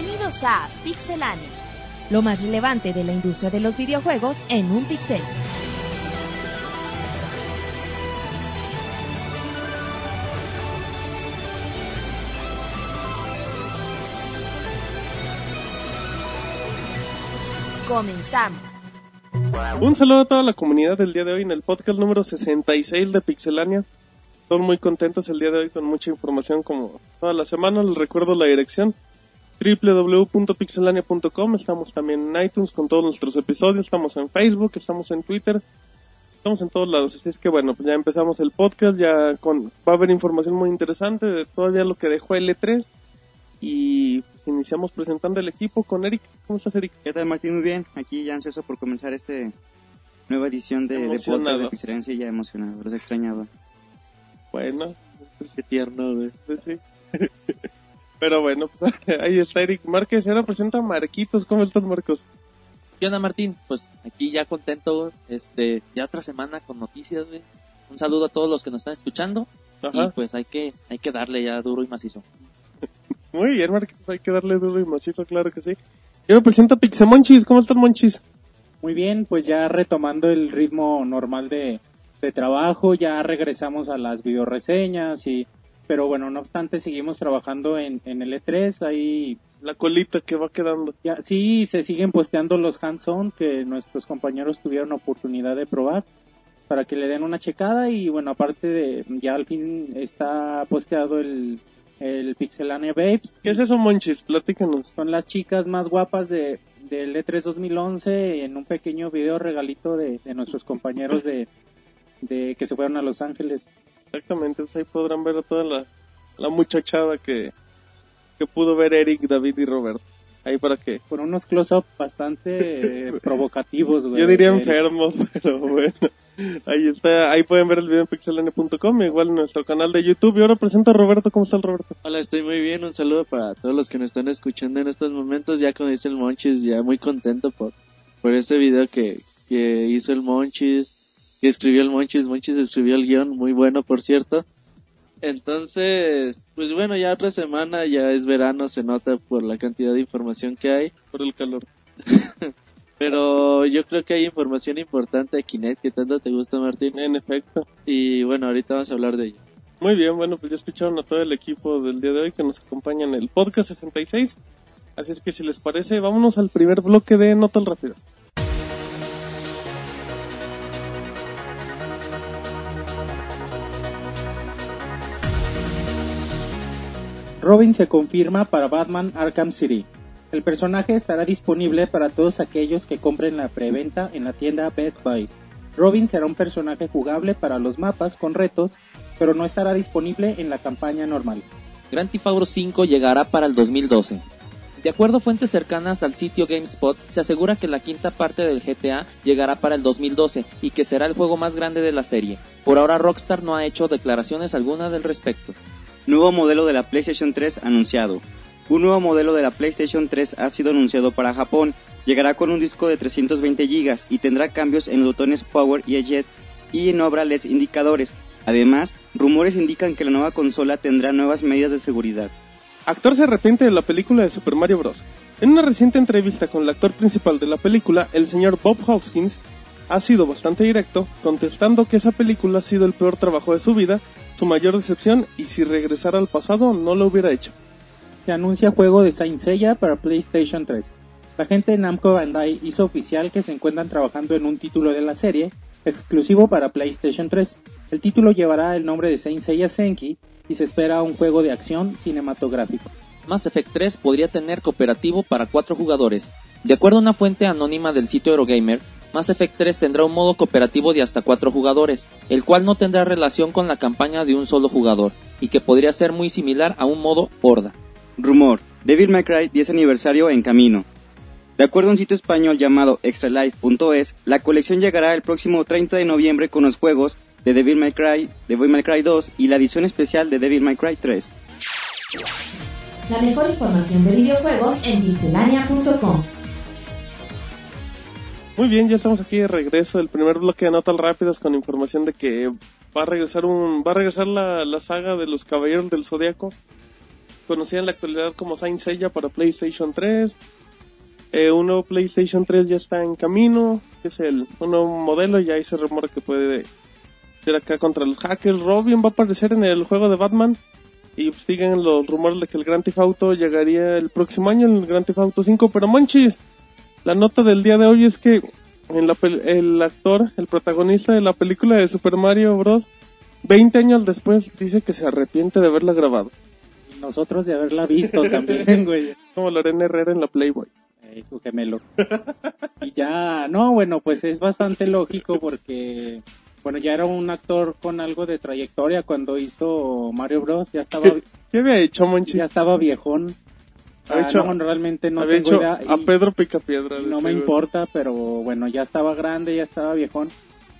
Bienvenidos a Pixelania. Lo más relevante de la industria de los videojuegos en un pixel. Comenzamos. Un saludo a toda la comunidad del día de hoy en el podcast número 66 de Pixelania. Estoy muy contentos el día de hoy con mucha información como toda la semana. Les recuerdo la dirección www.pixelania.com. Estamos también en iTunes con todos nuestros episodios. Estamos en Facebook, estamos en Twitter. Estamos en todos lados. Así es que bueno, pues ya empezamos el podcast. Ya con, va a haber información muy interesante de todavía lo que dejó L3. Y iniciamos presentando el equipo con Eric. ¿Cómo estás, Eric? ¿Qué tal, Martín? Muy bien. Aquí ya ansioso por comenzar este nueva edición de, de Emocionado. podcast de Pixelania. Sí, ya emocionado. Los extrañaba. Bueno, Qué tierno, güey. pues sí. Pero bueno, pues, ahí está Eric Márquez. Ahora presenta a Marquitos. ¿Cómo estás, Marcos? ¿Qué onda, Martín? Pues aquí ya contento, este, ya otra semana con noticias, güey. Un saludo a todos los que nos están escuchando y pues hay que, hay que darle ya duro y macizo. Muy bien, Marquitos. Hay que darle duro y macizo, claro que sí. Y ahora presenta a Pixemonchis. ¿Cómo estás, Monchis? Muy bien, pues ya retomando el ritmo normal de, de trabajo, ya regresamos a las videoreseñas y pero bueno, no obstante seguimos trabajando en, en el E3, ahí La colita que va quedando. ya sí se siguen posteando los hands-on que nuestros compañeros tuvieron oportunidad de probar para que le den una checada y bueno, aparte de ya al fin está posteado el el Pixelania Babes, ¿Qué es eso, Monchis? Platícanos. son las chicas más guapas de del E3 2011 en un pequeño video regalito de, de nuestros compañeros de, de que se fueron a Los Ángeles. Exactamente, pues ahí podrán ver a toda la, la muchachada que, que pudo ver Eric, David y Roberto. Ahí para que... Con unos close-up bastante eh, provocativos, güey. Yo diría enfermos, pero bueno. Ahí está, ahí pueden ver el video en pixelane.com, igual en nuestro canal de YouTube. Y ahora presenta a Roberto, ¿cómo está el Roberto? Hola, estoy muy bien. Un saludo para todos los que nos están escuchando en estos momentos. Ya como dice el Monchis, ya muy contento por, por este video que, que hizo el Monchis, que escribió el Monchis. Monchis escribió el guion, muy bueno por cierto. Entonces, pues bueno, ya otra semana, ya es verano, se nota por la cantidad de información que hay. Por el calor. Pero yo creo que hay información importante de Kinect que tanto te gusta, Martín. En efecto. Y bueno, ahorita vamos a hablar de ello. Muy bien, bueno, pues ya escucharon a todo el equipo del día de hoy que nos acompaña en el podcast 66. Así es que si les parece, vámonos al primer bloque de Notas Rápidas. Robin se confirma para Batman Arkham City. El personaje estará disponible para todos aquellos que compren la preventa en la tienda Best Buy. Robin será un personaje jugable para los mapas con retos, pero no estará disponible en la campaña normal. Grand Theft Auto 5 llegará para el 2012. De acuerdo a fuentes cercanas al sitio GameSpot, se asegura que la quinta parte del GTA llegará para el 2012 y que será el juego más grande de la serie. Por ahora Rockstar no ha hecho declaraciones alguna del respecto. Nuevo modelo de la PlayStation 3 anunciado. Un nuevo modelo de la PlayStation 3 ha sido anunciado para Japón. Llegará con un disco de 320 GB y tendrá cambios en los botones Power y Eject y no habrá LEDs indicadores. Además, rumores indican que la nueva consola tendrá nuevas medidas de seguridad. Actor se arrepiente de la película de Super Mario Bros. En una reciente entrevista con el actor principal de la película, el señor Bob Hoskins, ha sido bastante directo, contestando que esa película ha sido el peor trabajo de su vida, su mayor decepción y si regresara al pasado no lo hubiera hecho. Se anuncia juego de Saint Seiya para PlayStation 3. La gente de Namco Bandai hizo oficial que se encuentran trabajando en un título de la serie exclusivo para PlayStation 3. El título llevará el nombre de Saint Seiya Senki y se espera un juego de acción cinematográfico. Mass Effect 3 podría tener cooperativo para cuatro jugadores. De acuerdo a una fuente anónima del sitio Eurogamer, Mass Effect 3 tendrá un modo cooperativo de hasta cuatro jugadores, el cual no tendrá relación con la campaña de un solo jugador, y que podría ser muy similar a un modo horda. Rumor. Devil May Cry 10 aniversario en camino. De acuerdo a un sitio español llamado extralife.es, la colección llegará el próximo 30 de noviembre con los juegos de Devil May Cry, Devil May Cry 2 y la edición especial de Devil May Cry 3. La mejor información de videojuegos en pixelania.com. Muy bien, ya estamos aquí de regreso del primer bloque de notas rápidas con información de que va a regresar un va a regresar la, la saga de los Caballeros del Zodiaco conocida en la actualidad como Saint Seiya para PlayStation 3. Eh, un nuevo PlayStation 3 ya está en camino, es el un nuevo modelo y ahí se rumora que puede ser acá contra los hackers. Robin va a aparecer en el juego de Batman y siguen los rumores de que el Grand Theft Auto llegaría el próximo año, el Grand Theft Auto 5, pero Monchis, la nota del día de hoy es que en la el actor, el protagonista de la película de Super Mario Bros. 20 años después dice que se arrepiente de haberla grabado. Y nosotros de haberla visto también, güey. Como Lorena Herrera en la Playboy. Eh, su gemelo. y ya, no, bueno, pues es bastante lógico porque, bueno, ya era un actor con algo de trayectoria cuando hizo Mario Bros. Ya estaba, ¿Qué había hecho Monchis? ya estaba viejón. Ah, hecho- no, realmente no había tengo hecho idea. a y- Pedro Picapiedra. y no me importa, pero bueno, ya estaba grande, ya estaba viejón.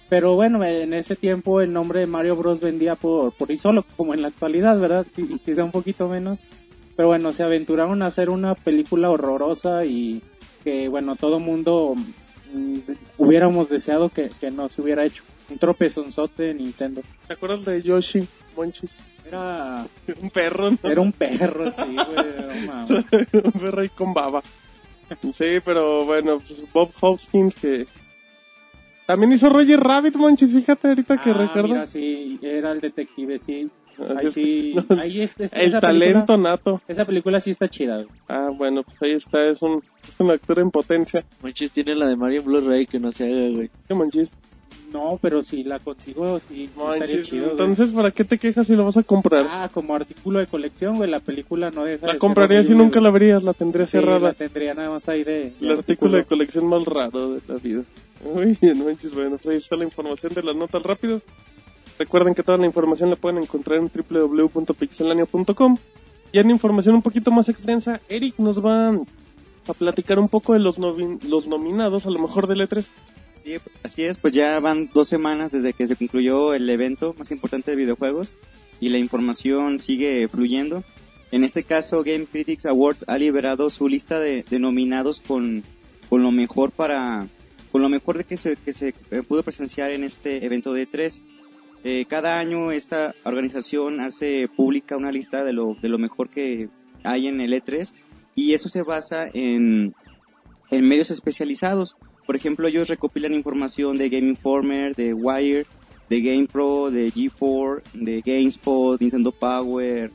Pero bueno, en ese tiempo el nombre de Mario Bros vendía por, por sí solo, como en la actualidad, ¿verdad? Y y quizá un poquito menos. Pero bueno, se aventuraron a hacer una película horrorosa y que, bueno, todo mundo mm, hubiéramos deseado que, que no se hubiera hecho. Un tropezonzote de Nintendo. ¿Te acuerdas de Yoshi, Monchis? Era, Un perro, ¿no? era un perro, sí, güey, no mames. un perro ahí con baba. Sí, pero bueno, pues Bob Hoskins que... También hizo Roger Rabbit, Monchis, fíjate ahorita que Ah, recuerdo. mira, sí, era el detective, sí. Ahí sí, ahí es, es- El esa talento película- nato. esa película sí está chida. güey. Ah, bueno, pues ahí está, es un, es un actor en potencia. Monchis tiene la de Mario Blu-ray que no se haga, güey. Sí, Monchis. No, pero si la consigo, sí, sí estaría chido. güey. entonces, ¿para qué te quejas si lo vas a comprar? Ah, como artículo de colección, güey, la película no deja de la ser comprarías y horrible, nunca la verías, la tendrías Sí, cerrada. la tendría nada más ahí de... de El artículo de colección más raro de la vida. Muy bien, Monchis. Bueno, pues ahí está la información de las notas rápidas. Recuerden que toda la información la pueden encontrar en www.pixelania.com. Y en información un poquito más extensa, Eric nos va a platicar un poco de los, novi- los nominados, a lo mejor del E3. Sí, así es, pues ya van dos semanas desde que se concluyó el evento más importante de videojuegos y la información sigue fluyendo. En este caso, Game Critics Awards ha liberado su lista de, de nominados con, con lo mejor para, con lo mejor de que se, que se eh, pudo presenciar en este evento de E3. Eh, cada año esta organización hace pública una lista de lo, de lo mejor que hay en el E3 y eso se basa en, en medios especializados. Por ejemplo, ellos recopilan información de Game Informer, de Wire, de GamePro, de G4, de GameSpot, Nintendo Power,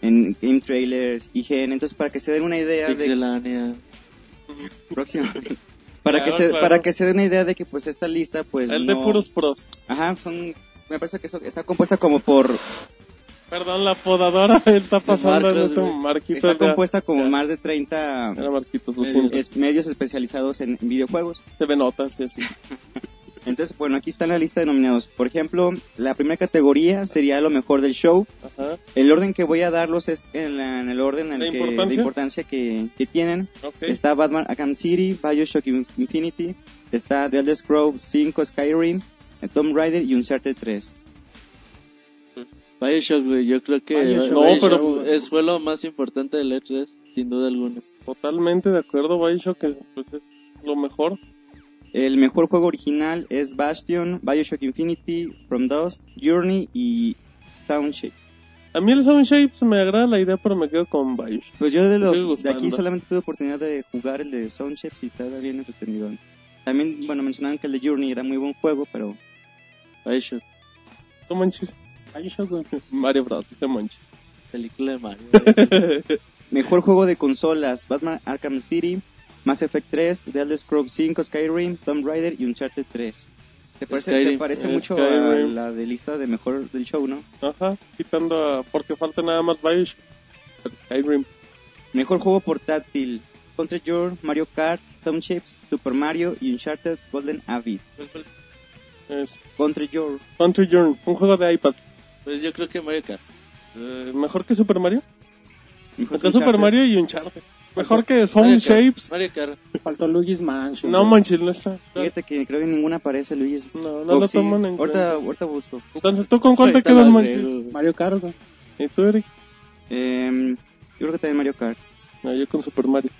en Game Trailers, IGN. Entonces, para que se den una idea de próximamente, para Claro, que se claro. para que se den una idea de que pues esta lista pues el de puros pros. Ajá, son me parece que eso está compuesta como por Perdón, la podadora está pasando en Marcos, este güey. Marquitos. está ya. compuesta como ya. más de 30 Era Marquitos, es- medios especializados en videojuegos. Se ve notas y así. Entonces, bueno, aquí está la lista de nominados. Por ejemplo, la primera categoría sería lo mejor del show. Ajá, El orden que voy a darlos es en, la- en el orden en ¿De que- importancia? de importancia que, que tienen. ok. Está Batman Arkham City, Bioshock Infinity, está The Elder Scrolls 5 Skyrim, eh, Tomb Raider y Uncharted 3. Bioshock, güey. Yo creo que Bioshock. No, Bioshock pero- es, fue lo más importante del E3, sin duda alguna. Totalmente de acuerdo, Bioshock, que pues, es lo mejor. El mejor juego original es Bastion, Bioshock Infinity, From Dust, Journey y Township. A mí el Sound Shapes me agrada la idea, pero me quedo con Bioshock. Pues yo de los de aquí solamente tuve oportunidad de jugar el de Soundchip y está bien entretenido. También, bueno, mencionaban que el de Journey era muy buen juego, pero Bioshock, No manches. Bioshock, güey. Mario Bros. dice manches. película de Mario. mejor juego de consolas, Batman Arkham City, Mass Effect 3, The Elder Scrolls 5, Skyrim, Tomb Raider y Uncharted 3. Se parece, se Skyrim, parece eh, mucho a Skyrim. la de lista de mejor del show, ¿no? Ajá, quitando a... porque falta nada más Bioshock. Skyrim. Mejor juego portátil, Contra Your, Mario Kart, Chips, Super Mario y Uncharted Golden Abyss. Es Contra Your, Country Journey, un juego de iPad. Pues yo creo que Mario Kart. Eh, ¿Mejor que Super Mario? mejor Está Uncharted. Super Mario y Uncharted. Mejor que Sound. Shapes. Mario Kart. Faltó Luigi's Mansion. No manches, no está. Fíjate que creo que ninguna aparece, Luis. No, no O lo toman en ahorita, cuenta. ahorita busco. Entonces, ¿tú con cuál te quedas, güey. Mario Kart. ¿Y tú, Eric? Em, yo creo que también Mario Kart. No, yo con Super Mario.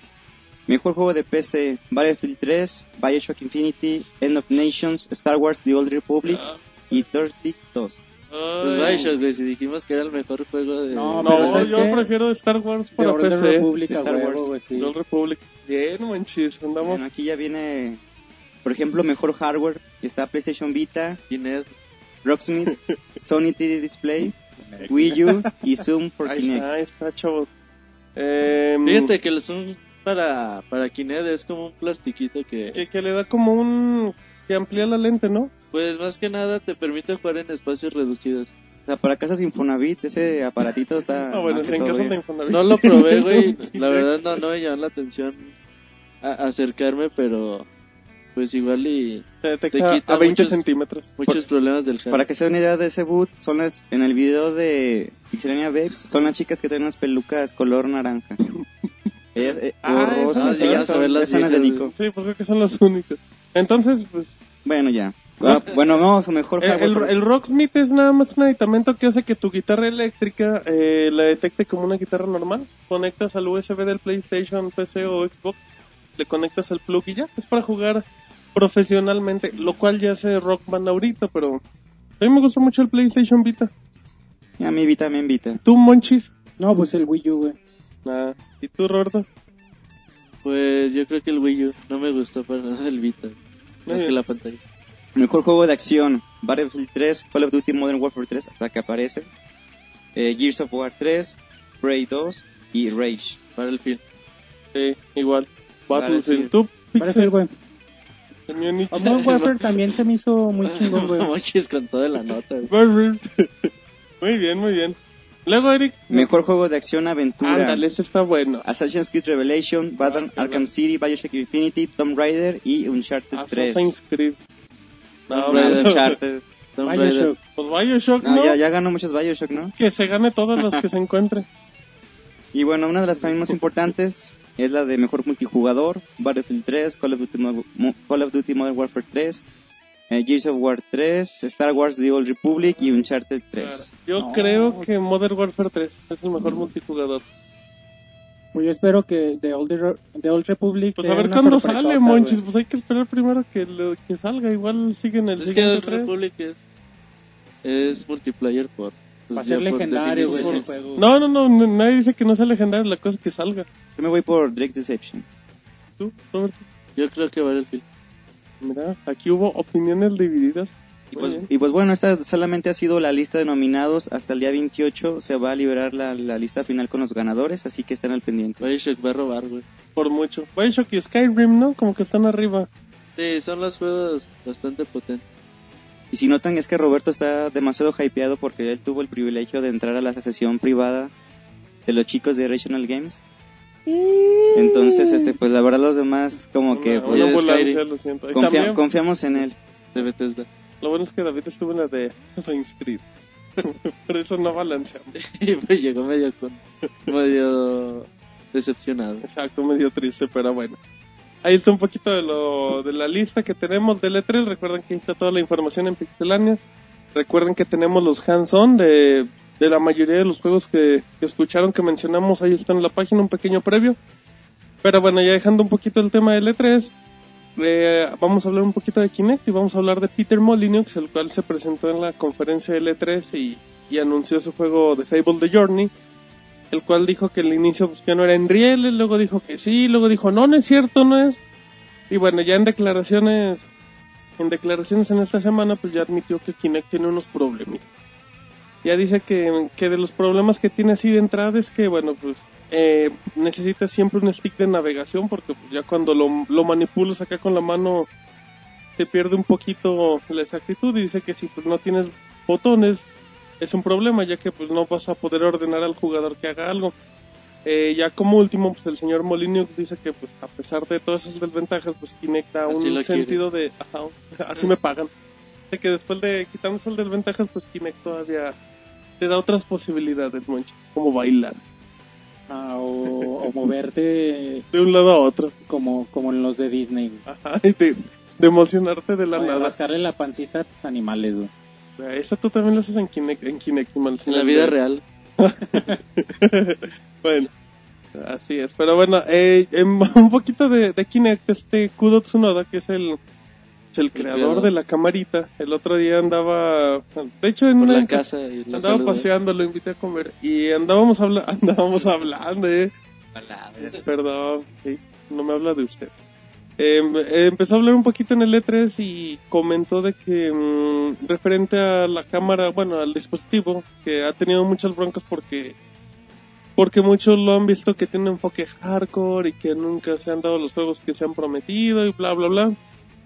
Mejor juego de PC, Battlefield 3, Bioshock Infinity, End of Nations, Star Wars The Old Republic Ah, y Turtles 2. Pues Bioshock, güey, si dijimos que era el mejor juego de... No, pero no, ¿sabes yo qué? prefiero Star Wars para Old PC. Republic Star huevo, Wars. güey, sí. The Republic. Bien, manchis, andamos. Bueno, aquí ya viene, por ejemplo, mejor hardware. que Está PlayStation Vita, Kinect. Rocksmith, Sony 3D Display, Wii U y Zoom for Ahí Kinect. está, ahí está, chavos. Eh, Fíjate que el Zoom para, para Kinect es como un plastiquito que, que, que le da como un... que amplía la lente, ¿no? Pues más que nada te permite jugar en espacios reducidos. O sea, para casas Infonavit, ese aparatito está... Bueno, en de Infonavit. No lo probé, güey. La verdad no, no me llamó la atención a- acercarme, pero pues igual y Te te quita a 20 muchos- centímetros. muchos problemas del hardware. Para que se den una idea de ese boot, son las, en el video de Pixelania Babes, son las chicas que tienen unas pelucas color naranja. Ellas, eh, Ah, o rosa, esas- ellas son, son las de Nico. Sí, pues creo que son los únicos. Entonces, pues, Bueno, ya. Ah, bueno, no, su mejor el, hardware. el, el Rocksmith es nada más un aditamento que hace que tu guitarra eléctrica eh, la detecte como una guitarra normal. Conectas al USB del PlayStation, PC o Xbox, le conectas el plug y ya. Es para jugar profesionalmente, lo cual ya hace Rock Band ahorita, pero a mí me gusta mucho el PlayStation Vita. A mí Vita me invita. ¿Tú, Monchis? No, pues el Wii U, güey. Ah, ¿Y tú, Roberto? Pues yo creo que el Wii U no me gustó para nada el Vita. Más que la pantalla. Mejor juego de acción, Battlefield 3, Call of Duty Modern Warfare 3, hasta que aparece. Eh, Gears of War 3, Prey 2 y Rage. Para el film. Sí, igual. Battlefield. Battlefield. ¿Tú? Battlefield, güey. Modern Warfare también se me hizo muy chingón, güey. Mochis con toda la nota. Battlefield. Muy bien, muy bien. Luego, Eric. Mejor juego de acción aventura. Ándale, ese está bueno. Assassin's Creed Revelation, Batman Ah, Arkham City, Bioshock Infinity, Tomb Raider y Uncharted 3. Assassin's Creed. No, Uncharted. Bioshock. pues Bioshock, No, ¿no? ya, ya ganó muchos Bioshock, ¿no? Que se gane todas las que se encuentre. Y bueno, una de las también más importantes es la de mejor multijugador, Battlefield 3, Call of Duty, Call of Duty Modern Warfare 3, eh, Gears of War 3, Star Wars The Old Republic y Uncharted 3. Yo No. creo que Modern Warfare 3 es el mejor multijugador. Pues yo espero que The Old, Re- The Old Republic. Pues a ver cuándo sale. Monchis. Pues hay que esperar primero que, lo- que salga. Igual siguen el Es que el 3. Republic es, es multiplayer por... pues, Va a ser legendario, güey, ese juego. No, no, no, no, nadie dice que no sea legendario. La cosa es que salga. Yo me voy por Drake's Deception. ¿Tú, Roberto? Yo creo que Battlefield. Mira, aquí hubo opiniones divididas. Y pues, y pues bueno, esta solamente ha sido la lista de nominados. Hasta el día 28 se va a liberar la, la lista final con los ganadores, así que estén al pendiente. Bioshock va a robar, güey. Por mucho. Bioshock y Skyrim, ¿no? Como que están arriba. Sí, son los juegos bastante potentes. Y si notan es que Roberto está demasiado hypeado porque él tuvo el privilegio de entrar a la sesión privada de los chicos de Rational Games. Entonces, este, pues la verdad los demás como que pues, Skyrim. lo confia- también, confiamos en él. De Bethesda. Lo bueno es que David estuvo en la de Assassin's Creed. Por eso no balanceamos. Y pues llegó medio con... medio decepcionado. Exacto, medio triste, pero bueno. Ahí está un poquito de lo de la lista que tenemos del E3. Recuerden que ahí está toda la información en Pixelania. Recuerden que tenemos los hands-on de, de la mayoría de los juegos que, que escucharon, que mencionamos. Ahí está en la página, un pequeño previo. Pero bueno, ya dejando un poquito el tema del E3, eh, vamos a hablar un poquito de Kinect y vamos a hablar de Peter Molyneux, el cual se presentó en la conferencia del E3 y, anunció su juego de Fable The Journey el cual dijo que al inicio pues, que no era en riel, luego dijo que sí, luego dijo no, no es cierto, no es. Y bueno, ya en declaraciones, en declaraciones en esta semana, pues ya admitió que Kinect tiene unos problemas. Ya dice que, que de los problemas que tiene así de entrada es que, bueno, pues eh, necesita siempre un stick de navegación porque pues, ya cuando lo, lo manipulas acá con la mano se pierde un poquito la exactitud y dice que si pues no tienes botones es un problema ya que pues no vas a poder ordenar al jugador que haga algo. Eh, ya como último, pues el señor Molyneux dice que pues a pesar de todas esas desventajas, pues Kinect da Así un sentido de, ajá, así me pagan. Sé que después de quitando esas desventajas, pues Kinect todavía te da otras posibilidades, Monchi, como bailar Ah, o, o moverte de un lado a otro, como, como en los de Disney. ajá, y de, de emocionarte de la nada. rascarle la pancita a tus animales, güey. Eso tú también lo haces en Kinect, en Kinect, mal En la vida real. bueno, así es. Pero bueno, eh, em, un poquito de, de Kinect, este Kudo Tsunoda, que es el, el creador creador. de la camarita, el otro día andaba, de hecho en Por una la casa y la andaba saludé. paseando, lo invité a comer y andábamos habla andábamos hablando, eh. Perdón, sí, no me habla de usted. Eh, empezó a hablar un poquito en el E3 y comentó de que mm, referente a la cámara, bueno, al dispositivo, que ha tenido muchas broncas porque porque muchos lo han visto que tiene un enfoque hardcore y que nunca se han dado los juegos que se han prometido y bla bla bla.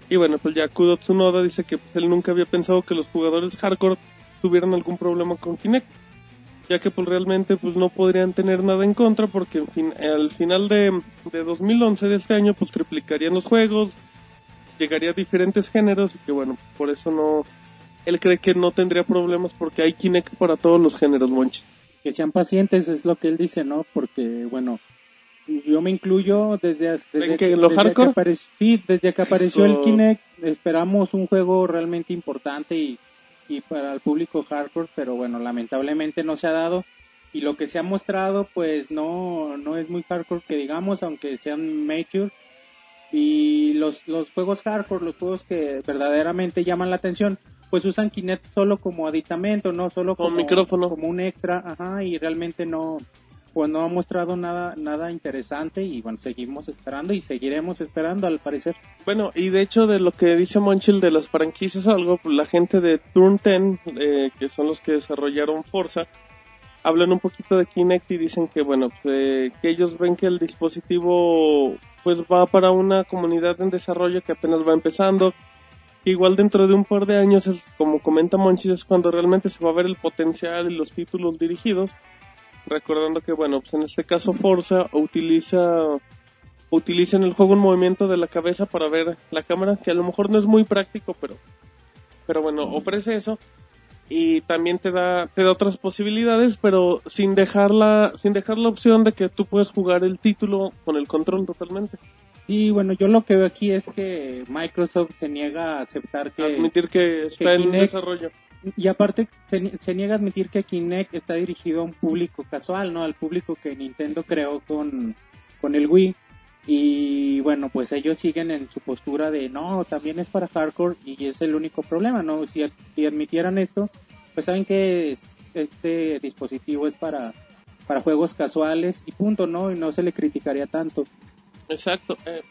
Y bueno, pues ya Kudo Tsunoda dice que pues, él nunca había pensado que los jugadores hardcore tuvieran algún problema con Kinect ya que pues realmente pues no podrían tener nada en contra porque al final de, de 2011 de este año pues triplicarían los juegos, llegaría a diferentes géneros y que bueno, por eso no, él cree que no tendría problemas porque hay Kinect para todos los géneros, Monchi. que sean pacientes es lo que él dice, ¿no? Porque, bueno, yo me incluyo desde, desde ¿En qué, en lo desde hardcore? apare- sí, desde que apareció Eso. el Kinect esperamos un juego realmente importante y, y para el público hardcore, pero bueno, lamentablemente no se ha dado y lo que se ha mostrado pues no, no es muy hardcore que digamos, aunque sean mature y los, los juegos hardcore, los juegos que verdaderamente llaman la atención, pues usan Kinect solo como aditamento, no solo Como como, micrófono. como un extra, ajá, y realmente no, pues no ha mostrado nada, nada interesante y bueno, seguimos esperando y seguiremos esperando al parecer. Bueno, y de hecho de lo que dice Monchil de las franquicias algo, pues, la gente de Turn 10, eh, que son los que desarrollaron Forza, hablan un poquito de Kinect y dicen que bueno, pues, que ellos ven que el dispositivo pues va para una comunidad en desarrollo que apenas va empezando. Igual dentro de un par de años, es, como comenta Monchis, es cuando realmente se va a ver el potencial y los títulos dirigidos. Recordando que, bueno, pues en este caso Forza utiliza utiliza en el juego un movimiento de la cabeza para ver la cámara, que a lo mejor no es muy práctico, pero, pero bueno, ofrece eso. Y también te da, te da otras posibilidades, pero sin dejar la, sin dejar la opción de que tú puedes jugar el título con el control totalmente. Sí, bueno, yo lo que veo aquí es que Microsoft se niega a aceptar que... Admitir que está en Kinect- desarrollo. Y aparte se, se niega a admitir que Kinect está dirigido a un público casual, ¿no? Al público que Nintendo creó con, con el Wii. Y bueno, pues ellos siguen en su postura de no, también es para hardcore y es el único problema, ¿no? Si, si admitieran esto, pues saben que es- este dispositivo es para, para juegos casuales y punto, ¿no? Y no se le criticaría tanto. Exacto. eh,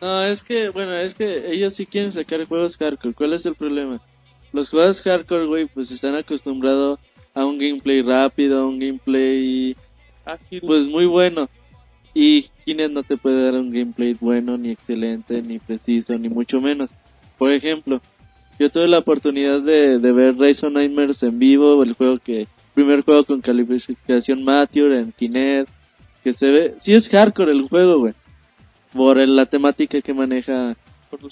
No, es que, bueno, es que ellos sí quieren sacar juegos hardcore. ¿Cuál es el problema? Los juegos hardcore, güey, pues están acostumbrados a un gameplay rápido, a un gameplay, ágil. pues muy bueno. Y Kinect no te puede dar un gameplay bueno, ni excelente, ni preciso, ni mucho menos. Por ejemplo, yo tuve la oportunidad de, de ver Rise of Nightmares en vivo, el juego que, primer juego con calificación Mature en Kinect, que se ve, sí es hardcore el juego, güey. Por el- la temática que maneja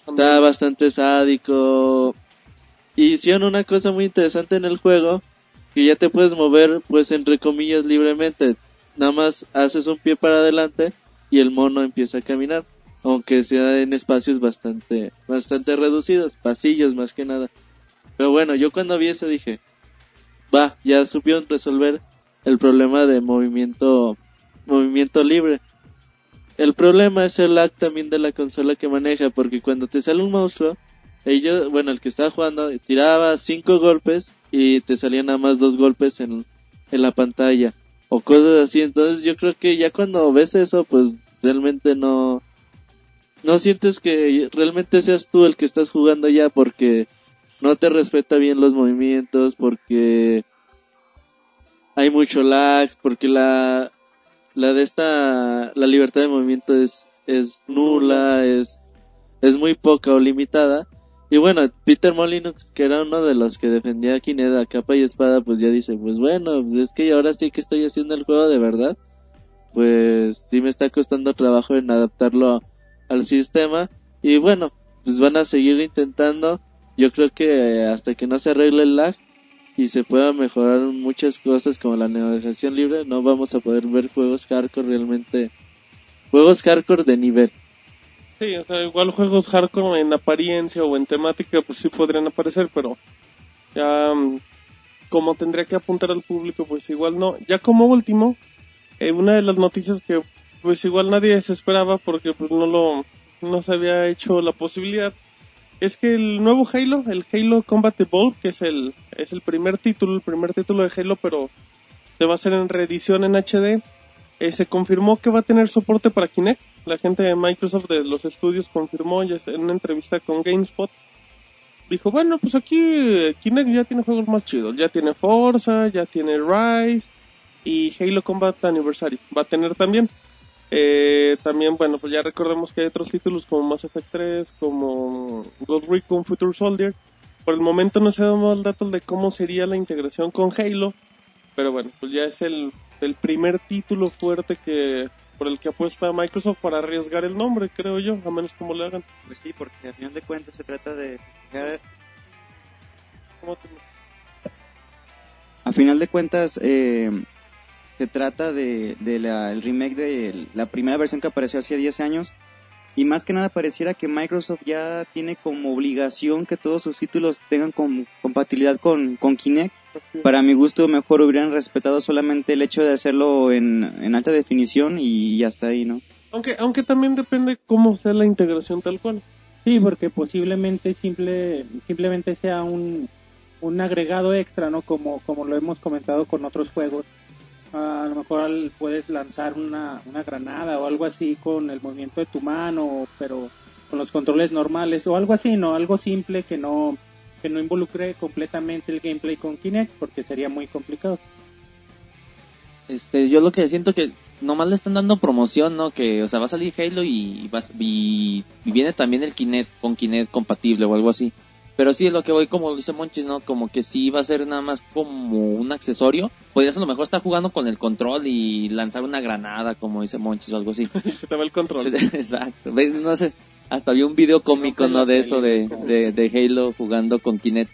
está bastante sádico. Hicieron una cosa muy interesante en el juego, que ya te puedes mover, pues entre comillas, libremente. Nada más haces un pie para adelante y el mono empieza a caminar. Aunque sea en espacios bastante, bastante reducidos, pasillos más que nada. Pero bueno, yo cuando vi eso dije, va, ya supieron resolver el problema de movimiento, movimiento libre. El problema es el lag también de la consola que maneja, porque cuando te sale un monstruo, ellos, bueno, el que estaba jugando tiraba cinco golpes y te salían nada más dos golpes en, en la pantalla o cosas así. Entonces yo creo que ya cuando ves eso, pues realmente no, no sientes que realmente seas tú el que estás jugando ya porque no te respeta bien los movimientos, porque hay mucho lag, porque la, la de esta, la libertad de movimiento es, es nula, es, es muy poca o limitada. Y bueno, Peter Molyneux, que era uno de los que defendía a Kinect a capa y espada, pues ya dice, pues bueno, es que ahora sí que estoy haciendo el juego de verdad. Pues sí me está costando trabajo en adaptarlo al sistema. Y bueno, pues van a seguir intentando. Yo creo que hasta que no se arregle el lag y se puedan mejorar muchas cosas como la navegación libre, no vamos a poder ver juegos hardcore realmente. Juegos hardcore de nivel. Sí, o sea, igual juegos hardcore en apariencia o en temática, pues sí podrían aparecer, pero ya mm, como tendría que apuntar al público, pues igual no. Ya como último, eh, una de las noticias que pues igual nadie se esperaba porque pues no lo no se había hecho la posibilidad es que el nuevo Halo, el Halo Combat Evolved, que es el, es el primer título, el primer título de Halo, pero se va a hacer en reedición en HD, eh, se confirmó que va a tener soporte para Kinect. La gente de Microsoft de los estudios confirmó ya en una entrevista con GameSpot. Dijo, bueno, pues aquí eh, Kinect ya tiene juegos más chidos. Ya tiene Forza, ya tiene Rise y Halo Combat Anniversary. Va a tener también. Eh, también, bueno, pues ya recordemos que hay otros títulos como Mass Effect 3, como Ghost Recon Future Soldier. Por el momento no se dado el dato de cómo sería la integración con Halo, pero bueno, pues ya es el, el primer título fuerte que por el que apuesta Microsoft para arriesgar el nombre, creo yo, a menos como le hagan. Pues sí, porque al final de cuentas se trata de festejar- ¿Cómo te- A final de cuentas, eh, se trata de, de la- el remake de la primera versión que apareció hace 10 años. Y más que nada pareciera que Microsoft ya tiene como obligación que todos sus títulos tengan com- compatibilidad con, con Kinect. Para mi gusto, mejor hubieran respetado solamente el hecho de hacerlo en, en alta definición y, y hasta ahí, ¿no? Aunque, aunque también depende cómo sea la integración tal cual. Sí, porque posiblemente simple, simplemente sea un, un agregado extra, ¿no? Como, como lo hemos comentado con otros juegos. A lo mejor puedes lanzar una, una granada o algo así con el movimiento de tu mano, pero con los controles normales o algo así, ¿no? Algo simple que no, que no involucre completamente el gameplay con Kinect porque sería muy complicado. Este, yo lo que siento que nomás le están dando promoción, ¿no? Que, o sea, va a salir Halo y, y viene también el Kinect con Kinect compatible o algo así. Pero sí es lo que voy, como dice Monchis, ¿no? Como que sí va a ser nada más como un accesorio. Podrías a lo mejor estar jugando con el control y lanzar una granada, como dice Monchis o algo así. Se te va el control. Exacto. No sé, hasta vi un video cómico, ¿no? De eso, de, de, de Halo jugando con Kinect.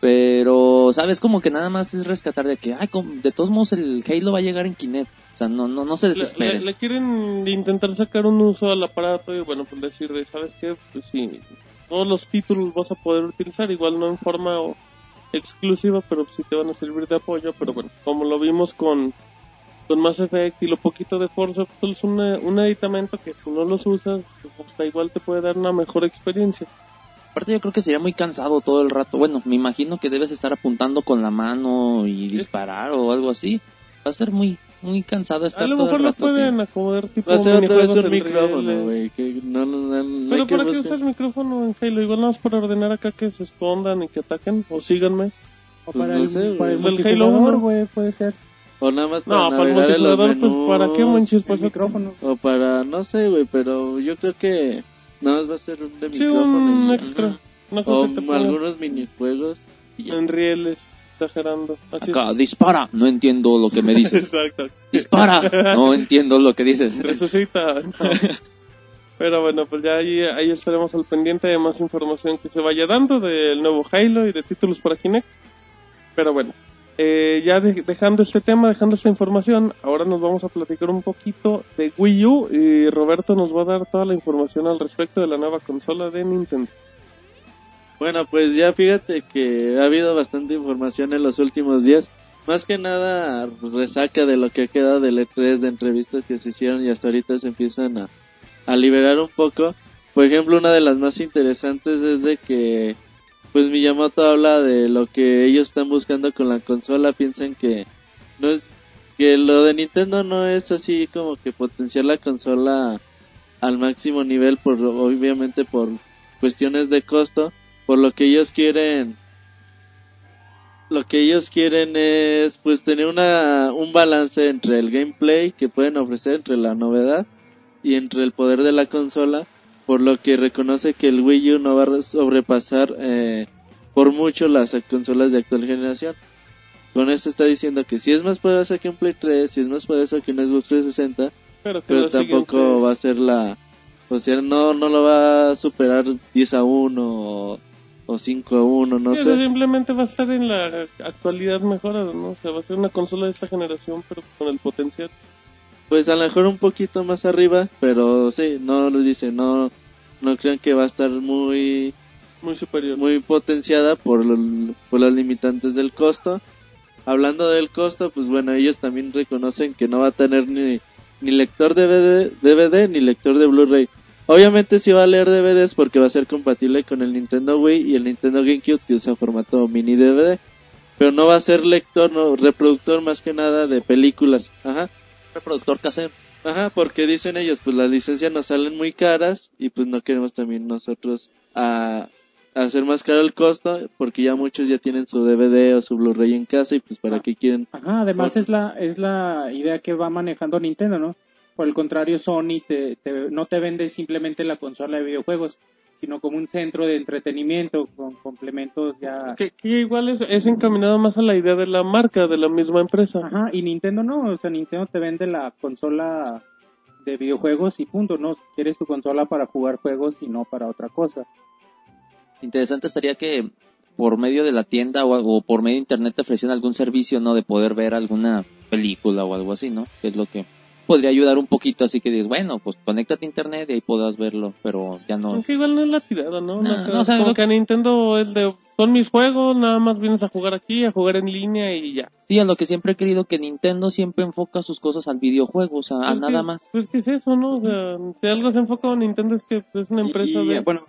Pero, ¿sabes? Como que nada más es rescatar de que, ay, de todos modos el Halo va a llegar en Kinect. O sea, no, no, no se desesperen. le- le quieren intentar sacar un uso al aparato y bueno, pues decir, de, ¿sabes qué? Pues sí, todos los títulos vas a poder utilizar, igual no en forma exclusiva, pero sí te van a servir de apoyo. Pero bueno, como lo vimos con, con Mass Effect y lo poquito de Forza, pues es una- un aditamento que si no los usas, pues hasta igual te puede dar una mejor experiencia. Aparte yo creo que sería muy cansado todo el rato. Bueno, me imagino que debes estar apuntando con la mano y disparar o algo así. Va a ser muy, muy cansado A estar lo todo mejor el lo pueden acomodar tipo Va a ser otra vez minijuegos un micrófono, güey. No, no, no, no Pero ¿para qué usas micrófono en Halo? Igual nada más para ordenar acá que se escondan y que ataquen o síganme. O Pues para, no el, sé, para el. Del Halo güey, puede ser. O nada más para No, para el los multijugador, pues ¿para qué, manches? El Pues micrófono. O para, no sé, güey, pero yo creo que nada más va a ser un de Sí, micrófono. un extra. O algunos minijuegos. en rieles, exagerando. Así Acá, dispara. No entiendo lo que me dices. Exacto. dispara. No entiendo lo que dices. Resucita. No. Pero bueno, pues ya ahí, ahí estaremos al pendiente de más información que se vaya dando del nuevo Halo y de títulos para Kinect. Pero bueno, eh, ya de- dejando este tema, dejando esta información, ahora nos vamos a platicar un poquito de Wii U y Roberto nos va a dar toda la información al respecto de la nueva consola de Nintendo. Bueno, pues ya fíjate que ha habido bastante información en los últimos días. Más que nada resaca de lo que ha quedado del E3 de entrevistas que se hicieron y hasta ahorita se empiezan a, a liberar un poco. Por ejemplo, una de las más interesantes es de que pues Miyamoto habla de lo que ellos están buscando con la consola. Piensan que no es que lo de Nintendo no es así como que potenciar la consola al máximo nivel por obviamente por cuestiones de costo por lo que ellos quieren lo que ellos quieren es pues tener una un balance entre el gameplay que pueden ofrecer entre la novedad y entre el poder de la consola por lo que reconoce que el Wii U no va a sobrepasar eh, por mucho las consolas de actual generación. Con esto está diciendo que si es más poderosa que un Play 3 si es más poderosa que un Xbox 360 Pero, pero tampoco va a ser la o sea no no lo va a superar 10 a 1 o, o 5 a 1 no Sí, sé simplemente va a estar en la actualidad mejorada, ¿no? O sea, va a ser una consola de esta generación, pero con el potencial. pues a lo mejor un poquito más arriba pero sí no lo dice no no crean que va a estar muy Muy superior. muy potenciada por, lo- por las limitantes del costo. Hablando del costo, pues bueno, ellos también reconocen que no va a tener ni, ni lector DVD, DVD ni lector de Blu-ray. Obviamente sí va a leer DVDs porque va a ser compatible con el Nintendo Wii y el Nintendo GameCube que usa formato mini DVD. Pero no va a ser lector, no, reproductor más que nada de películas. Ajá. Reproductor casero. Ajá, porque dicen ellos, pues las licencias nos salen muy caras y pues no queremos también nosotros a, a hacer más caro el costo porque ya muchos ya tienen su DVD o su Blu-ray en casa y pues para Ah. qué quieren. Ajá, además es la, es la idea que va manejando Nintendo, ¿no? Por el contrario, Sony te, te- no te vende simplemente la consola de videojuegos, sino como un centro de entretenimiento con complementos ya... Que, que igual es, es encaminado más a la idea de la marca, de la misma empresa. Ajá, y Nintendo no, o sea, Nintendo te vende la consola de videojuegos y punto, ¿no? Quieres tu consola para jugar juegos y no para otra cosa. Interesante estaría que por medio de la tienda o, o por medio de internet te ofrecieran algún servicio, ¿no? De poder ver alguna película o algo así, ¿no? Que es lo que podría ayudar un poquito, así que dices, bueno, pues conéctate a internet y ahí podrás verlo, pero ya no. Aunque igual no es la tirada, ¿no? No, o sea, como lo- que a Nintendo es de, son mis juegos, nada más vienes a jugar aquí, a jugar en línea y ya. Sí, a lo que siempre he querido que Nintendo siempre enfoca sus cosas al videojuego, o sea, a Pues nada más. Pues que es eso, ¿no? O sea, si algo se enfoca en Nintendo es que es una empresa y, de... bueno,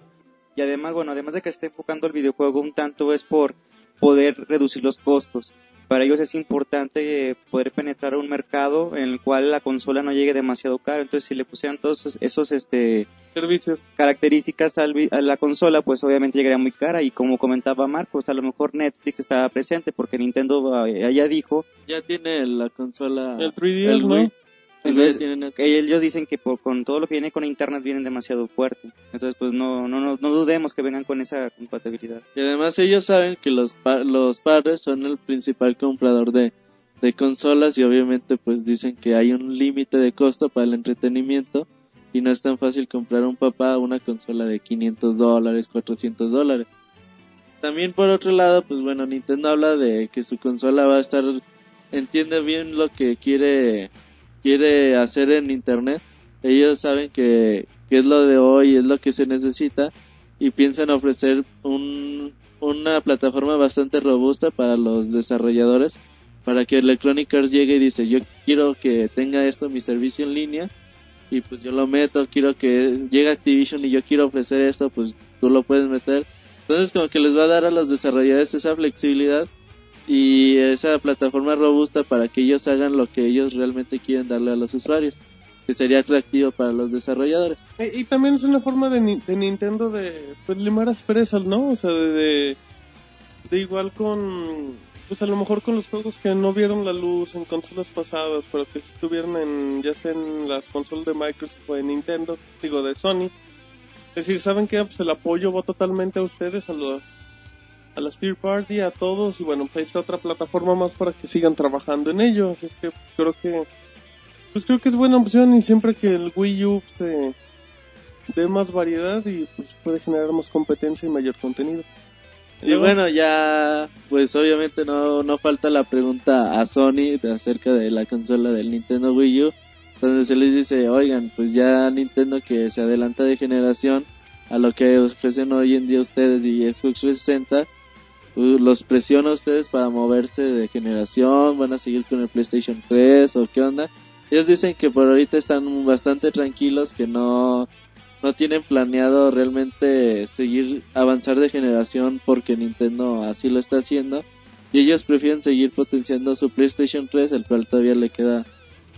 y además, bueno, además de que esté enfocando el videojuego un tanto es por poder reducir los costos. Para ellos es importante eh, poder penetrar a un mercado en el cual la consola no llegue demasiado caro. Entonces, si le pusieran todos esos, esos, este, servicios. características al vi- a la consola, pues obviamente llegaría muy cara. Y como comentaba Marcos, a lo mejor Netflix estaba presente porque Nintendo eh, ya dijo Ya tiene la consola. El 3DS, el ¿no? Entonces, tiene Netflix. que ellos dicen que por- con todo lo que viene con internet vienen demasiado fuerte. Entonces, pues no, no, no, no dudemos que vengan con esa compatibilidad. Y además ellos saben que los, pa- los padres son el principal comprador de, de consolas y obviamente pues dicen que hay un límite de costo para el entretenimiento y no es tan fácil comprar a un papá una consola de 500 dólares, 400 dólares. También por otro lado, pues bueno, Nintendo habla de que su consola va a estar, entiende bien lo que quiere, quiere hacer en internet. Ellos saben que, que es lo de hoy, es lo que se necesita y piensan ofrecer un, una plataforma bastante robusta para los desarrolladores para que Electronic Arts llegue y dice yo quiero que tenga esto mi servicio en línea y pues yo lo meto quiero que llegue Activision y yo quiero ofrecer esto pues tú lo puedes meter entonces como que les va a dar a los desarrolladores esa flexibilidad y esa plataforma robusta para que ellos hagan lo que ellos realmente quieren darle a los usuarios que sería atractivo para los desarrolladores Eh, Y también es una forma de, Ni- de Nintendo de pues, limar asperezas, ¿no? O sea, de, de, igual con, pues a lo mejor con los juegos que no vieron la luz en consolas pasadas, pero que sí estuvieron en, ya sea en las consolas de Microsoft o de Nintendo, digo, de Sony. Es decir, ¿saben qué? Pues el apoyo va totalmente a ustedes, a los a las third party, a todos, y bueno, pues ahí está otra plataforma más para que sigan trabajando en ello, así es que creo que pues creo que es buena opción y siempre que el Wii U se dé más variedad y pues puede generar más competencia y mayor contenido. Y bueno, ya, pues obviamente no, no falta la pregunta a Sony de acerca de la consola del Nintendo Wii U, donde se les dice, oigan, pues ya Nintendo que se adelanta de generación a lo que ofrecen hoy en día ustedes y Xbox 360, uh, los presiona a ustedes para moverse de generación, van a seguir con el PlayStation 3 o qué onda. Ellos dicen que por ahorita están bastante tranquilos, que no, no tienen planeado realmente seguir avanzar de generación porque Nintendo así lo está haciendo. Y ellos prefieren seguir potenciando su PlayStation 3 el cual todavía le queda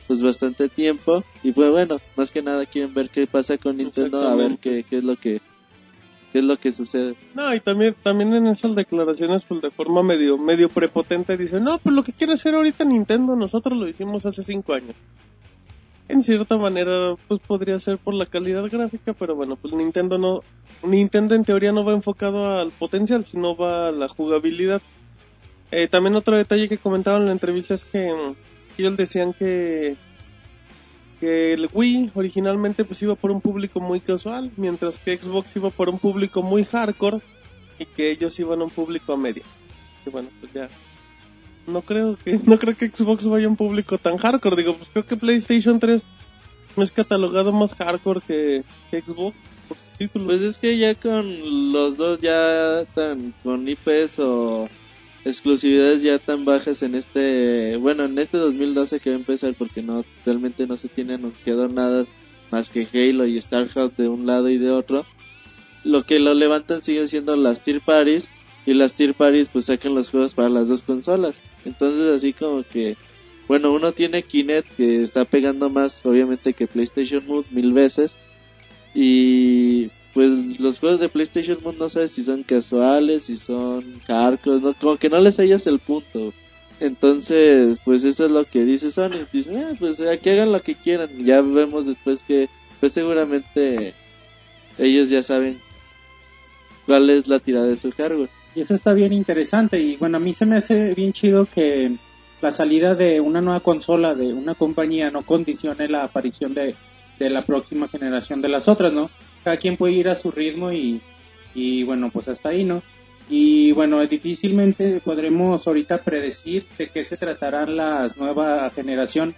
pues bastante tiempo. Y pues bueno más que nada quieren ver qué pasa con Nintendo a ver qué, qué es lo que qué es lo que sucede No, y también, también en esas declaraciones, pues de forma medio, medio prepotente, dicen, no, pues lo que quiere hacer ahorita Nintendo, nosotros lo hicimos hace cinco años. En cierta manera, pues podría ser por la calidad gráfica, pero bueno, pues Nintendo no, Nintendo en teoría no va enfocado al potencial, sino va a la jugabilidad. Eh, también otro detalle que comentaban en la entrevista es que ellos decían que que el Wii originalmente pues iba por un público muy casual, mientras que Xbox iba por un público muy hardcore y que ellos iban a un público a media. Que bueno, pues ya no creo que no creo que Xbox vaya a un público tan hardcore, digo, pues creo que PlayStation 3 no es catalogado más hardcore que, que Xbox por su título. pues es que ya con los dos ya tan con IPs o exclusividades ya tan bajas en este bueno en este 2012 que va a empezar porque no realmente no se tiene anunciado nada más que Halo y StarCraft de un lado y de otro. Lo que lo levantan siguen siendo las tier parties y las tier parties pues sacan los juegos para las dos consolas. Entonces así como que bueno, uno tiene Kinect que está pegando más obviamente que PlayStation Move mil veces y pues los juegos de PlayStation Move no sabes si son casuales, si son hardcore, ¿no? como que no les hallas el punto. Entonces, pues eso es lo que dice Sony. Dicen, ah, pues aquí hagan lo que quieran. Ya vemos después que, pues seguramente ellos ya saben cuál es la tirada de su hardware. Y eso está bien interesante. Y bueno, a mí se me hace bien chido que la salida de una nueva consola de una compañía no condicione la aparición de, de la próxima generación de las otras, ¿no? Cada quien puede ir a su ritmo y, y bueno, pues hasta ahí, ¿no? Y bueno, difícilmente podremos ahorita predecir de qué se tratará la nueva generación,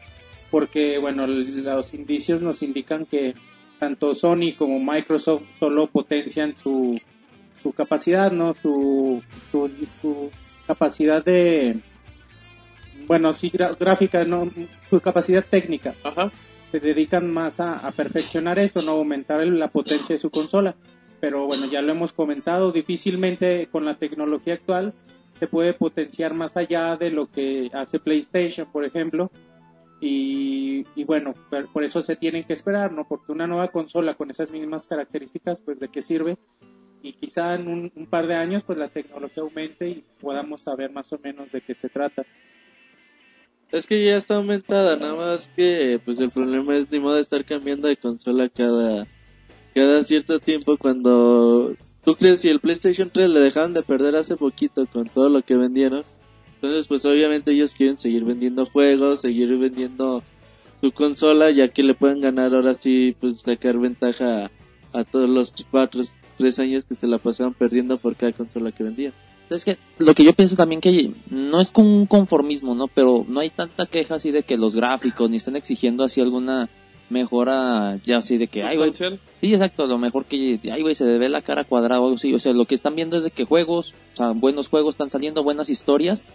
porque bueno, los indicios nos indican que tanto Sony como Microsoft solo potencian su, su capacidad, ¿no? Su, su, su capacidad de, bueno, sí, gráfica, ¿no? Su capacidad técnica. Ajá. Se dedican más a, perfeccionar esto, no aumentar la potencia de su consola. Pero bueno, ya lo hemos comentado, difícilmente con la tecnología actual se puede potenciar más allá de lo que hace PlayStation, por ejemplo. Y, y bueno, por, por eso se tienen que esperar, ¿no? Porque una nueva consola con esas mismas características, pues de qué sirve. Y quizá en un, un par de años, pues la tecnología aumente y podamos saber más o menos de qué se trata. Es que ya está aumentada, nada más que pues el problema es ni modo de estar cambiando de consola cada cada cierto tiempo cuando tú crees si el PlayStation 3 le dejaron de perder hace poquito con todo lo que vendieron. Entonces pues obviamente ellos quieren seguir vendiendo juegos, seguir vendiendo su consola ya que le pueden ganar ahora sí pues sacar ventaja a, a todos los cuatro tres años que se la pasaron perdiendo por cada consola que vendían. Es que lo que yo pienso también que no es con un conformismo, ¿no? Pero no hay tanta queja así de que los gráficos ni están exigiendo así alguna mejora ya así de que, ay, güey, sí, exacto, lo mejor que, ay, güey, se ve la cara cuadrada o algo así. O sea, lo que están viendo es de que juegos, o sea, buenos juegos están saliendo, buenas historias,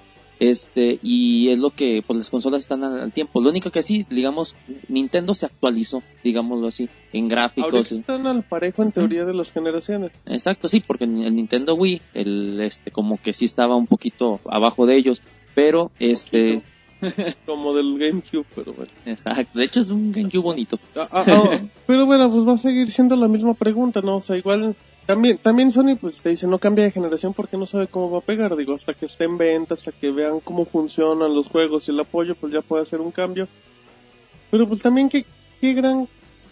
este, y es lo que, pues las consolas están al, tiempo. Lo único que sí, digamos, Nintendo se actualizó, digámoslo así, en gráficos. Ahorita están al parejo en teoría de las generaciones. Exacto, sí, porque el Nintendo Wii, el este como que sí estaba un poquito abajo de ellos, pero este, Como del GameCube, pero bueno. exacto, de hecho es un GameCube bonito. Ah, ah, ah, pero bueno, pues va a seguir siendo la misma pregunta, ¿no? O sea, igual también también Sony pues te dice no cambia de generación porque no sabe cómo va a pegar, digo, hasta que esté en venta, hasta que vean cómo funcionan los juegos y el apoyo, pues ya puede hacer un cambio. Pero pues también que qué gran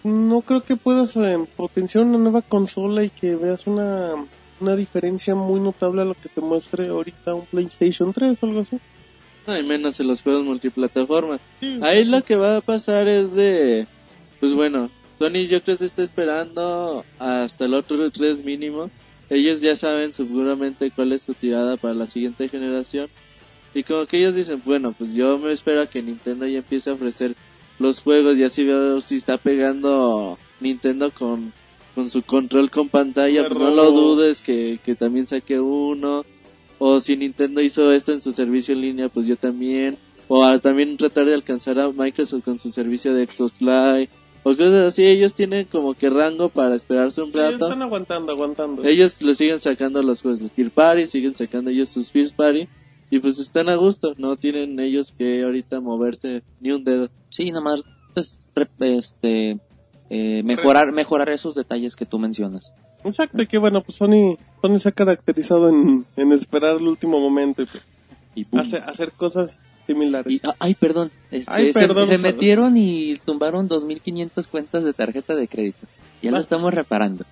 no creo que puedas eh, potenciar una nueva consola y que veas una una diferencia muy notable a lo que te muestre ahorita un PlayStation 3 o algo así. No, y menos en los juegos multiplataforma. Ahí lo que va a pasar es de, pues bueno, Sony yo creo que está esperando hasta el otro 3 mínimo. Ellos ya saben seguramente cuál es su tirada para la siguiente generación. Y como que ellos dicen, bueno, pues yo me espero a que Nintendo ya empiece a ofrecer los juegos y así veo si está pegando Nintendo con, con su control con pantalla. Pues no lo dudes que, que también saque uno. O si Nintendo hizo esto en su servicio en línea, pues yo también. O a también tratar de alcanzar a Microsoft con su servicio de Xbox Live. O cosas así, ellos tienen como que rango para esperarse un Sí, ellos están aguantando, aguantando. Ellos le siguen sacando los juegos de Fear Party, siguen sacando ellos sus Fear Party. Y pues están a gusto, no tienen ellos que ahorita moverse ni un dedo. Sí, nomás pues, este eh, mejorar mejorar esos detalles que tú mencionas. Exacto, y que bueno, pues Sony, Sony se ha caracterizado en, en esperar el último momento y pues, Y pum. hace- hacer cosas similares. Y- ah, ay, perdón, este, Ay, se- perdón, se, metieron y tumbaron 2.500 cuentas de tarjeta de crédito. Ya lo Ah. estamos reparando.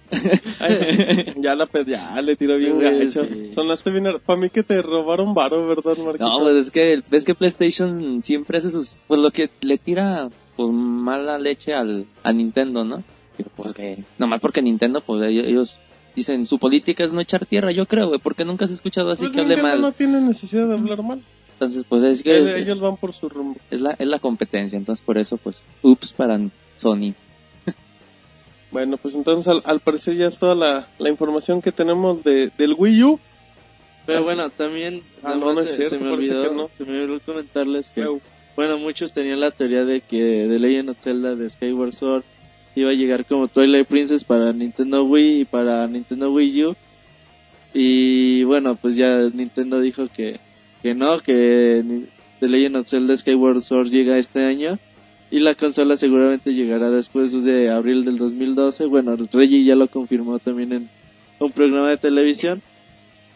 Ay, ya la pe- ya le tiró bien Sí, gacho. sí. Sonaste bien. Para mí que te robaron varo, ¿verdad, Marquito? No, pues es que ves que PlayStation siempre hace sus, pues lo que le tira pues mala leche al a Nintendo, ¿no? Pero pues que nomás porque Nintendo pues ellos, dicen su política es no echar tierra, yo creo, güey, porque nunca has escuchado así Pues que hable mal. no tiene necesidad de hablar mal. Entonces pues es que Ellos, es, ellos van por su rumbo. es la es la competencia, entonces por eso pues ups para Sony. Bueno, pues entonces al, al parecer ya es toda la, la información que tenemos de, del Wii U. Pero Así- bueno, también Ah, no, no es se, cierto, se me olvidó, que no. se me olvidó comentarles que bueno, muchos tenían la teoría de que The Legend of Zelda de Skyward Sword iba a llegar como Twilight Princess para Nintendo Wii y para Nintendo Wii U. Y bueno, pues ya Nintendo dijo que, que no, que The Legend of Zelda Skyward Sword llega este año. Y la consola seguramente llegará después de abril del 2012. Bueno, Reggie ya lo confirmó también en un programa de televisión.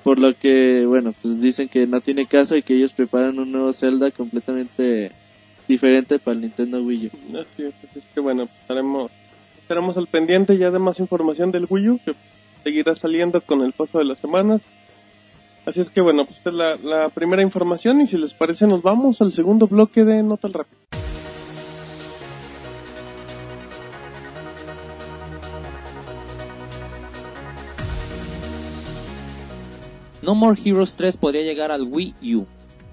Por lo que, bueno, pues dicen que no tiene caso y que ellos preparan un nuevo Zelda completamente diferente para el Nintendo Wii U. Así es, así es que bueno, pues, estaremos, estaremos al pendiente ya de más información del Wii U, que seguirá saliendo con el paso de las semanas. Así es que bueno, pues esta es la, primera información y si les parece nos vamos al segundo bloque de Nota al Rápido. No More Heroes 3 podría llegar al Wii U.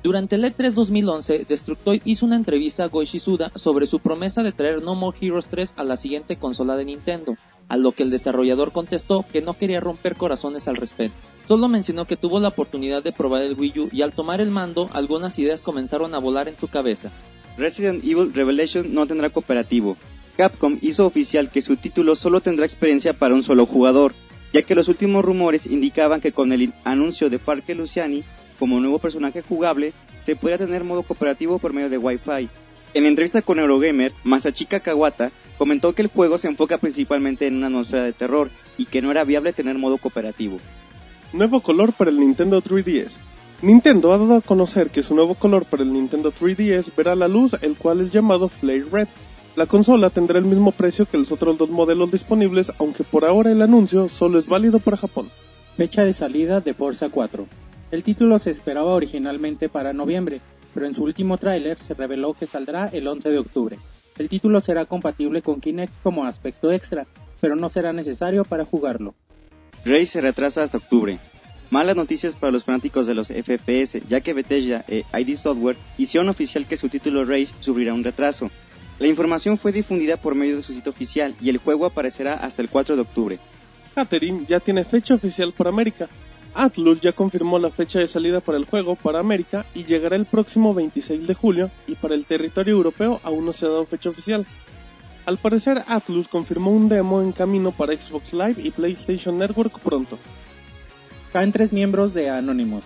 Durante el E3 2011, Destructoid hizo una entrevista a Goichi Suda sobre su promesa de traer No More Heroes 3 a la siguiente consola de Nintendo, a lo que el desarrollador contestó que no quería romper corazones al respecto. Solo mencionó que tuvo la oportunidad de probar el Wii U y al tomar el mando, algunas ideas comenzaron a volar en su cabeza. Resident Evil Revelation no tendrá cooperativo. Capcom hizo oficial que su título solo tendrá experiencia para un solo jugador, ya que los últimos rumores indicaban que con el anuncio de Parker Luciani como nuevo personaje jugable, se podría tener modo cooperativo por medio de Wi-Fi. En la entrevista con Eurogamer, Masachika Kawata comentó que el juego se enfoca principalmente en una atmósfera de terror y que no era viable tener modo cooperativo. Nuevo color para el Nintendo 3DS. Nintendo ha dado a conocer que su nuevo color para el Nintendo 3DS verá la luz, el cual es llamado Flare Red. La consola tendrá el mismo precio que los otros dos modelos disponibles, aunque por ahora el anuncio solo es válido para Japón. Fecha de salida de Forza 4. El título se esperaba originalmente para noviembre, pero en su último tráiler se reveló que saldrá el 11 de octubre. El título será compatible con Kinect como aspecto extra, pero no será necesario para jugarlo. Rey se retrasa hasta octubre. Malas noticias para los fanáticos de los FPS, ya que Bethesda e ID Software hicieron oficial que su título Rage sufrirá un retraso. La información fue difundida por medio de su sitio oficial y el juego aparecerá hasta el 4 de octubre. Catherine ya tiene fecha oficial para América. Atlus ya confirmó la fecha de salida para el juego para América y llegará el próximo 26 de julio y para el territorio europeo aún no se ha dado fecha oficial. Al parecer Atlus confirmó un demo en camino para Xbox Live y PlayStation Network pronto. Caen tres miembros de Anonymous.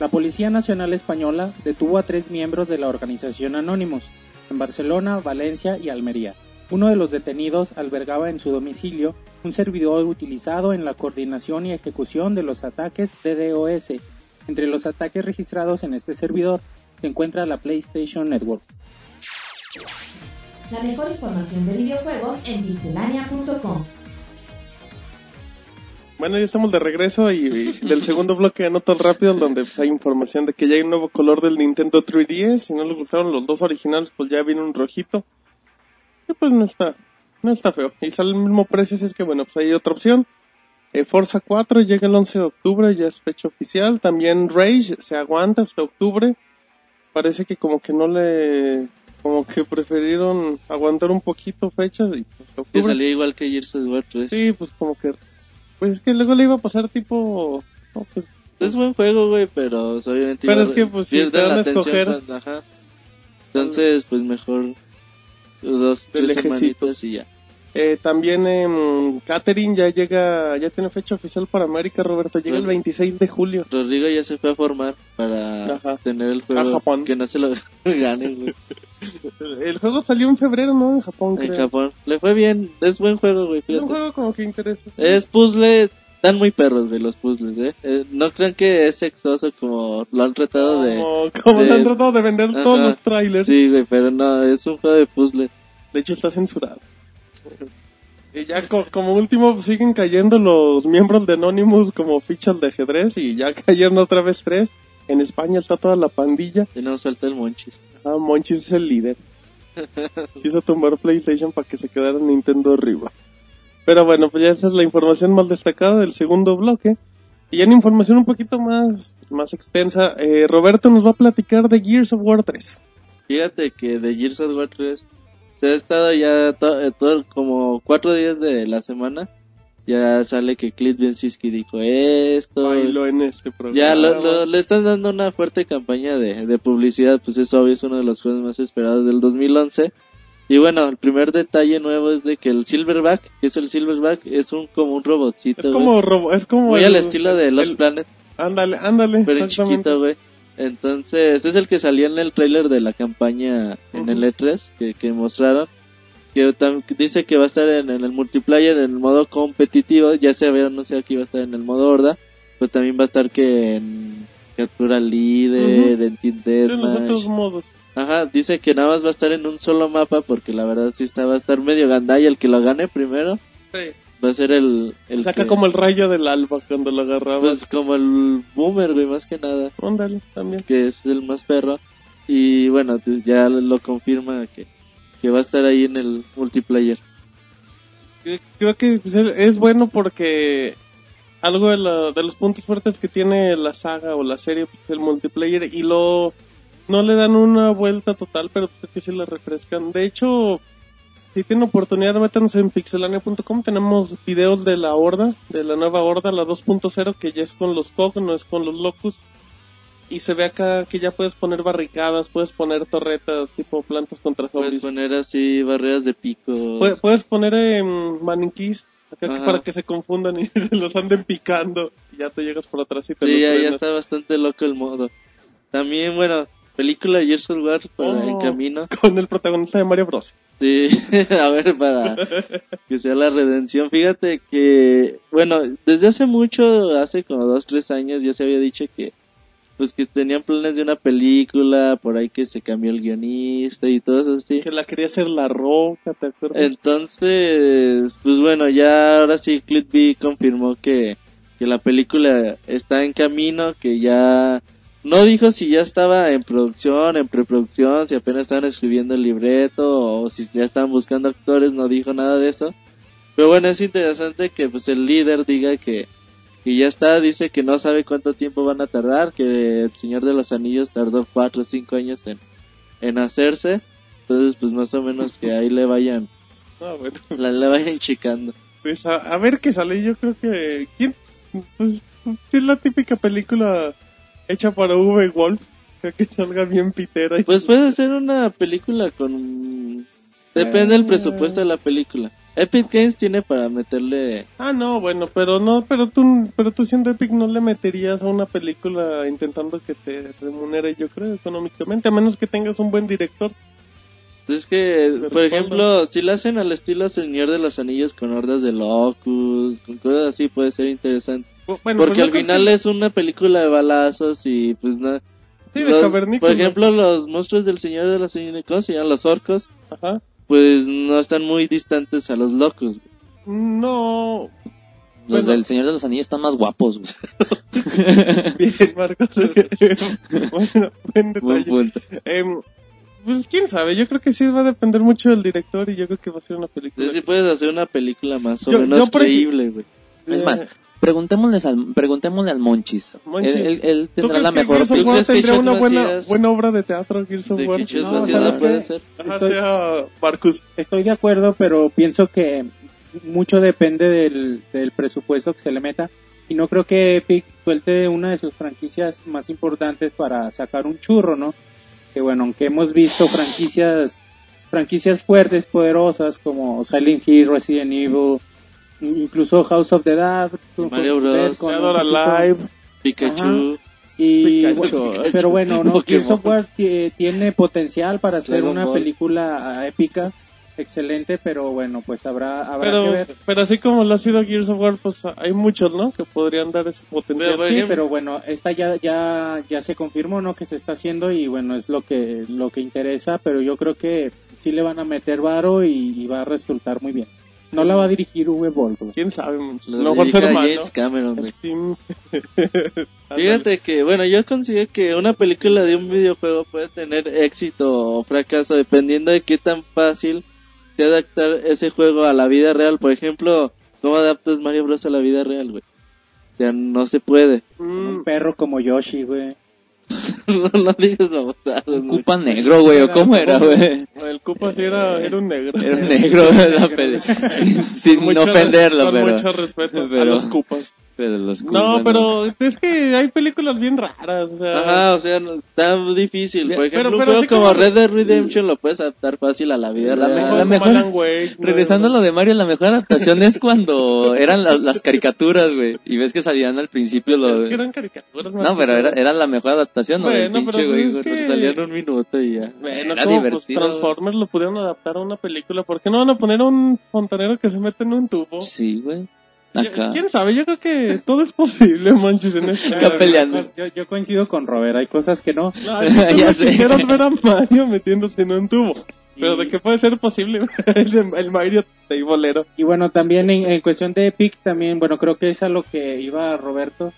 La Policía Nacional Española detuvo a tres miembros de la organización Anonymous en Barcelona, Valencia y Almería. Uno de los detenidos albergaba en su domicilio un servidor utilizado en la coordinación y ejecución de los ataques DDoS. Entre los ataques registrados en este servidor se encuentra la PlayStation Network. La mejor información de videojuegos en pixelania.com. Bueno, ya estamos de regreso y, y del segundo bloque de Notas Rápidas donde pues, hay información de que ya hay un nuevo color del Nintendo 3DS. Si no les gustaron los dos originales, pues ya viene un rojito. Y pues no está, no está feo. Y sale el mismo precio, así es que bueno, pues hay otra opción. Eh, Forza 4 llega el 11 de octubre, ya es fecha oficial. También Rage se aguanta hasta octubre. Parece que como que no le... Como que prefirieron aguantar un poquito fechas y pues, hasta Que octubre. salió igual que Gears of War 3. Sí, pues como que... Pues es que luego le iba a pasar tipo... no, pues, Es buen juego, güey, pero obviamente... Pero iba- es que, pues, si te van a escoger- ajá. Entonces, pues mejor dos, De tres lejecitos. semanitas y ya. eh, también eh, Catherine ya llega... Ya tiene fecha oficial para América, Roberto. Llega el Bueno. 26 de julio. Rodrigo ya se fue a formar para Ajá. tener el A juego Japón. que no se lo gane. El juego salió en febrero, ¿no? En Japón, En creo. Japón. Le fue bien, es buen juego, güey, Es un juego como que interesa. Es puzzle, están muy perros, güey, los puzzles, ¿eh? Eh, No crean que es sexoso como lo han tratado de... Como, como de- le han tratado de vender todos los trailers. Sí, güey, pero no, es un juego de puzzle. De hecho, está censurado. Y ya co- como último siguen cayendo los miembros de Anonymous como fichas de ajedrez y ya cayeron otra vez tres. En España está toda la pandilla. Y no suelta el monchis. Ah, Monchis es el líder. Quiso tumbar PlayStation para que se quedara Nintendo arriba. Pero bueno, pues ya esa es la información más destacada del segundo bloque. Y ya en información un poquito más, más extensa, eh, Roberto nos va a platicar de Gears of War 3. Fíjate que de Gears of War 3 se ha estado ya to- eh, todo, como cuatro días de la semana. Ya sale que Clint Bensinski dijo esto. Bailó en este programa. Ya lo- lo- le están dando una fuerte campaña de, de publicidad, pues es obvio, es uno de los juegos más esperados del 2011. Y bueno, el primer detalle nuevo es de que el Silverback, que es el Silverback, es un como un robotcito. Es como, robo- es como Muy el- al estilo de Los el- Planet, Ándale, ándale, pero chiquito, güey. Entonces, es el que salía en el trailer de la campaña en el E3 que, que mostraron. Que dice que va a estar en, en el multiplayer, en el modo competitivo. Ya se había anunciado que iba a estar en el modo horda. Pero también va a estar que en captura líder, en Team Sí, en los Deathmatch. otros modos. Ajá, dice que nada más va a estar en un solo mapa porque la verdad sí está, va a estar medio gandalla el que lo gane primero. Sí. Va a ser el, el Saca que- como el rayo del alba cuando lo agarrabas. pues como el boomer, güey, más que nada, Ándale, también. que es el más perro. Y bueno, ya lo confirma que, que va a estar ahí en el multiplayer. Creo- Creo que pues, es, es bueno porque algo de, la- de los puntos fuertes que tiene la saga o la serie pues, el multiplayer y lo no le dan una vuelta total, pero creo que sí la refrescan. De hecho, si tienen oportunidad, métanos en pixelania.com. Tenemos videos de la horda, de la nueva horda, la 2.0, que ya es con los COG, no es con los Locus. Y se ve acá que ya puedes poner barricadas, puedes poner torretas tipo plantas contra Puedes zombies. poner así barreras de pico. Puedes, puedes poner em, maniquís Ajá. para que se confundan y se los anden picando. Y ya te llegas por atrás y te Sí, ya, ya está bastante loco el modo. También, bueno, película de Gears of War para Oh. en camino. Con el protagonista de Mario Bros. Sí, a ver, para que sea la redención. Fíjate que, bueno, desde hace mucho, hace como dos, tres años, ya se había dicho que, pues que tenían planes de una película, por ahí que se cambió el guionista y todo eso así. Que la quería hacer la roca, ¿te acuerdas? Entonces, pues bueno, ya ahora sí Clint B confirmó que, que la película está en camino, que ya no dijo si ya estaba en producción, en preproducción, si apenas estaban escribiendo el libreto o si ya estaban buscando actores, no dijo nada de eso. Pero bueno, es interesante que pues el líder diga que, que ya está, dice que no sabe cuánto tiempo van a tardar, que el Señor de los Anillos tardó cuatro o cinco años en, en hacerse. Entonces, pues más o menos que ahí le vayan, Ah, bueno. la, le vayan chicando. Pues a, a ver qué sale. Yo creo que. ¿Quién? Pues es la típica película hecha para V. Wolf. Creo que salga bien pitera. y- Pues puede ser una película con... Depende del presupuesto de la película. Epic Games tiene para meterle... Ah, no, bueno, pero no, pero tú, pero tú siendo Epic no le meterías a una película intentando que te remunere, yo creo, económicamente, a menos que tengas un buen director. Es que, por ejemplo, si lo hacen al estilo Señor de los Anillos con hordas de locus, con cosas así, puede ser interesante. Bu- Bueno, Porque pues al final que- es una película de balazos y pues nada. Sí, de Los- por ejemplo, los monstruos del Señor de los Anillos, ¿cómo se llaman? Los orcos, Ajá. Pues no están muy distantes a los locos. No. Los Bueno. del Señor de los Anillos están más guapos, güey. Bien, Marcos. bueno, buen Buen detalle. punto. Em, pues quién sabe, yo creo que sí va a depender mucho del director y yo creo que va a ser una película. Entonces sí puedes hacer una película más o Yo- menos yo creíble, güey. Es más, preguntémosles al, preguntémosle al Monchis. Monchis. Él, él- él ¿Tú tendrá crees la que mejor ¿Tú crees que tendría una buena, buena obra de teatro, Gears puede qué? ser. Ajá, Estoy- sea Marcus. Estoy de acuerdo, pero pienso que mucho depende del, del presupuesto que se le meta. Y no creo que Epic suelte una de sus franquicias más importantes para sacar un churro, ¿no? Que bueno, aunque hemos visto franquicias franquicias fuertes, poderosas como Silent Hill, Resident Evil, incluso House of the Dead, Mario Bros. con Alive. Pikachu. y Pikachu. bueno, pero bueno, no. Gears of War tiene potencial para hacer Dragon una Ball. película ah, épica, excelente, pero bueno, pues habrá habrá que Pero, ver. pero así como lo ha sido Gears of War, pues hay muchos, ¿no? Que podrían dar ese potencial. Sí, ejemplo- pero bueno, esta ya ya ya se confirmó, ¿no? Que se está haciendo y bueno, es lo que lo que interesa, pero yo creo que sí le van a meter varo y, y va a resultar muy bien. No la va a dirigir Uwe Boll, güey. ¿Quién sabe? mejor dedica ser humano. James Cameron. Steam. Fíjate que, bueno, yo considero que una película de un videojuego puede tener éxito o fracaso dependiendo de qué tan fácil sea adaptar ese juego a la vida real. Por ejemplo, ¿cómo adaptas Mario Bros a la vida real, güey? O sea, no se puede. Mm, Un perro como Yoshi, güey. No, no digas babosadas, güey. Cupa negro, güey, o cómo era, güey. el Cupa sí era, era un negro. Era un negro en la peli. Sin, sin Con mucho- ofenderlo, con pero. mucho respeto a pero- los Cupas. Pero los No, Goonies, pero es que hay películas bien raras, o sea... Ajá, o sea, no- está difícil. Por Pero- ejemplo, pero un juego así como como- Red Dead Redemption lo puedes adaptar fácil a la vida La real. mejor- la mejor- Alan Wake, ¿no? Regresando a lo de Mario, la mejor adaptación es cuando eran las, las caricaturas, güey. Y ves que salían al principio Pues lo es que eran caricaturas. No, pero era, era la mejor adaptación, ¿no? Bueno, pero güey, es que- Pues salían un minuto y ya. Bueno, Era como, pues, divertido. Transformers lo pudieron adaptar a una película. ¿Por qué no van a poner a un fontanero que se mete en un tubo? Sí, güey. Yo- Acá. ¿Quién sabe? Yo creo que todo es posible, manches, en este Acá peleando. Yo, yo coincido con Robert, hay cosas que no. No, Ya sé. Quisieron ver a Mario metiéndose en un tubo. Pero Y- de qué puede ser posible el, el Mario teibolero. Y bueno, también en, en cuestión de Epic, también, bueno, creo que es a lo que iba Roberto.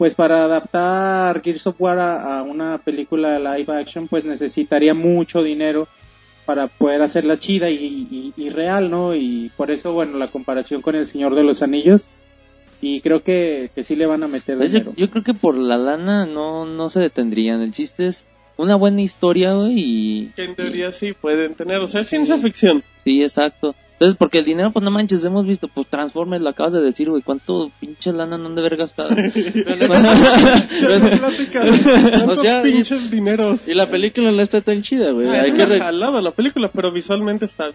Pues para adaptar Gears of War a, a una película live action, pues necesitaría mucho dinero para poder hacerla chida y, y- y real, ¿no? Y por eso, bueno, la comparación con El Señor de los Anillos. Y creo que, que sí le van a meter Pues yo, dinero. yo creo que por la lana no, no se detendrían. El chiste es una buena historia, güey, y... Que en teoría sí pueden tener. O sea, es ciencia ficción. Sí, exacto. Entonces, porque el dinero, pues no manches, hemos visto, pues Transformers, lo acabas de decir, güey, ¿cuánto pinche lana no han de haber gastado? O sea, y- pinches dineros. Y la película no está tan chida, güey. Ah, Hay es que re- jalada la película, pero visualmente está...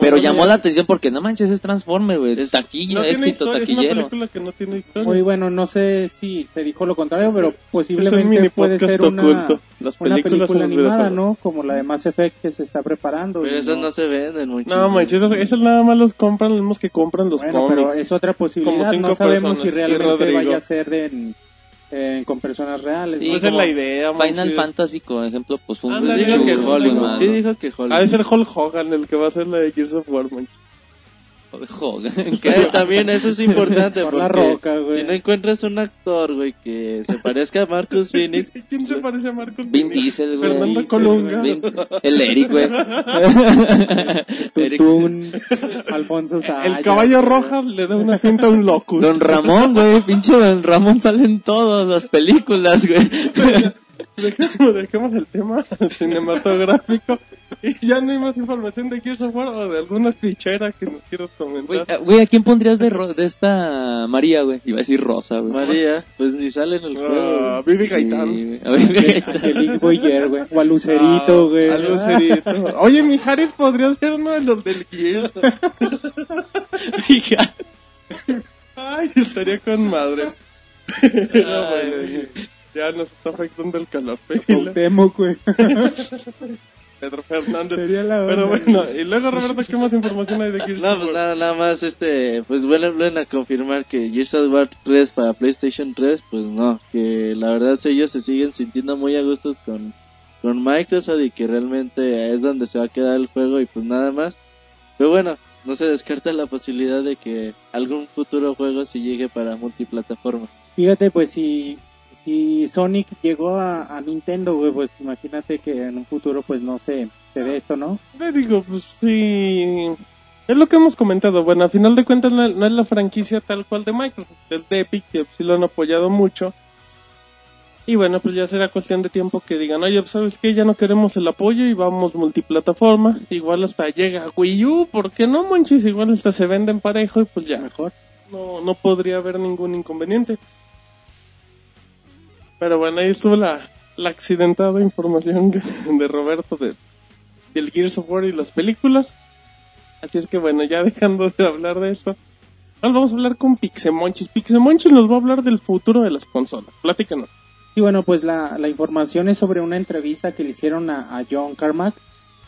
Pero llamó la atención porque no manches, es Transformers, güey, Es- taquilla, No éxito, historia, Es una taquillero. película que no tiene historia. Muy bueno, no sé si se dijo lo contrario, pero es un posiblemente mini puede podcast ser una, oculto. Las una películas película animada. ¿no? Como la de Mass Effect que se está preparando. Pero esas no se venden mucho. No, manches, esas, esas nada más los compran los mismos que compran los Bueno, pero cómics. es otra posibilidad. Como cinco No sabemos si personas. Y realmente vaya a ser en, en- con personas reales. Sí, ¿no? Esa es la idea, Final manches. Fantasy, por ejemplo, pues fue un Pues dijo que bueno. Sí, dijo que Hollywood. Ha de ser Hulk Hogan el que va a hacer la de Gears of War, manches. Joder, Que también eso es importante Por la porque roca, güey. si no encuentras un actor, güey, que se parezca a Marcus Phoenix, ¿Quién se parece a Marcos? Vin Phoenix? Diesel, güey. Fernando Diesel, Colunga. Vin- El Eric, güey. Tutún, Alfonso Sayas. El caballo roja le da una cinta a un locus. Don Ramón, güey, pinche Don Ramón sale en todas las películas, güey. Dejemos, dejemos el tema cinematográfico y ya no hay más información de Gears of War o de alguna fichera que nos quieras Güey, comentar. ah, güey, ¿a quién pondrías de, ro- de esta María, güey? Iba a decir Rosa, güey. María, pues ni sale en el Ah, juego. Vivi Sí, Gaitán. güey. A ver, Angelique Boyer, güey. O a Lucerito, güey. Ah, a Lucerito. Oye, mi Harris podría ser uno de los del Gears. hija. Ay, estaría con madre. No, bueno, ya nos está afectando el calor. Cuauhtémoc, güey. Pedro Fernández. Sería la Pero bueno, y luego Roberto, ¿qué más información hay de Gears No, of pues War? nada, nada más, este, pues vuelven a confirmar que Gears of War 3 para PlayStation 3, pues no, que la verdad ellos se siguen sintiendo muy a gustos con, con Microsoft y que realmente es donde se va a quedar el juego y pues nada más. Pero bueno, no se descarta la posibilidad de que algún futuro juego sí llegue para multiplataforma. Fíjate, pues si, si Sonic llegó a, a Nintendo, güey, pues imagínate que en un futuro pues no se, se ve esto, ¿no? Le digo, pues sí. Es lo que hemos comentado. Bueno, a final de cuentas no, no es la franquicia tal cual de Microsoft, es de Epic, que sí lo han apoyado mucho. Y bueno, pues ya será cuestión de tiempo que digan, oye, pues, ¿sabes qué? Ya no queremos el apoyo y vamos multiplataforma. Igual hasta llega Wii U, ¿por qué no, manches? Igual hasta se venden parejo y pues ya. Mejor. No, no podría haber ningún inconveniente. Pero bueno, ahí estuvo la, la accidentada información de Roberto de, del Gears of War y las películas. Así es que bueno, ya dejando de hablar de esto, ahora vamos a hablar con Pixemonchis. Pixemonchis nos va a hablar del futuro de las consolas. Platícanos. Y bueno, pues la, la información es sobre una entrevista que le hicieron a, a John Carmack,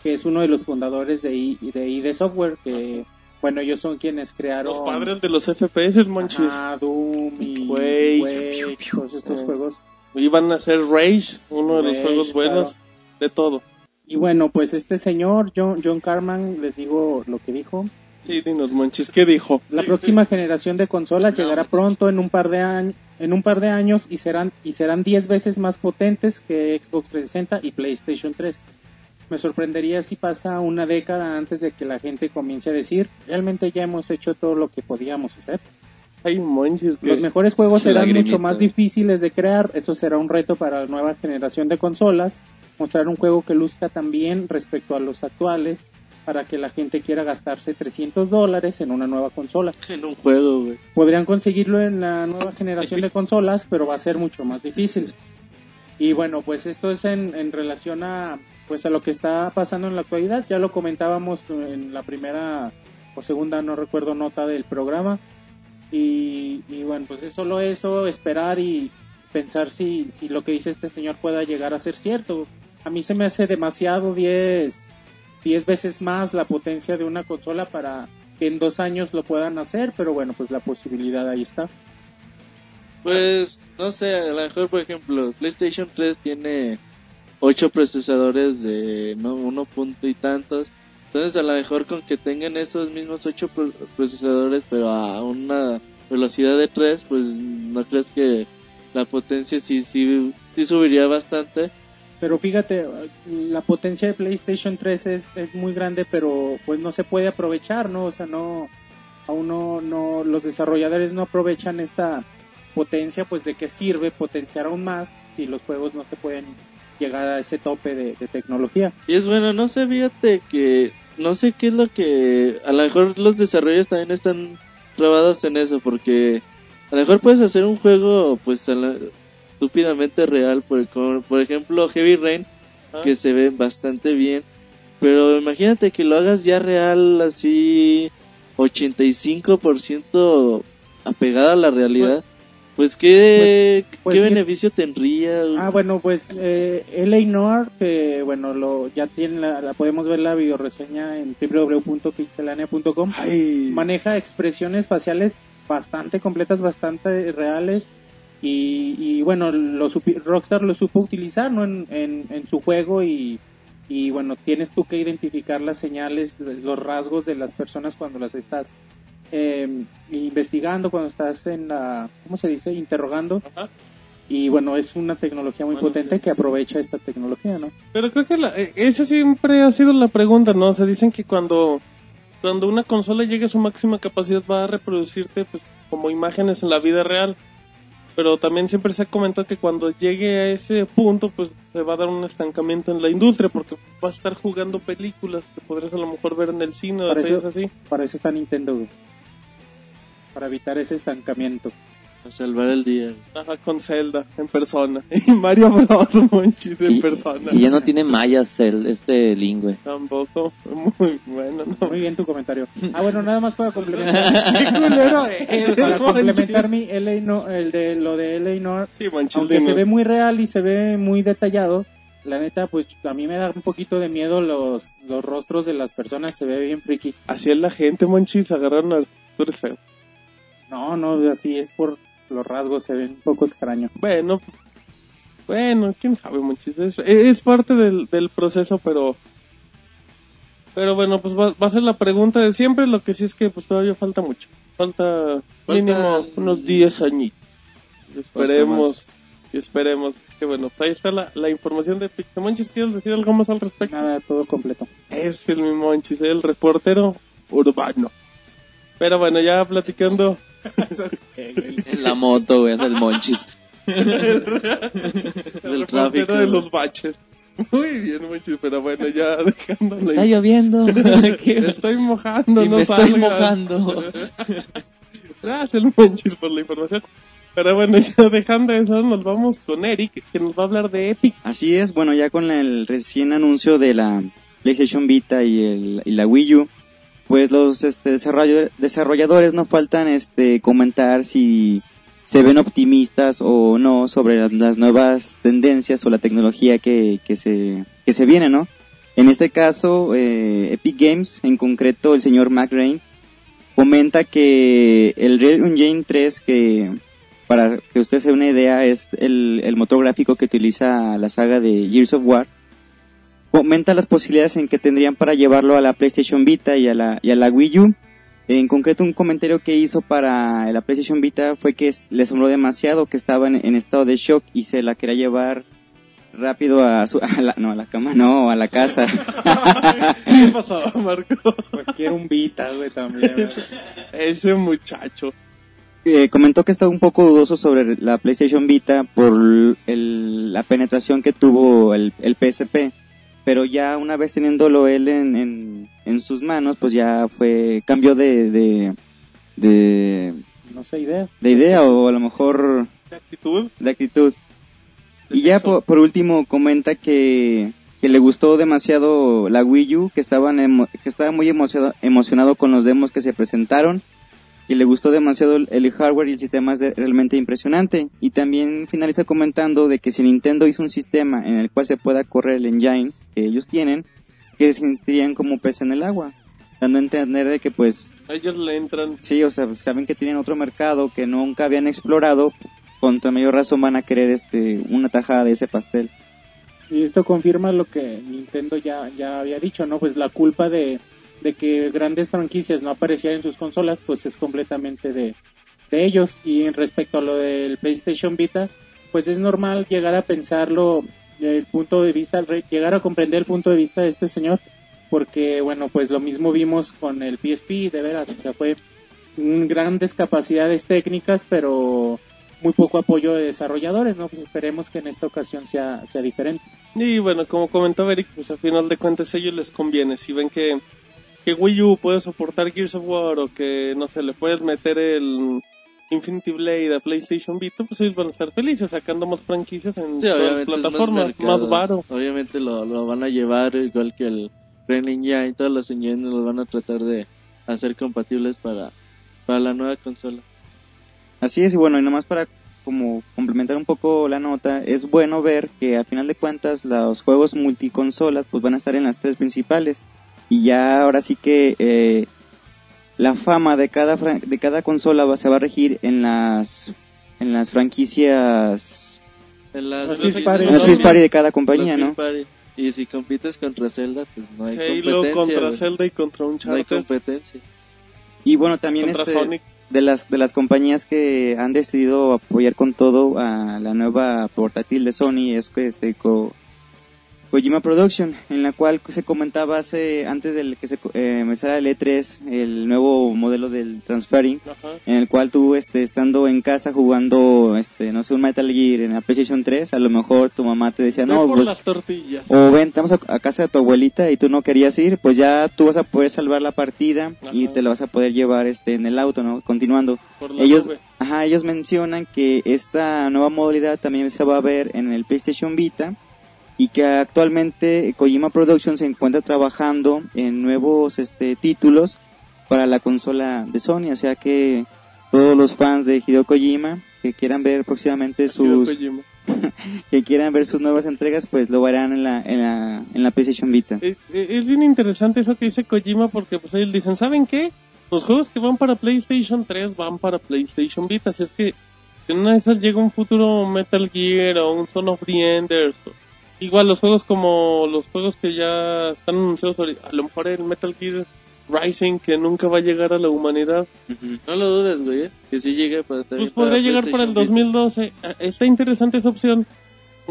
que es uno de los fundadores de, I- de ID Software, que bueno, ellos son quienes crearon Los padres de los FPS, Monchis. Doom y. Quake, todos estos Eh. juegos. Iban a ser Rage, uno de los juegos buenos, claro. de todo. Y bueno, pues este señor, John, John Carman, les digo lo que dijo. Sí, dinos, Monchis, ¿qué dijo? La próxima generación de consolas No, llegará pronto en un par de años, en un par de años y serán y serán 10 veces más potentes que Xbox 360 y PlayStation 3. Me sorprendería si pasa una década antes de que la gente comience a decir, realmente ya hemos hecho todo lo que podíamos hacer. Ay. Los mejores juegos serán mucho más difíciles de crear, eso será un reto para la nueva generación de consolas, mostrar un juego que luzca también respecto a los actuales, para que la gente quiera gastarse 300 dólares en una nueva consola. En un juego, güey. Podrían conseguirlo en la nueva generación de consolas, pero va a ser mucho más difícil. Y bueno, pues esto es en, en relación a pues a lo que está pasando en la actualidad. Ya lo comentábamos en la primera o segunda, no recuerdo, nota del programa. Y, bueno, pues es solo eso, esperar y pensar si, si lo que dice este señor pueda llegar a ser cierto. A mí se me hace demasiado 10 10 veces más la potencia de una consola para que en dos años lo puedan hacer, pero bueno, pues la posibilidad ahí está. Pues, no sé, a lo mejor, por ejemplo, PlayStation 3 tiene 8 procesadores de no, uno punto y tantos. Entonces, a lo mejor con que tengan esos mismos 8 pro- procesadores, pero a una velocidad de 3, pues no crees que la potencia sí, sí, sí subiría bastante. Pero fíjate, la potencia de PlayStation 3 es, es muy grande, pero pues no se puede aprovechar, ¿no? O sea, no, aún no, no, los desarrolladores no aprovechan esta potencia, pues de qué sirve potenciar aún más si los juegos no se pueden llegar a ese tope de, de tecnología. Y es bueno, no sé, fíjate que no sé qué es lo que a lo mejor los desarrolladores también están trabados en eso porque a lo mejor puedes hacer un juego pues a la- estúpidamente real por, por ejemplo Heavy Rain Ah. que se ve bastante bien pero imagínate que lo hagas ya real así 85% apegada a la realidad pues qué, Pues- pues qué beneficio tendría Ah, bueno, pues eh, LA Noir, que bueno, lo, ya tiene la, la podemos ver la videoreseña en www.pixelania.com. Maneja expresiones faciales bastante completas, bastante reales y, y bueno, lo supi- Rockstar lo supo utilizar ¿no? en, en, en su juego y, y bueno, tienes tú que identificar las señales, los rasgos de las personas cuando las estás eh, investigando, cuando estás en la, ¿cómo se dice? Interrogando. Ajá. Y bueno, es una tecnología muy Bueno, potente sí. que aprovecha esta tecnología, ¿no? Pero creo que la, eh, esa siempre ha sido la pregunta, ¿no? O sea, dicen que cuando, cuando una consola llegue a su máxima capacidad va a reproducirte pues, como imágenes en la vida real. Pero también siempre se ha comentado que cuando llegue a ese punto, pues se va a dar un estancamiento en la industria, porque vas a estar jugando películas que podrías a lo mejor ver en el cine o así. Para eso está Nintendo, güey. Para evitar ese estancamiento. a salvar el día Ajá, con Zelda en persona. Y Mario Bros. Monchis en Y, persona. y ya no tiene mallas el, este lingüe. Tampoco. Muy bueno, ¿no? Muy bien tu comentario. Ah, bueno, nada más para complementar. Qué culero eres, para complementar Monchis. mi LA no, el de lo de LA Noir, Sí, Monchis, aunque se ve muy real y se ve muy detallado, la neta, pues a mí me da un poquito de miedo los, los rostros de las personas, se ve bien friki. Así es la gente, Monchis, agarraron al... Tú eres feo. No, no, así es por los rasgos, se ve un poco extraño. Bueno, bueno, quién sabe, Monchis. Es, es parte del, del proceso, pero... Pero bueno, pues va, va a ser la pregunta de siempre, lo que sí es que pues todavía falta mucho. Falta mínimo unos 10 añitos. Esperemos, y esperemos. Que bueno, pues ahí está la, la información de Pixemonchis. ¿Quieres decir algo más al respecto? Nada, todo completo. Es el mi Monchis, el reportero urbano. Pero bueno, ya platicando... En la moto, güey, es el monchis. el Del tráfico. de los baches. Muy bien, Monchis, pero bueno, ya dejando la Está lloviendo. Estoy mojando, Y no me estoy salgas. mojando. Gracias, Monchis, por la información. Pero bueno, ya dejando eso, nos vamos con Eric, que nos va a hablar de Epic. Así es, bueno, ya con el recién anuncio de la PlayStation Vita y, el, y la Wii U, pues los este, desarroll- desarrolladores no faltan este, comentar si se ven optimistas o no sobre las, nuevas tendencias o la tecnología que, que, se, que se viene, ¿no? En este caso, eh, Epic Games, en concreto el señor Mac Rain, comenta que el Real Engine 3 que para que usted se dé una idea, es el, el motor gráfico que utiliza la saga de Gears of War. Comenta las posibilidades en que tendrían para llevarlo a la PlayStation Vita y a la, y a la Wii U. En concreto, un comentario que hizo para la PlayStation Vita fue que le asombró demasiado que estaba en, en estado de shock y se la quería llevar rápido a su, a la, no, a la cama, no, a la casa. ¿Qué pasó, Marco? Pues quiero un Vita, güey, también. Ese muchacho. Eh, comentó que estaba un poco dudoso sobre la PlayStation Vita por el- la penetración que tuvo el, el PSP, pero ya una vez teniéndolo él en, en, en, sus manos, pues ya fue, cambió de, de, de, No sé idea. de idea o a lo mejor ¿Qué actitud? de actitud. de Y ya por, por último comenta que, que le gustó demasiado la Wii U, que, estaban emo- que estaba muy emocionado, emocionado con los demos que se presentaron, y le gustó demasiado el, el hardware y el sistema es de- realmente impresionante. Y también finaliza comentando de que si Nintendo hizo un sistema en el cual se pueda correr el engine que ellos tienen, que se sentirían como pez en el agua, dando a entender de que pues Ellos le entran. Sí, o sea, saben que tienen otro mercado que nunca habían explorado, con toda mayor razón van a querer este una tajada de ese pastel. Y esto confirma lo que Nintendo ya, ya había dicho, ¿no? Pues la culpa de, de que grandes franquicias no aparecieran en sus consolas, pues es completamente de, de ellos. Y en respecto a lo del PlayStation Vita, pues es normal llegar a pensarlo desde el punto de vista, llegar a comprender el punto de vista de este señor, porque bueno, pues lo mismo vimos con el PSP, de veras, o sea, fue un- grandes capacidades técnicas, pero muy poco apoyo de desarrolladores, ¿no? Pues esperemos que en esta ocasión sea, sea diferente. Y bueno, como comentaba Eric, pues al final de cuentas a ellos les conviene. Si ven que, que Wii U puede soportar Gears of War o que, no sé, le puedes meter el Infinity Blade a PlayStation Vita, pues ellos van a estar felices sacando más franquicias en Sí, todas las más plataformas, mercado. más varo. Obviamente lo, lo van a llevar igual que el Ren Engine, todos los engines los van a tratar de hacer compatibles para, para la nueva consola. Así es, y bueno, y nomás para como complementar un poco la nota, es bueno ver que a final de cuentas los juegos multiconsolas pues van a estar en las tres principales y ya ahora sí que eh, la fama de cada fran- de cada consola va, se va a regir en las en las franquicias En las, Los los first party. en las party de cada compañía, ¿no? party. Y si compites contra Zelda, pues no hay Halo competencia. contra. Zelda y contra No hay competencia. Y bueno, también contra este, Sonic. de las de las compañías que han decidido apoyar con todo a la nueva portátil de Sony es que este Ko- Kojima Production, en la cual se comentaba hace antes del que se eh, empezara el E3 el nuevo modelo del transferring, Ajá. en el cual tú este estando en casa jugando este no sé un Metal Gear en la PlayStation 3, a lo mejor tu mamá te decía, "No, por pues las tortillas. o ven, vamos a, a casa de tu abuelita y tú no querías ir, pues ya tú vas a poder salvar la partida y te la vas a poder llevar este en el auto, ¿no? Continuando. Ellos, ajá, ellos mencionan que esta nueva modalidad también se va a ver en el PlayStation Vita y que actualmente Kojima Productions se encuentra trabajando en nuevos este títulos para la consola de Sony, o sea que todos los fans de Hideo Kojima que quieran ver próximamente sus que quieran ver sus nuevas entregas, pues lo verán en la, en la, en la PlayStation Vita. Es bien interesante eso que dice Kojima porque pues ellos dicen, ¿saben qué? Los juegos que van para PlayStation 3 van para PlayStation Vita, así es que si en una de esas llega un futuro Metal Gear o un Son of the Enders, igual los juegos como los juegos que ya están anunciados, a lo mejor el Metal Gear Rising que nunca va a llegar a la humanidad, No lo dudes, güey, ¿eh? que si llegue para pues podría llegar para el 2012. Eh, Está interesante esa opción.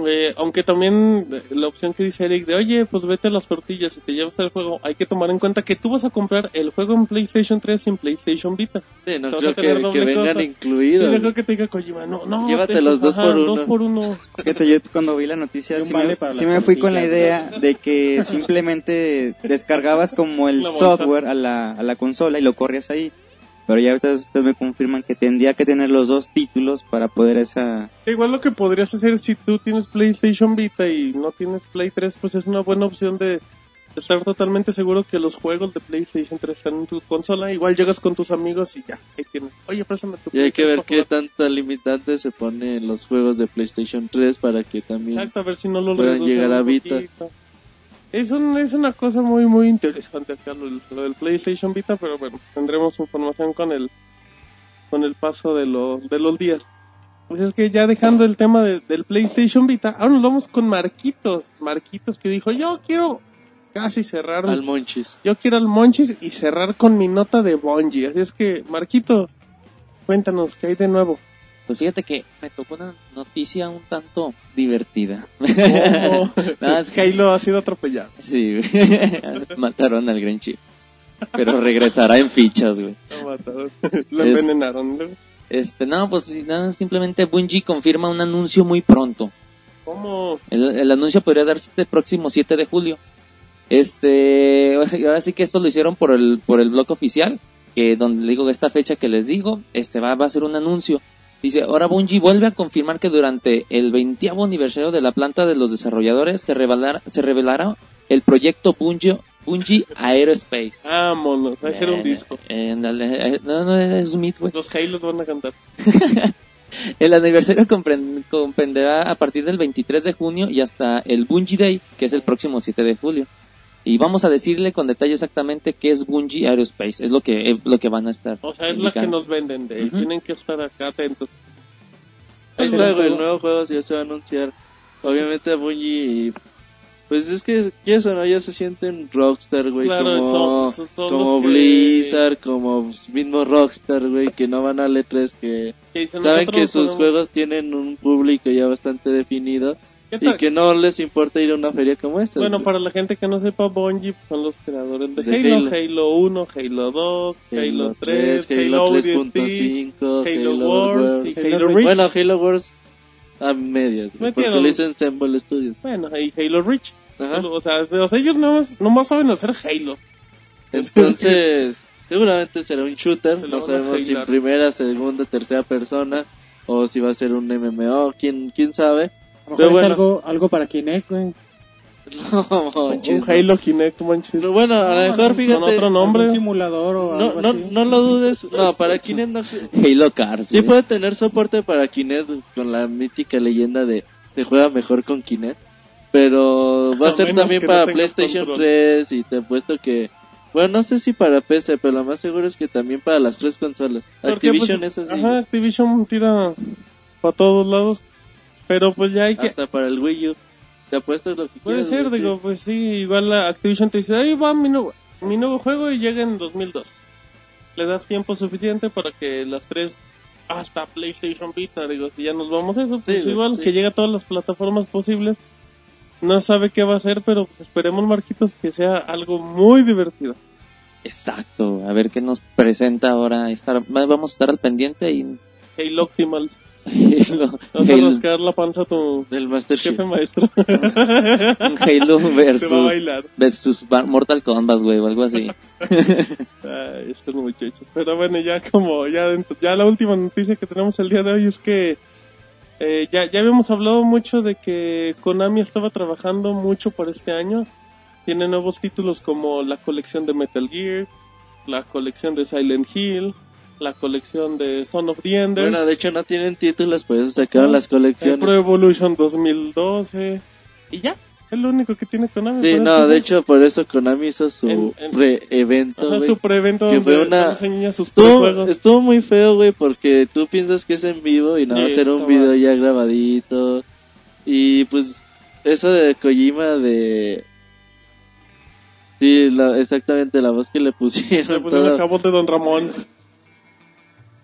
Eh, aunque también eh, la opción que dice Eric de oye pues vete a las tortillas y te llevas el juego hay que tomar en cuenta que tú vas a comprar el juego en PlayStation 3 sin PlayStation Vita Sí, no O sea, creo que, que vengan sí, incluidos. yo güey. creo que te diga Kojima no no Llévatelos te- dos ajá, por uno. dos por uno Fíjate, yo cuando vi la noticia Y sí vale me, sí me fui con la idea de que simplemente descargabas como el software a la, a la consola y lo corrías ahí. Pero ya ahorita ustedes me confirman que tendría que tener los dos títulos para poder esa... igual lo que podrías hacer si tú tienes PlayStation Vita y no tienes Play 3 pues es una buena opción de estar totalmente seguro que los juegos de PlayStation 3 están en tu consola igual llegas con tus amigos y ya ahí tienes oye préstame tu Y hay que 3 ver qué jugar". tanta limitante se pone en los juegos de PlayStation 3 para que también... Exacto, a ver si no lo puedan llegar a Vita. poquito. Es, un- es una cosa muy, muy interesante acá lo, lo del PlayStation Vita, pero bueno, tendremos información con el, con el paso de, los de los días. Pues es que ya dejando el tema de- del PlayStation Vita, ahora nos vamos con Marquitos. Marquitos que dijo, yo quiero casi cerrar, Al Monchis. yo quiero al Monchis y cerrar con mi nota de Bungie. Así es que, Marquitos, cuéntanos, ¿qué hay de nuevo? Pues fíjate que me tocó una noticia un tanto divertida. ¿Cómo? No, es que- Halo ha sido atropellado. Sí, güey. Mataron al Green Chip. Pero regresará en fichas, güey. Lo mataron. Lo Es- envenenaron. ¿no? Este, no, pues nada, simplemente Bungie confirma un anuncio muy pronto. ¿Cómo? El, el anuncio podría darse este próximo 7 de julio. Este, ahora sí que esto lo hicieron por el, por el blog oficial, que donde digo esta fecha que les digo, este va, va a ser un anuncio. Dice, ahora Bungie vuelve a confirmar que durante el 20 aniversario de la planta de los desarrolladores se revelará, se revelará el proyecto Bungie, Bungie Aerospace. Vámonos, va a ser un disco. eh, eh, no, no, es Smith, güey. Los Halos van a cantar. El aniversario compren- comprenderá a partir del 23 de junio y hasta el Bungie Day, que es el próximo 7 de julio. Y vamos a decirle con detalle exactamente qué es Bungie Aerospace. Es lo que, es lo que van a estar. O sea, es la que indicando. nos venden. De. Tienen que estar acá atentos. Ahí Sí, está, el güey, el nuevo juego ya se va a anunciar. Obviamente a Bungie, pues es que, ¿qué eso, no? Ya se sienten Rockstar, güey, Claro, como, son- son como los que- Blizzard, como mismo Rockstar, güey, que no van a letras, que saben que sus podemos- juegos tienen un público ya bastante definido ¿Qué y que no les importa ir a una feria como esta. Bueno, güey. para la gente que no sepa, Bungie son los creadores de, De Halo, Halo. Halo 1, Halo 2, Halo, 3, Halo Halo 3.5, Halo, Halo Wars y Halo Halo Reach. Bueno, Halo Wars a medias, porque lo hizo Ensemble Studios. Bueno, y Halo Reach. Ajá. O sea, o sea, ellos nomás, nomás saben hacer Halo. Entonces, seguramente será un shooter, Se no sabemos si primera, segunda, tercera persona o si va a ser un MMO, quién, quién sabe. A lo mejor Pero es bueno. algo, algo para Kinect, güey. No, un Halo Kinect, manches. Pero bueno, a lo mejor Con otro fíjate, nombre. Un simulador o no, algo no, así. no lo dudes, no, para Kinect no, sí Halo Cars. güey. puede tener soporte para Kinect con la mítica leyenda de se juega mejor con Kinect, pero va a A ser también para no PlayStation control. 3 y te he puesto que bueno, no sé si para PC, pero lo más seguro es que también para las tres consolas. Porque, Activision pues, es así. Ajá, Activision tira para todos lados. Pero pues ya hay que... Hasta para el Wii U. Te apuestas lo que Puede quieras, ser, güey, digo, sí. pues sí, igual la Activision te dice, ahí va mi nuevo, mi nuevo juego y llega en 2002. Le das tiempo suficiente para que las tres, hasta PlayStation Vita, digo, si ya nos vamos a eso, pues Sí, igual sí. que llegue a todas las plataformas posibles. No sabe qué va a hacer, pero pues esperemos, Marquitos, que sea algo muy divertido. Exacto. A ver qué nos presenta ahora. Estar, va- vamos a estar al pendiente y Halo Optimals. Halo, Vas a Halo, rascar la panza tu Del Master Chief. jefe maestro. Halo Te va a versus, bailar. versus Bar- Mortal Kombat, güey, o algo así. Ay, estos muchachos. Pero bueno, ya como, ya, dentro- ya la última noticia que tenemos el día de hoy es que eh, ya, ya habíamos hablado mucho de que Konami estaba trabajando mucho para este año. Tiene nuevos títulos como la colección de Metal Gear, la colección de Silent Hill, la colección de Son of the Enders, Bueno, de hecho no tienen títulos, por eso sacaron las colecciones. Pro Evolution 2012 y ya, es lo único que tiene Konami. Sí, no, de hecho por eso Konami hizo su En- en- pre-evento, Ajá, güey. su prevento que donde fue una- enseña sus Estuvo, juegos. estuvo muy feo, güey, porque tú piensas que es en vivo y no va a ser un video ya grabadito. Y pues eso de Kojima de... Sí, la- exactamente la voz que le pusieron. Le pusieron todo. el cabo de Don Ramón.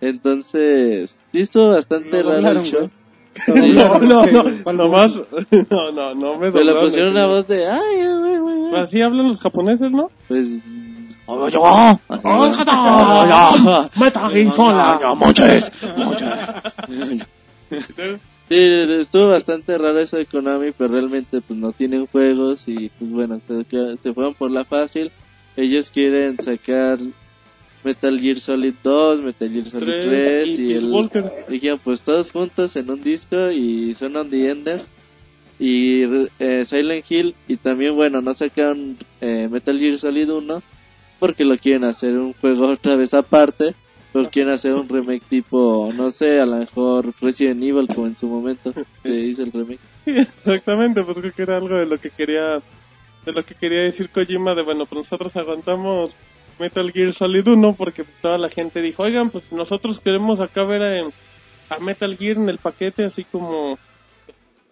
Entonces, sí estuvo bastante raro el show. No, no, no, ¿Cuál nomás, no, no, no me Pero le pusieron una voz de... Ay, güey, güey, güey". Así hablan los japoneses, ¿no? Pues... Sí, estuvo bastante raro eso de Konami, pero realmente pues no tienen juegos y pues bueno, se, se fueron por la fácil. Ellos quieren sacar Metal Gear Solid 2, Metal Gear Solid 3, Tres y y, el... Walker. Dijeron pues todos juntos en un disco y son on the enders. Y eh, Silent Hill y también bueno, no sacaron eh, Metal Gear Solid 1 porque lo quieren hacer un juego otra vez aparte. Pero quieren hacer un remake tipo, no sé, a lo mejor Resident Evil como en su momento se hizo el remake. Sí, exactamente, pues creo que era algo de lo que quería, de lo que quería decir Kojima, de bueno, pues nosotros aguantamos Metal Gear Solid 1 porque pues, toda la gente dijo, oigan, pues nosotros queremos acá ver a, a Metal Gear en el paquete, así como,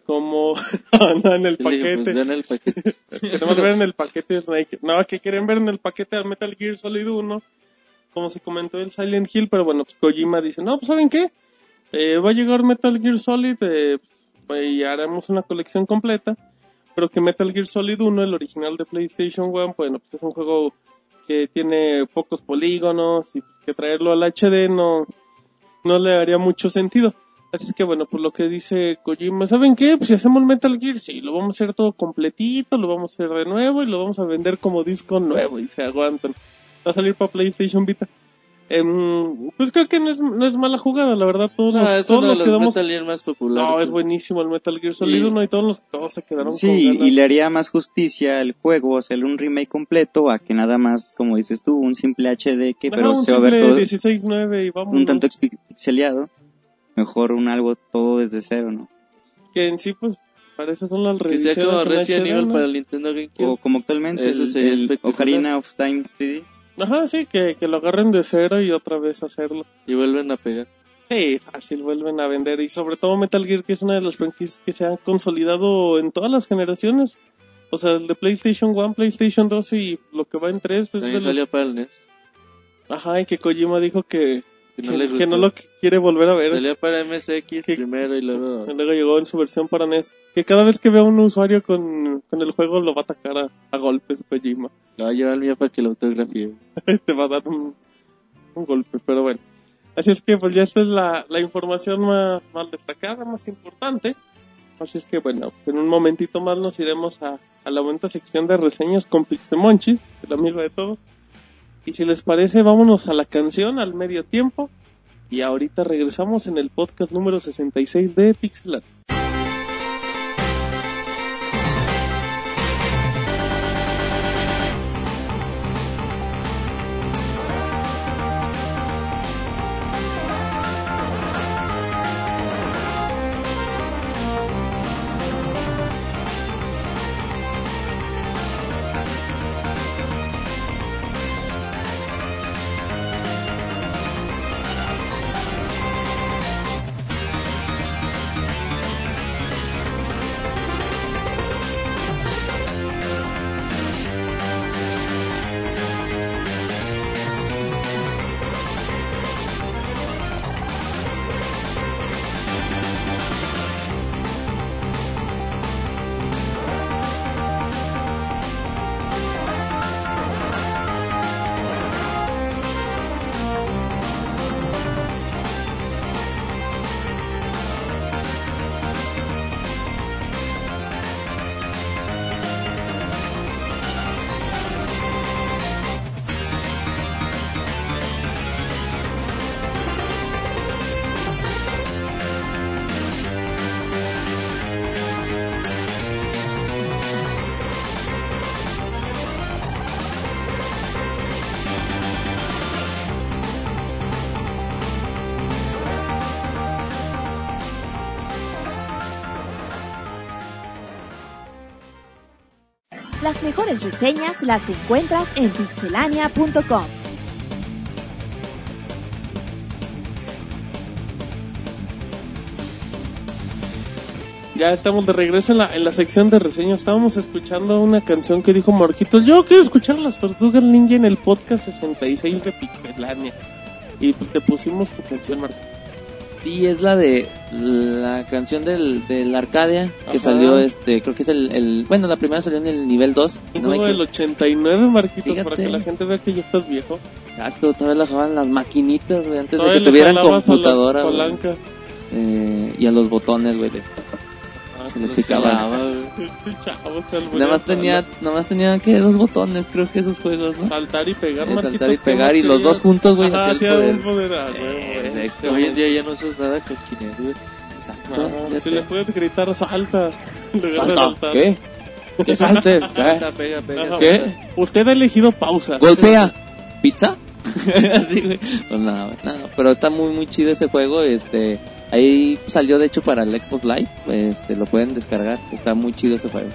como, no, en el pues paquete. vean el paquete. Queremos ver en el paquete Snake. No, que quieren ver en el paquete al Metal Gear Solid 1. Como se comentó el Silent Hill, pero bueno, pues Kojima dice, no, pues ¿saben qué? Eh, va a llegar Metal Gear Solid eh, y haremos una colección completa. Pero que Metal Gear Solid 1, el original de PlayStation 1, bueno, pues es un juego que tiene pocos polígonos y que traerlo al HD no, no le haría mucho sentido. Así es que bueno, por lo que dice Kojima, ¿saben qué? Pues si hacemos Metal Gear, sí, lo vamos a hacer todo completito, lo vamos a hacer de nuevo y lo vamos a vender como disco nuevo y se aguantan. Va a salir para PlayStation Vita. Em, pues creo que no es, no es mala jugada, la verdad, todos No, nos, todos nos quedamos... Metal Gear más populares. No, es buenísimo el Metal Gear Solid Sí. 1 y todos, los, todos se quedaron con Sí, ganas. y le haría más justicia al juego hacerle un remake completo a que nada más, como dices tú, un simple HD que Ajá, pero se va a ver todo 16.9 y vamos. un tanto pixeleado. Mejor un algo todo desde cero, ¿no? Que en sí, pues, para eso son las Que revisiones. sea como en Resident Evil para el Nintendo GameCube. O como actualmente Eso el, el. Ocarina of Time 3D. Ajá, sí, que, que lo agarren de cero y otra vez hacerlo. Y vuelven a pegar. Sí, fácil, vuelven a vender. Y sobre todo Metal Gear, que es una de las franquicias que se han consolidado en todas las generaciones. O sea, el de PlayStation 1, PlayStation 2 y lo que va en 3, pues... También salió para el NES. Ajá, y que Kojima dijo que, Que que, no le que gustó. no lo quiere volver a ver. Salió para MSX Que- primero y luego... Y Luego llegó en su versión para NES. Que cada vez que vea un usuario con, con el juego lo va a atacar a, a golpes Kojima. Lo va a llevar el mío para que lo autografíe. te va a dar un, un golpe, pero bueno. Así es que pues ya esta es la, la información más, más destacada, más importante. Así es que bueno, en un momentito más nos iremos a, a la bonita sección de reseñas con Pixemonchis, el amigo de todos. Y si les parece, vámonos a la canción al medio tiempo. Y ahorita regresamos en el podcast número 66 de Pixelar. Las mejores reseñas las encuentras en pixelania.com. Ya estamos de regreso en la, en la sección de reseñas. Estábamos escuchando una canción que dijo Marquitos. Yo quiero escuchar las tortugas ninja en el podcast 66 de Pixelania. Y pues te pusimos tu canción, Marquitos. Sí, es la de la canción del, del Arcadia, que Ajá. salió, este, creo que es el, el, bueno, la primera salió en el nivel 2. Un no juego del equivoco. 89, Marquitos, para Fíjate. que la gente vea que ya estás viejo. Exacto, todavía la jugaban las maquinitas, güey, antes de Todavía que le tuvieran computadora, güey. Eh, y a los botones, güey. de- Se le Los picaba. Este Nada más tenía, nada más tenía que dos botones, creo que esos juegos, ¿no? Saltar y pegar, Eh, saltar y ¿qué pegar y los querías? dos juntos, güey, hacía el hacía un poder. poder. ah, Eh, exacto. Hoy en día ya no usas nada con Kinect, güey. Exacto. Si le puedes gritar, salta. Salta. ¿Qué? ¿Qué salte? Pega, pega, pega. Ajá. ¿Qué? Usted ha elegido pausa. Golpea. ¿Pizza? Así, güey. Pues nada, nada. Pero está muy, muy chido ese juego. Este, ahí salió de hecho para el Xbox Live. Este, lo pueden descargar. Está muy chido ese juego.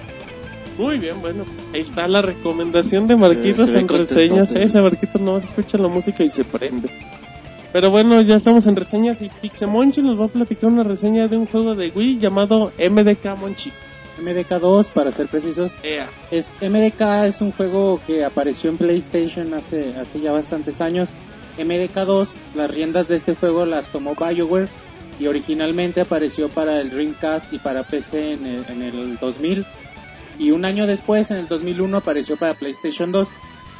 Muy bien, bueno. Ahí está la recomendación de Marquitos ve en reseñas. sí. Ese Marquitos no escucha la música y se prende. Pero bueno, ya estamos en reseñas y Pixemonchi nos va a platicar una reseña de un juego de Wii llamado MDK Monchis. MDK2 para ser precisos. Es, MDK es un juego que apareció en PlayStation hace, hace ya bastantes años. MDK2, las riendas de este juego las tomó BioWare y originalmente apareció para el Dreamcast y para PC en el, en el 2000. Y un año después, en el 2001, apareció para PlayStation 2.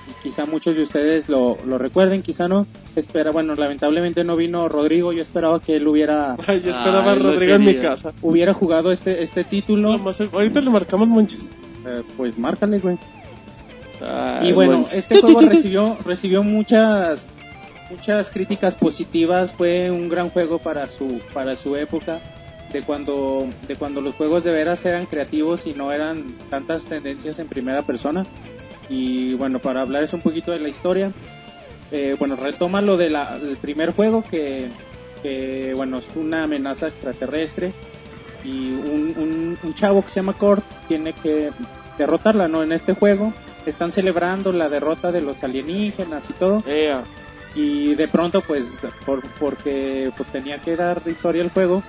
y quizá muchos de ustedes lo, lo recuerden, quizá no. Espera, bueno, lamentablemente no vino Rodrigo, yo esperaba que él hubiera Ay, yo esperaba a Ay, lo Rodrigo en mi casa. hubiera jugado este este título. No, más- ahorita le marcamos monches. Eh, pues márcale, güey. Ay, Y bueno, monches. este juego recibió, recibió muchas, muchas críticas positivas. Fue un gran juego para su, para su época, de cuando, de cuando los juegos de veras eran creativos y no eran tantas tendencias en primera persona. Y bueno, para hablarles un poquito de la historia, eh, bueno, retoma lo del primer juego que, que, bueno, es una amenaza extraterrestre y un, un, chavo que se llama Kurt tiene que derrotarla, ¿no? En este juego están celebrando la derrota de los alienígenas y todo. Y de pronto pues por, porque pues, tenía que dar historia el juego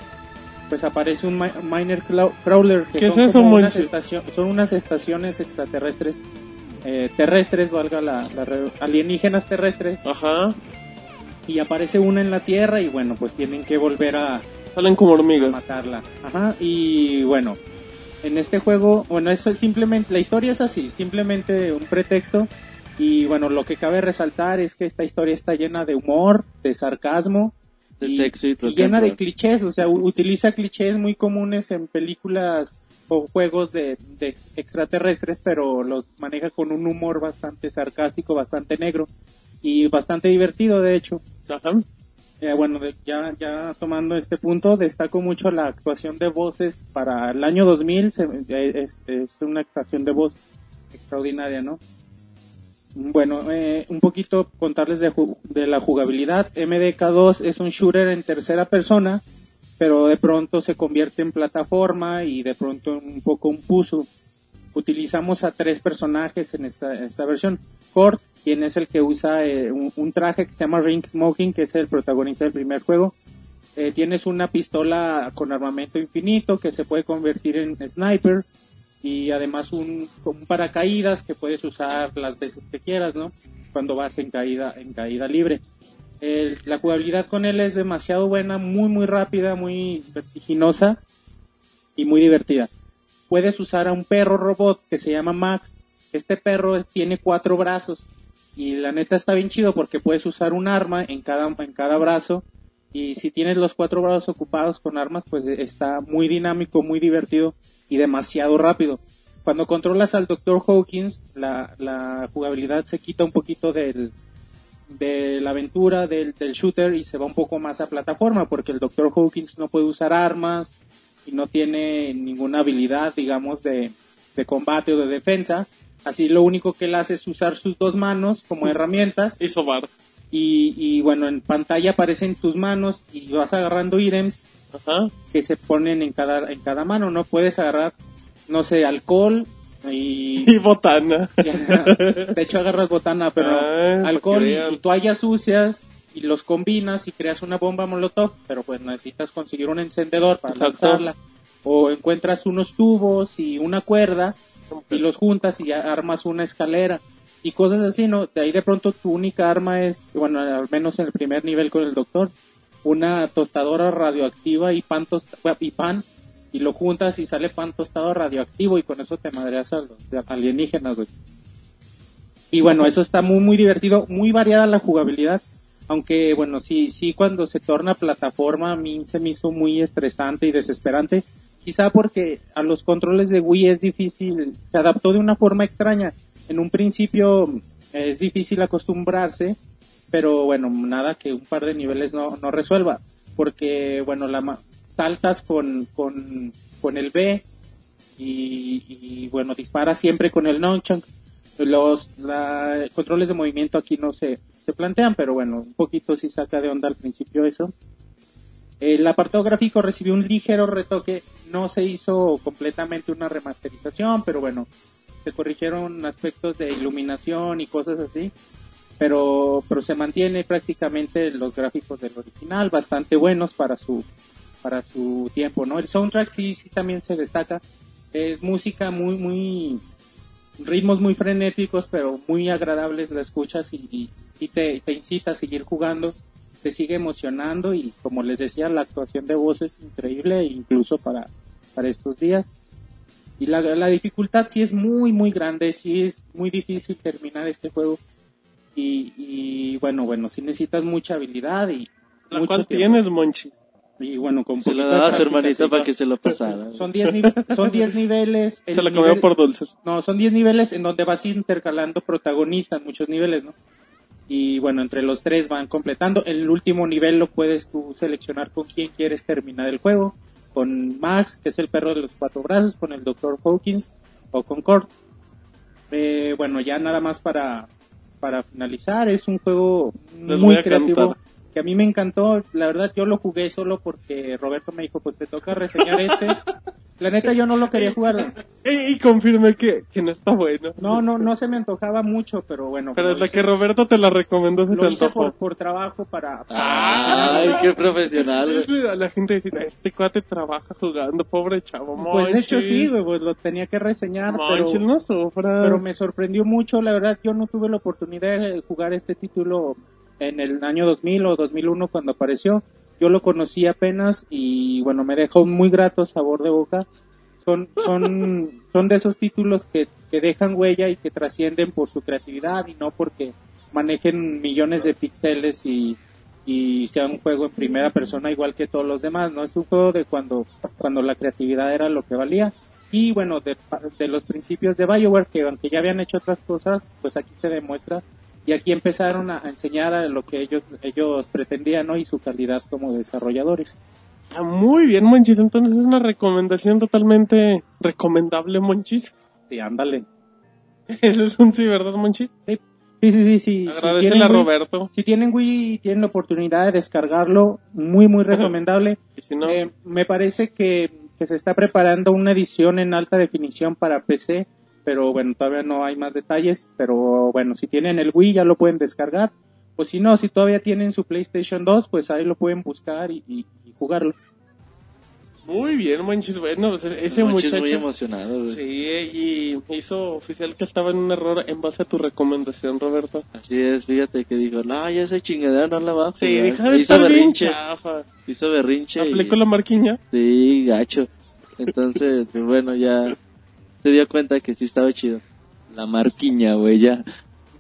pues aparece un mi- miner crawler que ¿Qué son es eso, como unas son unas estaciones extraterrestres eh, terrestres valga la, la alienígenas terrestres Ajá. y aparece una en la tierra y bueno pues tienen que volver a, Salen como a hormigas. matarla. Ajá, y bueno, en este juego, bueno, eso es simplemente, la historia es así, simplemente un pretexto. Y bueno, lo que cabe resaltar es que esta historia está llena de humor, de sarcasmo, De y, sexo y llena de clichés, o sea, utiliza clichés muy comunes en películas o juegos de, de ex- extraterrestres, pero los maneja con un humor bastante sarcástico, bastante negro y bastante divertido, de hecho. Ajá. Eh, bueno, de- ya, ya tomando este punto, destaco mucho la actuación de voces para el año 2000, se- eh, es, es una actuación de voz extraordinaria, ¿no? Bueno, eh, un poquito contarles de, la jugabilidad. MDK2 es un shooter en tercera persona, pero de pronto se convierte en plataforma y de pronto un poco un puzzle. Utilizamos a tres personajes en esta, esta versión. Kurt, quien es el que usa eh, un, un traje que se llama Ring Smoking, que es el protagonista del primer juego. Eh, tienes una pistola con armamento infinito que se puede convertir en sniper y además un, un paracaídas que puedes usar las veces que quieras, ¿no? Cuando vas en caída, en caída libre. El- la jugabilidad con él es demasiado buena, muy muy rápida, muy vertiginosa y muy divertida. Puedes usar a un perro robot que se llama Max. Este perro tiene cuatro brazos y la neta está bien chido porque puedes usar un arma en cada, en cada brazo y si tienes los cuatro brazos ocupados con armas pues está muy dinámico, muy divertido y demasiado rápido. Cuando controlas al Dr. Hawkins, la, la jugabilidad se quita un poquito del, de la aventura del, del shooter y se va un poco más a plataforma porque el Dr. Hawkins no puede usar armas y no tiene ninguna habilidad, digamos, de, de combate o de defensa. Así lo único que él hace es usar sus dos manos como herramientas Hizo bar. y, y bueno, en pantalla aparecen tus manos y vas agarrando ítems Ajá. que se ponen en cada, en cada mano, ¿no? Puedes agarrar, no sé, alcohol y... Y botana. de hecho agarras botana, pero Ah, alcohol y, toallas sucias y los combinas y creas una bomba molotov, pero pues necesitas conseguir un encendedor para Exacto. lanzarla. O encuentras unos tubos y una cuerda y los juntas y armas una escalera y cosas así, ¿no? De ahí de pronto tu única arma es, bueno, al menos en el primer nivel con el doctor, una tostadora radioactiva y pan, y pan y lo juntas y sale pan tostado radioactivo y con eso te madreas a los alienígenas. Y bueno, eso está muy, muy divertido, muy variada la jugabilidad. Aunque, bueno, sí, sí, cuando se torna plataforma, a mí se me hizo muy estresante y desesperante. Quizá porque a los controles de Wii es difícil, se adaptó de una forma extraña. En un principio es difícil acostumbrarse, pero bueno, nada que un par de niveles no, no resuelva. Porque, bueno, la saltas con, con, con el B y, bueno, dispara siempre con el nunchuck. Los la, controles de movimiento aquí no se, se plantean, pero bueno, un poquito sí saca de onda al principio eso. El apartado gráfico recibió un ligero retoque, no se hizo completamente una remasterización, pero bueno, se corrigieron aspectos de iluminación y cosas así, pero, pero se mantiene prácticamente los gráficos del original, bastante buenos para su, para su tiempo, ¿no? El soundtrack sí, sí también se destaca, es música muy, muy, ritmos muy frenéticos, pero muy agradables, la escuchas y, y, te, te incita a seguir jugando te sigue emocionando y como les decía la actuación de voz es increíble incluso para, para estos días Y la, la dificultad sí es muy, muy grande, sí es muy difícil terminar este juego. Y, y bueno, bueno, sí necesitas mucha habilidad y ¿La mucho cual tiempo. tienes, Monchi? Y bueno, con Se la daba a su práctica, hermanita para que se lo pasara. Son 10 nive- son 10 niveles. el Se la nivel- comió por dulces. No, son 10 niveles en donde vas intercalando protagonistas, muchos niveles, ¿no? Y bueno, entre los tres van completando. El último nivel lo puedes tú seleccionar con quién quieres terminar el juego. Con Max, que es el perro de los cuatro brazos, con el Dr. Hawkins o con Kurt. Eh, bueno, ya nada más para, para finalizar, es un juego Les muy creativo. cantar. Que a mí me encantó, la verdad yo lo jugué solo porque Roberto me dijo, pues te toca reseñar este. La neta yo no lo quería jugar. Y, y confirmé que, que no está bueno. No, no, no se me antojaba mucho, pero bueno. Pero es la hice- que Roberto te la recomendó, se te lo hice antojó. por, por trabajo para... Ay, qué profesional, güey. La gente dice, este cuate trabaja jugando, pobre chavo. pues de hecho sí, güey, pues lo tenía que reseñar, pero, Monchis, no sufras. pero me sorprendió mucho, la verdad yo no tuve la oportunidad de jugar este título en el año 2000 o 2001 cuando apareció. Yo lo conocí apenas y bueno, me dejó un muy grato sabor de boca. Son, son, son de esos títulos que, que dejan huella y que trascienden por su creatividad y no porque manejen millones de píxeles y, y sea un juego en primera persona igual que todos los demás, ¿no? Es un juego de cuando, cuando la creatividad era lo que valía. Y bueno, de, de los principios de BioWare, que aunque ya habían hecho otras cosas, pues aquí se demuestra. Y aquí empezaron a enseñar a lo que ellos, ellos pretendían, ¿no? Y su calidad como desarrolladores. Ah, muy bien, Monchis. Entonces es una recomendación totalmente recomendable, Monchis. Sí, ándale. Eso es un sí, ¿verdad, Monchis? Sí, sí, sí, sí. Tienen a Wii- Roberto. Si tienen Wii y tienen la oportunidad de descargarlo, muy, muy recomendable. Y si no, Eh, me parece que, que se está preparando una edición en alta definición para PC, pero bueno, todavía no hay más detalles. Pero bueno, si tienen el Wii ya lo pueden descargar. O si no, si todavía tienen su PlayStation 2, pues ahí lo pueden buscar y, y- y jugarlo. muy bien, Monchis. Bueno, pues ese Monchis muchacho. muy emocionado, güey. Sí, y hizo oficial que estaba en un error en base a tu recomendación, Roberto. Así es, fíjate que dijo, no, ya esa chingadera no la va a jugar. Sí, deja de hizo estar bien berrinche, chafa. hizo berrinche Aplicó y... la marquiña. Sí, gacho. Entonces, pues bueno, ya se dio cuenta que sí estaba chido. La marquiña, güey, ya.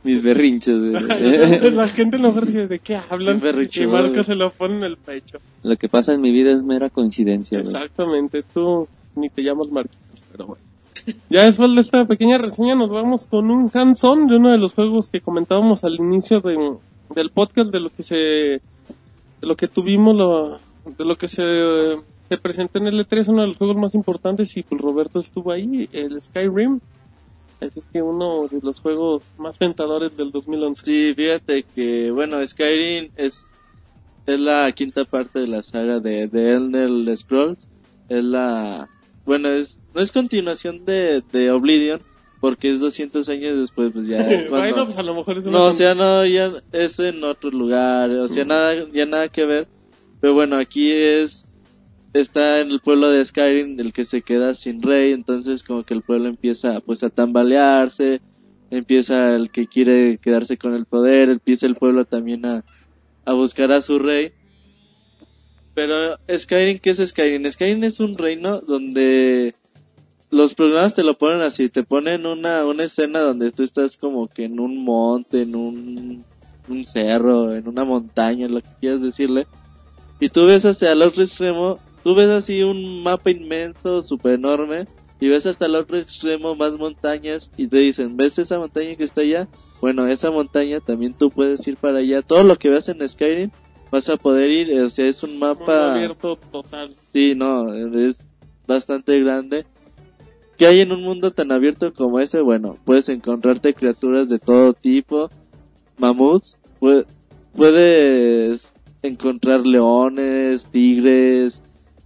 Mis berrinches, güey. la gente lo dice, ¿de qué hablan? Y Marco se lo pone en el pecho. Lo que pasa en mi vida es mera coincidencia, güey. Exactamente, tú ni te llamas Marquitos, pero bueno. Ya después de esta pequeña reseña nos vamos con un hands-on de uno de los juegos que comentábamos al inicio de- del podcast, de lo que se, de lo que tuvimos, lo, de lo que se, se presentó en el E3, uno de los juegos más importantes y pues Roberto estuvo ahí, el Skyrim. Ese es que uno de los juegos más tentadores del 2011. Sí, fíjate que, bueno, Skyrim es, es la quinta parte de la saga de, de Elder Scrolls. Es la, bueno, es, no es continuación de, de Oblivion, porque es 200 años después, pues ya. bueno, pues a lo mejor es una No, o sea, no, ya es en otro lugar, o sea, nada, ya nada que ver. Pero bueno, aquí es, está en el pueblo de Skyrim el que se queda sin rey, entonces como que el pueblo empieza pues a tambalearse, empieza el que quiere quedarse con el poder, empieza el pueblo también a, a buscar a su rey. Pero Skyrim, ¿qué es Skyrim? Skyrim es un reino donde los programas te lo ponen así, te ponen una, una escena donde tú estás como que en un monte, en un, un cerro, en una montaña, lo que quieras decirle, y tú ves hacia el otro extremo, tú ves así un mapa inmenso, súper enorme, y ves hasta el otro extremo más montañas, y te dicen, ¿ves esa montaña que está allá? Bueno, esa montaña también tú puedes ir para allá, todo lo que veas en Skyrim vas a poder ir, o sea, es un mapa... abierto total. Sí, no, es bastante grande. ¿Qué hay en un mundo tan abierto como ese? Bueno, puedes encontrarte criaturas de todo tipo, mamuts, pue- puedes encontrar leones, tigres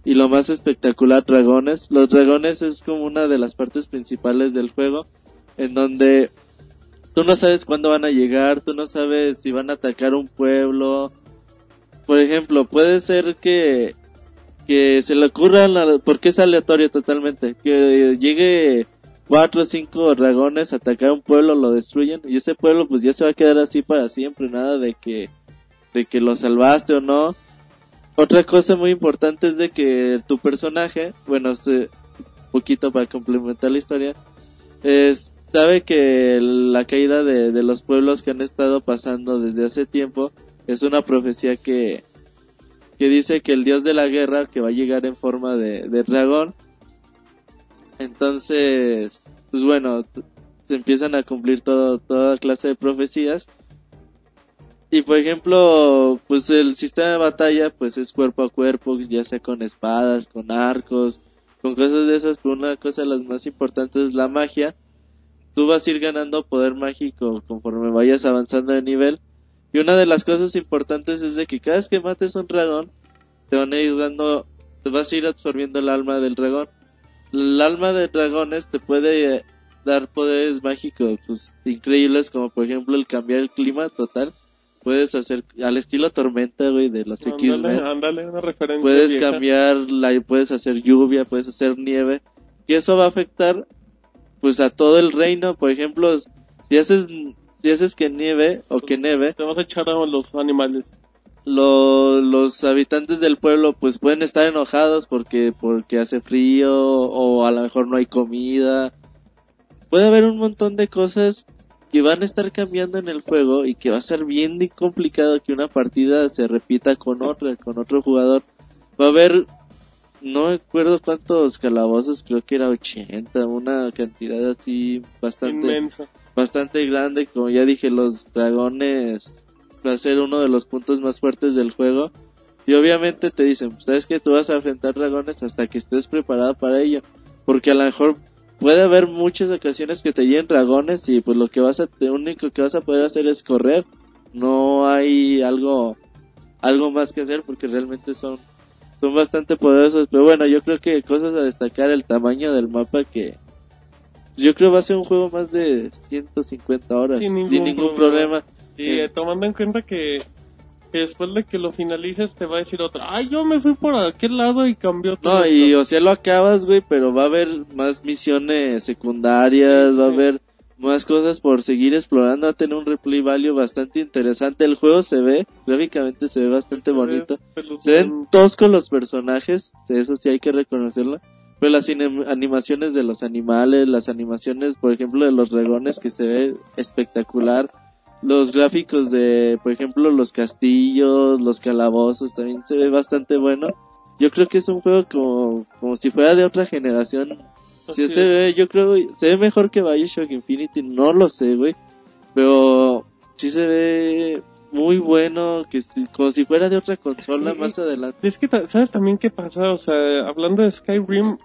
y lo más espectacular, dragones. Los dragones es como una de las partes principales del juego, en donde tú no sabes cuándo van a llegar, tú no sabes si van a atacar un pueblo. Por ejemplo, puede ser que que se le ocurra, la- porque es aleatorio totalmente, que llegue cuatro o cinco dragones atacar un pueblo, lo destruyen, y ese pueblo pues ya se va a quedar así para siempre, nada de que, de que lo salvaste o no. Otra cosa muy importante es de que tu personaje, bueno, se, poquito para complementar la historia, es, sabe que la caída de, de los pueblos que han estado pasando desde hace tiempo es una profecía que, que dice que el dios de la guerra que va a llegar en forma de, de dragón, entonces, pues bueno, se empiezan a cumplir todo, toda clase de profecías. Y por ejemplo, pues el sistema de batalla pues es cuerpo a cuerpo, ya sea con espadas, con arcos, con cosas de esas, pero una cosa de las más importantes es la magia. Tú vas a ir ganando poder mágico conforme vayas avanzando de nivel. Y una de las cosas importantes es de que cada vez que mates un dragón, te van a ir dando, te vas a ir absorbiendo el alma del dragón. El alma de dragones te puede dar poderes mágicos pues, increíbles, como por ejemplo el cambiar el clima total. Puedes hacer al estilo tormenta, güey, de los X-Men. ándale, una referencia. Puedes vieja. cambiar, la, puedes hacer lluvia, puedes hacer nieve. Y eso va a afectar, pues, a todo el reino. Por ejemplo, si haces, si haces que nieve o que neve, Te vas a echar a los animales. lo- los habitantes del pueblo, pues, pueden estar enojados porque, porque hace frío o a lo mejor no hay comida. Puede haber un montón de cosas que van a estar cambiando en el juego y que va a ser bien complicado que una partida se repita con otra, con otro jugador. Va a haber, no recuerdo cuántos calabozos, creo que era 80, una cantidad así bastante, Inmensa. bastante grande. Como ya dije, los dragones va a ser uno de los puntos más fuertes del juego. Y obviamente te dicen, pues, sabes que tú vas a enfrentar dragones hasta que estés preparado para ello. Porque a lo mejor puede haber muchas ocasiones que te lleguen dragones y pues lo que vas a, lo único que vas a poder hacer es correr. No hay algo, algo más que hacer porque realmente son, son bastante poderosos. Pero bueno, yo creo que cosas a destacar el tamaño del mapa que yo creo va a ser un juego más de 150 horas Sin sin ningún ningún, problema. problema. Y eh, tomando en cuenta que, que después de que lo finalices te va a decir otra, ay, yo me fui por aquel lado y cambió todo. No, y o sea, lo acabas, güey, pero va a haber más misiones secundarias, Sí, sí, va a haber más cosas por seguir explorando, va a tener un replay value bastante interesante. El juego se ve, gráficamente se ve bastante bonito. Se ven toscos los personajes, eso sí hay que reconocerlo. Pero las animaciones de los animales, las animaciones, por ejemplo, de los dragones que se ve espectacular. Los gráficos de, por ejemplo, los castillos, los calabozos, también se ve bastante bueno. Yo creo que es un juego como, como si fuera de otra generación. Si se ve, yo creo, se ve mejor que Bioshock Infinity, no lo sé, güey. Pero sí se ve muy bueno, que si- como si fuera de otra consola más adelante. Es que, ¿sabes también qué pasa? O sea, hablando de Skyrim,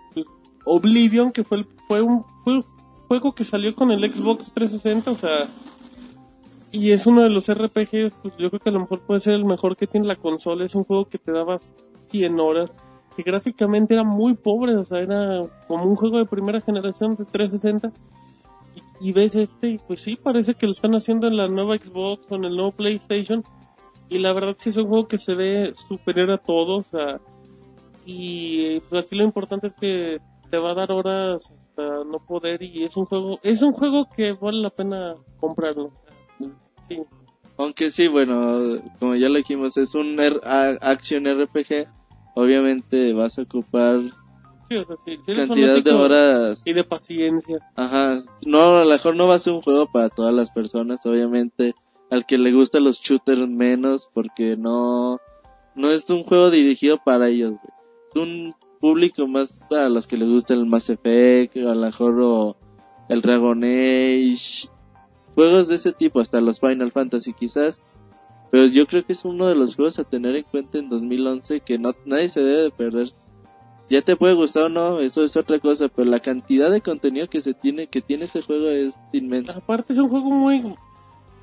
Oblivion, que fue, el- fue, un, fue un juego que salió con el Xbox 360, o sea, y es uno de los RPGs, pues yo creo que a lo mejor puede ser el mejor que tiene la consola. Es un juego que te daba 100 horas, que gráficamente era muy pobre, o sea, era como un juego de primera generación de 360. Y, y ves este, y pues sí, parece que lo están haciendo en la nueva Xbox o en el nuevo PlayStation. Y la verdad sí es un juego que se ve superior a todos. o sea, y pues aquí lo importante es que te va a dar horas hasta no poder y es un juego, es un juego que vale la pena comprarlo. Sí. Aunque sí, bueno, como ya lo dijimos, es un R- action RPG. Obviamente vas a ocupar Sí, o sea, sí, sí eres cantidad de horas. y de paciencia. Ajá, no, a lo mejor no va a ser un juego para todas las personas, obviamente. Al que le gustan los shooters menos, porque no, no es un juego dirigido para ellos, güey. Es un público más para los que les gusta el Mass Effect, a lo mejor o el Dragon Age, juegos de ese tipo, hasta los Final Fantasy quizás. Pero yo creo que es uno de los juegos a tener en cuenta en 2011 que no, nadie se debe de perder. Ya te puede gustar o no, eso es otra cosa, pero la cantidad de contenido que se tiene, que tiene ese juego es inmensa. Aparte es un juego muy,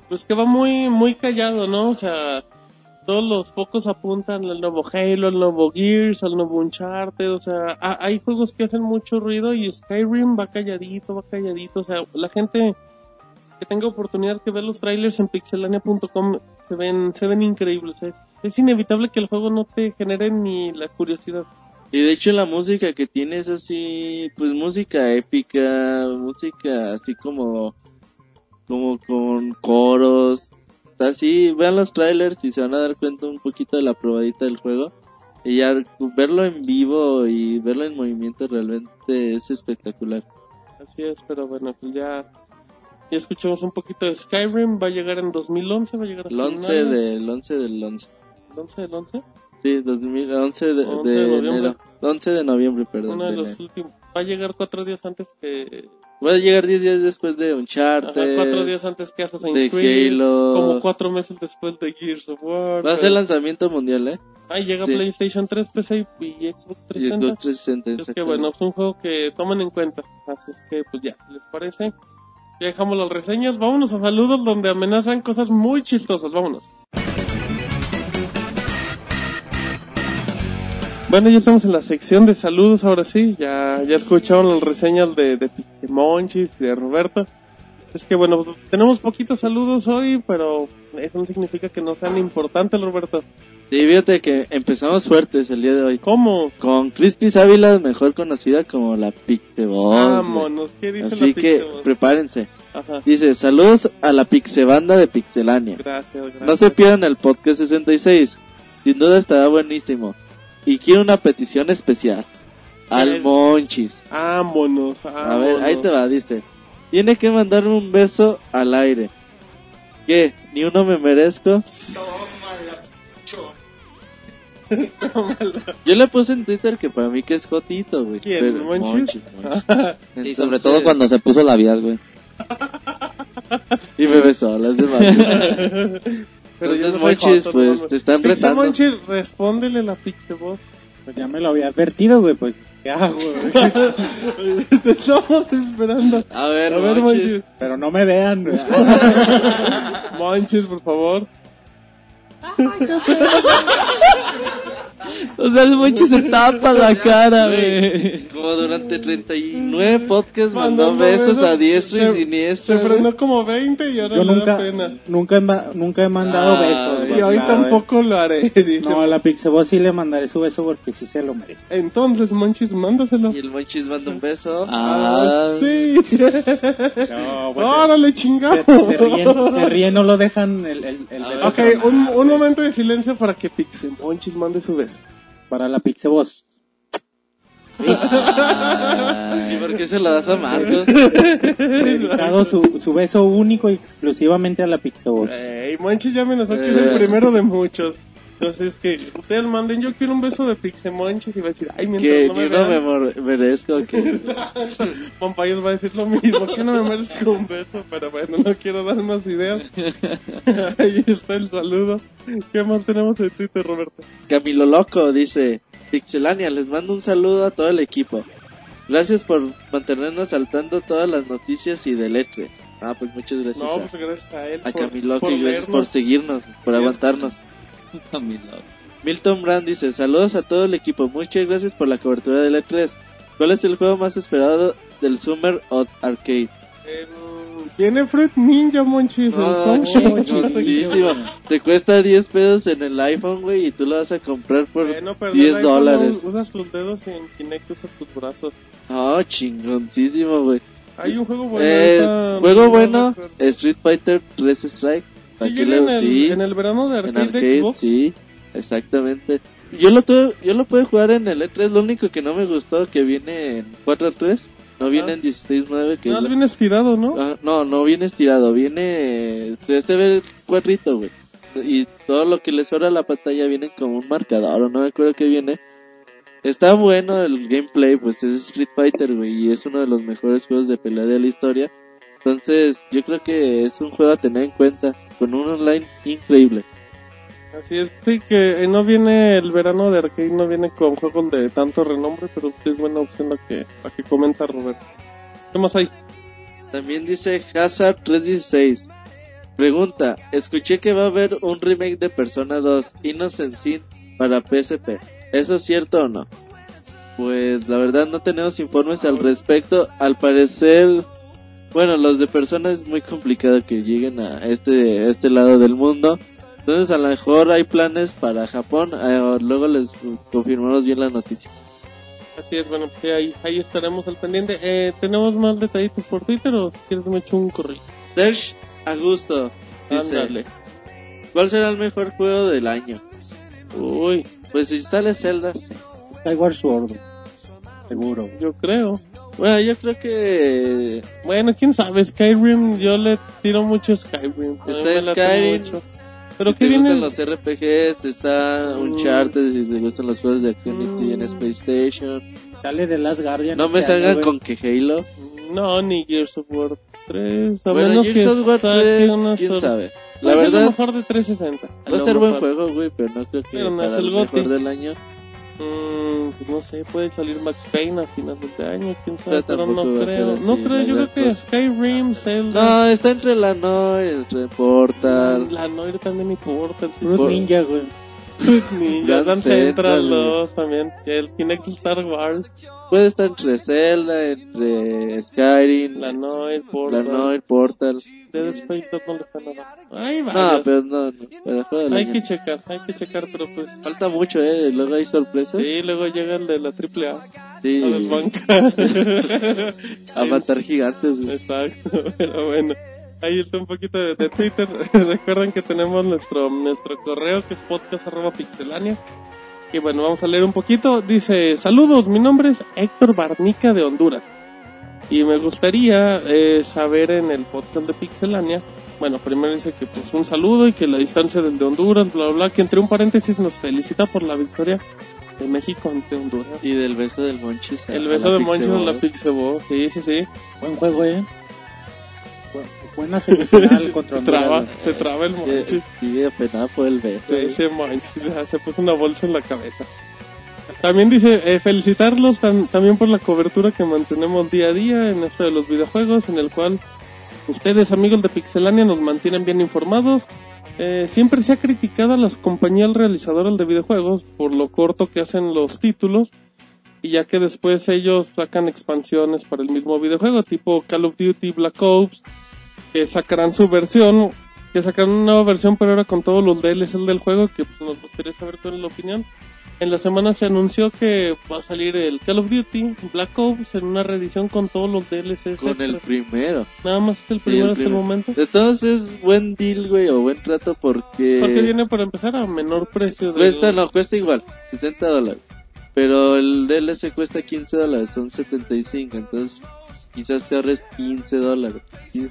pues que va muy, muy callado, ¿no? O sea, todos los focos apuntan al nuevo Halo, al nuevo Gears, al nuevo Uncharted, o sea, ha- hay juegos que hacen mucho ruido y Skyrim va calladito, va calladito, o sea, la gente que tenga oportunidad que ver los trailers en pixelania.com se ven, se ven increíbles, es, es inevitable que el juego no te genere ni la curiosidad. Y de hecho la música que tiene es así, pues música épica, música así como, como con coros, así, vean los trailers y se van a dar cuenta un poquito de la probadita del juego. Y ya verlo en vivo y verlo en movimiento realmente es espectacular. Así es, pero bueno, pues ya, ya escuchamos un poquito de Skyrim. Va a llegar en 2011, va a llegar a El 11 finales. del 11 del 11. ¿El 11 del 11? Sí, 2011 de, 11 de de noviembre. enero. 11 de noviembre, perdón. Uno de de los últimos. Va a llegar cuatro días antes que. Va a llegar 10 días después de Ajá, Uncharted. cuatro días antes que Assassin's Creed. Halo. Como cuatro meses después de Gears of War. Va a ser lanzamiento mundial, ¿eh? Ahí llega sí. PlayStation 3, PC y y Xbox Y 360. Xbox 360. Así es que bueno, es un juego que tomen en cuenta. Así es que pues ya, les parece. Ya dejamos las reseñas. Vámonos a saludos donde amenazan cosas muy chistosas. Vámonos. Bueno, ya estamos en la sección de saludos ahora sí. Ya, ya escucharon las reseñas de, de y de Roberto. Es que bueno, tenemos poquitos saludos hoy, pero eso no significa que no sean importantes, Roberto. Sí, fíjate que empezamos fuertes el día de hoy. ¿Cómo? Con Crispy Ávila, mejor conocida como la Pixeboss. Vámonos, ¿qué dice Así la que prepárense. Ajá. Dice, saludos a la Pixebanda de Pixelania. Gracias, gracias. No se pierdan el podcast 66. Sin duda estará buenísimo. Y quiero una petición especial. Al. Monchis. Vámonos, A ver, ahí te va, dice. Tiene que mandarme un beso al aire. ¿Qué? ¿Ni uno me merezco? Yo le puse en Twitter que para mí que es Jotito, güey. ¿Quién, Pero- Monchis? Monchis, Monchis. Sí, sobre todo cuando se puso labial, güey. Y me besó, las demás. Pero Entonces, Monchis, joto, pues, no te están Pixel retando. Monchis, respóndele la Pixeboss. Pues ya me lo había advertido, güey, pues, ¿qué hago, güey? Te estamos esperando. A ver, A ver, Monchis. Monchis. Pero no me vean, güey. Monchis, por favor. 哈哈哈哈哈哈 O sea, el Monchi se tapa la cara, güey. Como durante 39 podcasts mandó Mandando besos besos, a diestro se- y siniestro. Se frenó como 20 y ahora Yo le nunca, da pena. nunca, he nunca he mandado Ay, besos. Y hoy tampoco lo haré, dice. No, a la Pixeboss sí le mandaré su beso porque sí se lo merece. Entonces, Monchis, mándaselo. Y el Monchis manda un beso. Ah, sí. No, pues, Órale, se, chingado. se ríen, se ríen, no lo dejan el, el, el beso. Ok, un, un momento de silencio para que Pixemonchis mande su beso. Para la Pixeboss. ¿Y por qué se lo das a Marcos? Dedicado su, su beso único y exclusivamente a la Pixeboss. Ey, Monchis ya amenazó que es el Eh. primero de muchos. Entonces, que ustedes manden, yo quiero un beso de Pixemonchis y va a decir, ay, mientras que no me ni uno me vean, merezco. Que... Pompayos va a decir lo mismo, que no me merezco un beso, pero bueno, no quiero dar más ideas. Ahí está el saludo. ¿Qué más tenemos en Twitter, Roberto? Camilo Loco dice: Pixelania, les mando un saludo a todo el equipo. Gracias por mantenernos al tanto todas las noticias y de letras. Ah, pues muchas gracias No, a, pues gracias a él a por, Camilo Loco por y gracias por seguirnos, por Sí, es- aguantarnos. Milton Brand dice, saludos a todo el equipo, muchas gracias por la cobertura del E3. ¿Cuál es el juego más esperado del Summer of Arcade? Tiene Fruit Ninja, Monchis. el chingoncísimo. Te cuesta 10 pesos en el iPhone, güey, y tú lo vas a comprar por pero 10 en el iPhone dólares. no Usas tus dedos y en Kinect usas tus brazos. Oh, chingoncísimo, güey. Hay un juego bueno. Eh, juego no bueno. Street Fighter 3 Strike. Sí, ¿Para qué en, el, sí, en el verano de arcade, de arcade, Xbox. sí, exactamente. Yo lo tuve, yo lo pude jugar en el E3, lo único que no me gustó que viene en 4.3, no viene Ah. en 16.9, que No, es la- bien estirado, ¿no? Ah, no, no viene estirado, viene, se se ve el cuadrito, güey. Y todo lo que le sobra a la pantalla viene como un marcador, no me acuerdo que viene. Está bueno el gameplay, pues es Street Fighter, güey, y es uno de los mejores juegos de pelea de la historia. Entonces, yo creo que es un juego a tener en cuenta, con un online increíble. Así es, sí, que eh, no viene el verano de arcade, no viene con juegos de tanto renombre, pero es buena opción la que, la que comenta Roberto. ¿Qué más hay? También dice Hazard 316. Pregunta, escuché que va a haber un remake de Persona 2 Innocent Sin para PSP. ¿Eso es cierto o no? Pues la verdad no tenemos informes al respecto. Al parecer, bueno, los de Persona es muy complicado que lleguen a este, a este lado del mundo. Entonces a lo mejor hay planes para Japón. eh, luego les confirmamos bien la noticia. Así es, bueno, pues ahí, ahí estaremos al pendiente. Eh, ¿Tenemos más detallitos por Twitter o si quieres me echo un correo? Serge Augusto dice, Ándale. ¿cuál será el mejor juego del año? Uy, Pues si sale Zelda, sí. Skyward Sword. Seguro. Yo creo. Bueno, yo creo que Bueno, quién sabe, Skyrim, yo le tiro mucho a Skyrim. a Está Skyrim. mucho. Pero si te viene... gustan los RPGs, está Mm. Uncharted, si te gustan los juegos de acción y Mm. tienes PlayStation. Sale de Last Guardian. No me este salgan con que Halo. No, ni Gears of War 3. A bueno, menos Gears que of War saque 3, una quién sola- sabe. Va La a ser lo verdad, mejor de 360. va a ser buen juego, güey, pero no creo que Pero no es el mejor del año. Mm, pues no sé, puede salir Max Payne a finales de año, quién sabe, Pero no creo. No creo, yo creo que verdad. Skyrim, Zelda, No, está entre la Noir, entre Portal. la Noir también y Portal, sí, sí. Ninja, güey. Ninja, Dance Central, Central 2 también, el Kinect Star Wars, Puede estar entre Zelda, entre Skyrim, la la, Noir, Portal, Noir, Portal. Dead Space 2 no le está nada. Ay, No, varios. pero no, no, del Hay año. que checar, hay que checar, pero pues... Falta mucho, eh, luego hay sorpresas. Sí, luego llega el de la triple A, Sí. la del banca. a matar gigantes, güey. Exacto, pero bueno. Ahí está un poquito de, de Twitter. Recuerden que tenemos nuestro nuestro correo que es podcast.pixelania. Y bueno, vamos a leer un poquito. Dice, saludos, mi nombre es Héctor Barnica de Honduras. Y me gustaría eh, saber en el podcast de Pixelania. Bueno, primero dice que pues un saludo y que la distancia del de Honduras, bla, bla, bla. Que entre un paréntesis nos felicita por la victoria de México ante Honduras. Y del beso del Monchis. El beso de Moncho en la. Pixebo. Sí, sí, sí. Buen juego, eh. Bu- Buena semifinal contra Se traba, se traba el Sí, Monchis. Sí, apenado por el beso. Ese se puso una bolsa en la cabeza. También dice, eh, felicitarlos tam- también por la cobertura que mantenemos día a día en esto de los videojuegos, en el cual ustedes, amigos de Pixelania, nos mantienen bien informados. Eh, siempre se ha criticado a las compañías realizadoras de videojuegos por lo corto que hacen los títulos y ya que después ellos sacan expansiones para el mismo videojuego, tipo Call of Duty Black Ops, que sacarán su versión, que sacarán una nueva versión, pero ahora con todos los DLCs del juego, que pues, nos gustaría saber cuál es la opinión. En la semana se anunció que va a salir el Call of Duty Black Ops en una reedición con todos los DLCs. Con el extra. primero. Nada más es el Sí, primero el hasta el primero. momento. Entonces, buen deal, güey, o buen trato porque... Porque viene para empezar a menor precio. del- Cuesta, no, cuesta igual, 60 dólares. Pero el DLC cuesta 15 dólares, son 75, entonces quizás te ahorres 15 dólares.